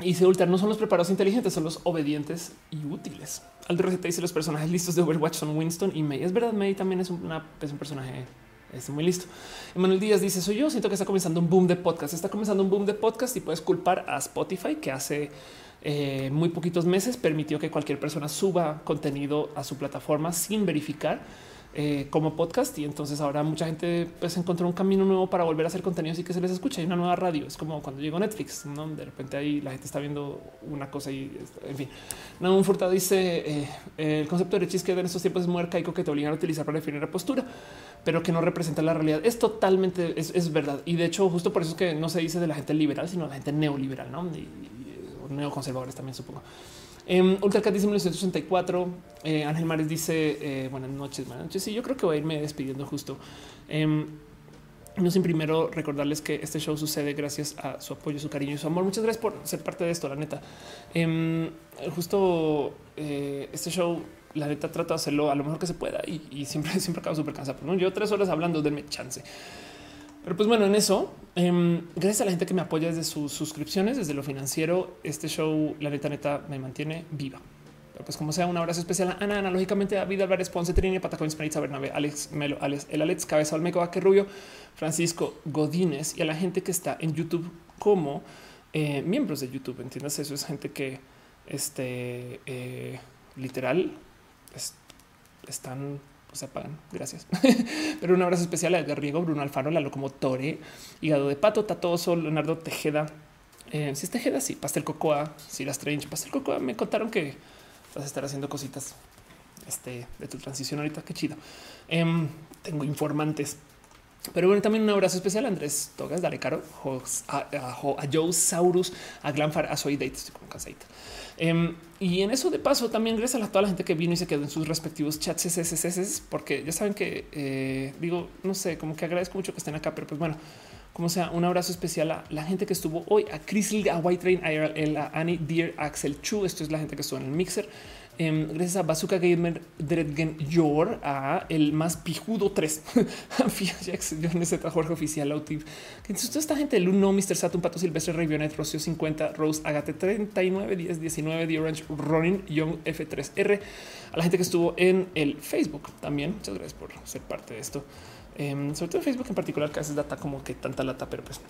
y se ultra no son los preparados inteligentes, son los obedientes y útiles. Al receta dice los personajes listos de Overwatch son Winston y May. Es verdad, May también es, una, es un personaje es muy listo. Emanuel Díaz dice: Soy yo. Siento que está comenzando un boom de podcast. Está comenzando un boom de podcast y puedes culpar a Spotify que hace eh, muy poquitos meses permitió que cualquier persona suba contenido a su plataforma sin verificar eh, como podcast. Y entonces ahora mucha gente pues encontró un camino nuevo para volver a hacer contenido y que se les escucha. Hay una nueva radio. Es como cuando llegó Netflix, ¿no? De repente ahí la gente está viendo una cosa y en fin. un Furtado dice eh, el concepto de izquierda en estos tiempos es muy arcaico que te obligan a utilizar para definir la postura, pero que no representa la realidad. Es totalmente, es, verdad. Y de hecho, justo por eso es que no se dice de la gente liberal, sino de la gente neoliberal, ¿no? Neoconservadores también supongo. Eh, Ultracat dice 1984. Eh, Ángel Mares dice eh, buenas noches, buenas noches. Sí, yo creo que voy a irme despidiendo justo. Em, no sin primero recordarles que este show sucede gracias a su apoyo, su cariño y su amor. Muchas gracias por ser parte de esto, la neta. Em, justo eh, este show, la neta, trato de hacerlo a lo mejor que se pueda y, siempre, siempre acabo súper cansado. ¿no? Yo tres horas hablando, denme chance. Pero pues bueno, en eso, em, gracias a la gente que me apoya desde sus suscripciones, desde lo financiero, este show, la neta, neta, me mantiene viva. Pero pues como sea, un abrazo especial a Ana, analógicamente a Vida Álvarez, Ponce, Trini, Patacón, Hispanitza, Bernabe, Alex Melo, Alex, el Alex, Cabeza, Olmeco, Rubio, Francisco Godínez y a la gente que está en YouTube como eh, miembros de YouTube. Entiendes? Eso es gente que este eh, literal están se apagan. Gracias. Pero un abrazo especial a Edgar Riego, Bruno Alfaro, la locomotore, Hígado de Pato, Tatoso, Leonardo Tejeda. Eh, si es Tejeda, sí, Pastel Cocoa, si las Strange, Pastel Cocoa. Me contaron que vas a estar haciendo cositas este, de tu transición ahorita. Qué chido. Em, tengo informantes. Pero bueno, también un abrazo especial a Andrés Togas, Dale Caro, a, a, Joe Saurus, a Glanfar, a Soy Date, estoy con cansadita. Em, y en eso de paso también gracias a toda la gente que vino y se quedó en sus respectivos chats SSS, porque ya saben que eh, digo, no sé, como que agradezco mucho que estén acá, pero pues bueno, como sea, un abrazo especial a la gente que estuvo hoy, a Chris a White Train, a, Annie Dear, Axel Chu, esto es la gente que estuvo en el mixer. Em, gracias a Bazooka Gamer Dredgen Yor, a el más pijudo 3, a Fia Jorge Oficial, Autiv. Entonces, esta gente, Luno, Mr. Saturn, Pato Silvestre, Revionet, Rocio 50, Rose, Agate 39, 10, 19, The Orange, Ronin, Young F3R, a la gente que estuvo en el Facebook también. Muchas gracias por ser parte de esto. Em, sobre todo en Facebook en particular, que a veces data como que tanta lata, pero pues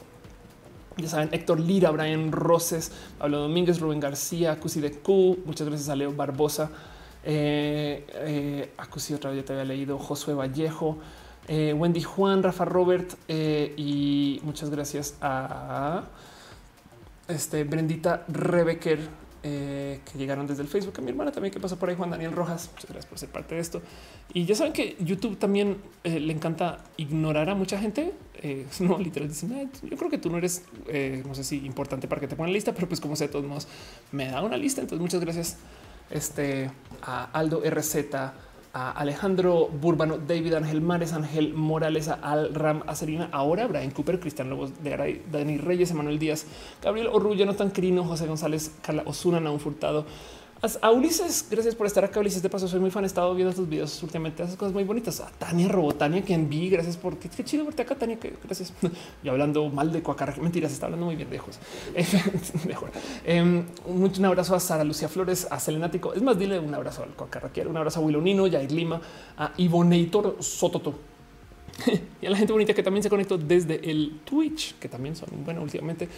ya saben, Héctor Lira, Brian Roses, Pablo Domínguez, Rubén García, Cusi de Q. Muchas gracias a Leo Barbosa. Eh, eh, a Cusi otra vez ya te había leído. Josué Vallejo, eh, Wendy Juan, Rafa Robert y muchas gracias a este Brendita Rebecker eh, que llegaron desde el Facebook, a mi hermana también que pasó por ahí, Juan Daniel Rojas. Muchas gracias por ser parte de esto. Y ya saben que YouTube también eh, le encanta ignorar a mucha gente. Eh, no literal dicen, yo creo que tú no eres, no sé si importante para que te pongan lista, pero pues como sé, de todos modos me da una lista. Entonces muchas gracias este, a Aldo RZ, a Alejandro Burbano, David Ángel Mares, Ángel Morales, Al Ram Acerina, ahora Brian Cooper, Cristian Lobos de Garay, Dani Reyes, Emanuel Díaz, Gabriel Orrullo, Notan Crino, José González, Carla Osuna, Naun Furtado, A Ulises, gracias por estar acá. Ulises, de paso, soy muy fan. He estado viendo tus videos últimamente. Haces cosas muy bonitas. A Tania Robotania, quien vi. Gracias por qué, chido verte acá, Tania. Que, gracias. Y hablando mal de Cuacarra. Mentiras, está hablando muy bien de. Mejor. Eh, un abrazo a Sara Lucía Flores, a Selenático. Es más, dile un abrazo al Cuacarra. Quiero un abrazo a Willonino, Jair Lima, a Ivoneator Sototo. y a la gente bonita que también se conectó desde el Twitch, que también son bueno últimamente.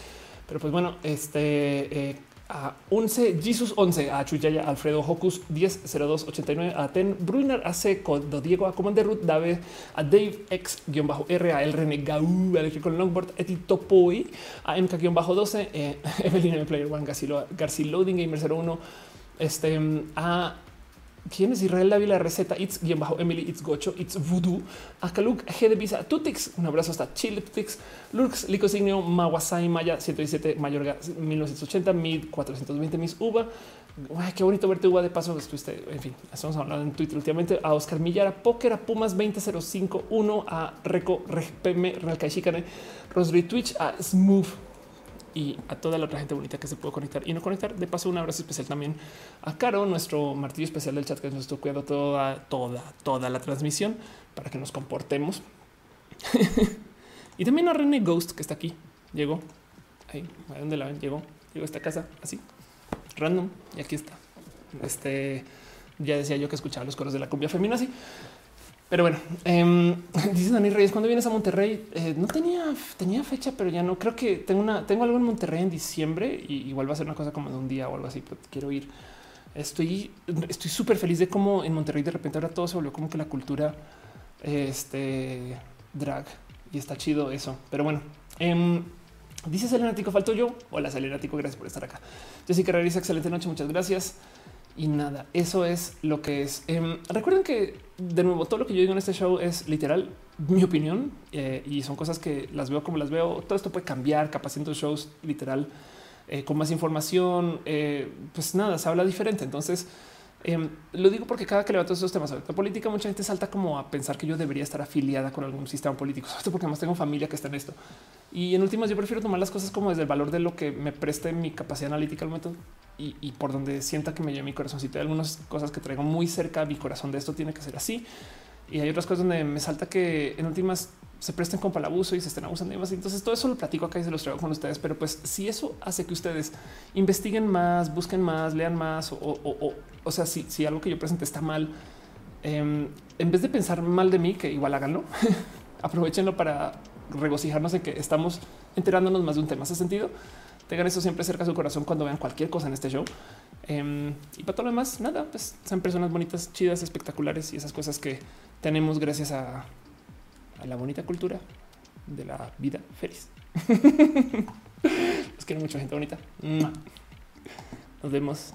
Pero pues bueno, este eh, a 11 Jesus 11 a Chuyaya Alfredo Hocus 100289 a Ten Bruiner a Seco Diego a Commander Ruth Dave a Dave X guion bajo R a El René Gau a con Longboard Eti Topoi a MK guion bajo 12 eh, Evelyn Player One García Loading Gamer 01 este a ¿Quién es Israel Dávila Receta? It's guion bajo Emily, It's Gocho, It's Voodoo, Akaluk, G de Visa, Tutix, un abrazo hasta Chile, Tutix, Lurks, Licosignio, Mawasai, Maya 117, Mayorga 1980, 1420, Miss Uva. Ay, qué bonito verte, Uva. De paso, estuviste, en fin, estamos hablando en Twitter últimamente. A Oscar Millara, Poker, a Pumas 20051, a Reco, Repeme, Chicane, Rosary Twitch, a Smooth, y a toda la otra gente bonita que se puede conectar y no conectar. De paso, un abrazo especial también a Caro, nuestro martillo especial del chat, que nos estuvo cuidando toda, toda, toda la transmisión para que nos comportemos. y también a René Ghost, que está aquí. Llegó ahí, a dónde la ven? Llegó, llegó a esta casa así, random, y aquí está. Este ya decía yo que escuchaba los coros de la cumbia femenina así. Pero bueno, eh, dice Dani Reyes, cuando vienes a Monterrey, eh, no tenía, tenía fecha, pero ya no creo que tengo una, tengo algo en Monterrey en diciembre y igual va a ser una cosa como de un día o algo así, pero quiero ir. Estoy, estoy súper feliz de cómo en Monterrey de repente ahora todo se volvió como que la cultura este drag y está chido eso. Pero bueno, eh, dice Selenático, falto yo. Hola Selenático, gracias por estar acá. Jessica Reyes, excelente noche, muchas gracias. Y nada, eso es lo que es. Eh, recuerden que de nuevo, todo lo que yo digo en este show es literal mi opinión eh, y son cosas que las veo como las veo. Todo esto puede cambiar, capaz en shows literal eh, con más información. Eh, pues nada, se habla diferente. Entonces, em, lo digo porque cada que levanto estos temas de política, mucha gente salta como a pensar que yo debería estar afiliada con algún sistema político, esto porque además tengo familia que está en esto. Y en últimas, yo prefiero tomar las cosas como desde el valor de lo que me preste mi capacidad analítica al momento y, por donde sienta que me lleve mi corazoncito. Hay algunas cosas que traigo muy cerca mi corazón de esto tiene que ser así. Y hay otras cosas donde me salta que en últimas se presten como para el abuso y se estén abusando y demás. Entonces todo eso lo platico acá y se los traigo con ustedes. Pero pues si eso hace que ustedes investiguen más, busquen más, lean más o, o, o, sea, si, algo que yo presente está mal, em, en vez de pensar mal de mí, que igual háganlo, aprovechenlo para regocijarnos en que estamos enterándonos más de un tema. ¿Hace sentido? Tengan eso siempre cerca de su corazón cuando vean cualquier cosa en este show. Em, y para todo lo demás, nada, pues sean personas bonitas, chidas, espectaculares y esas cosas que tenemos gracias a, a la bonita cultura de la vida feliz. Los quiero mucho, gente bonita. Nos vemos.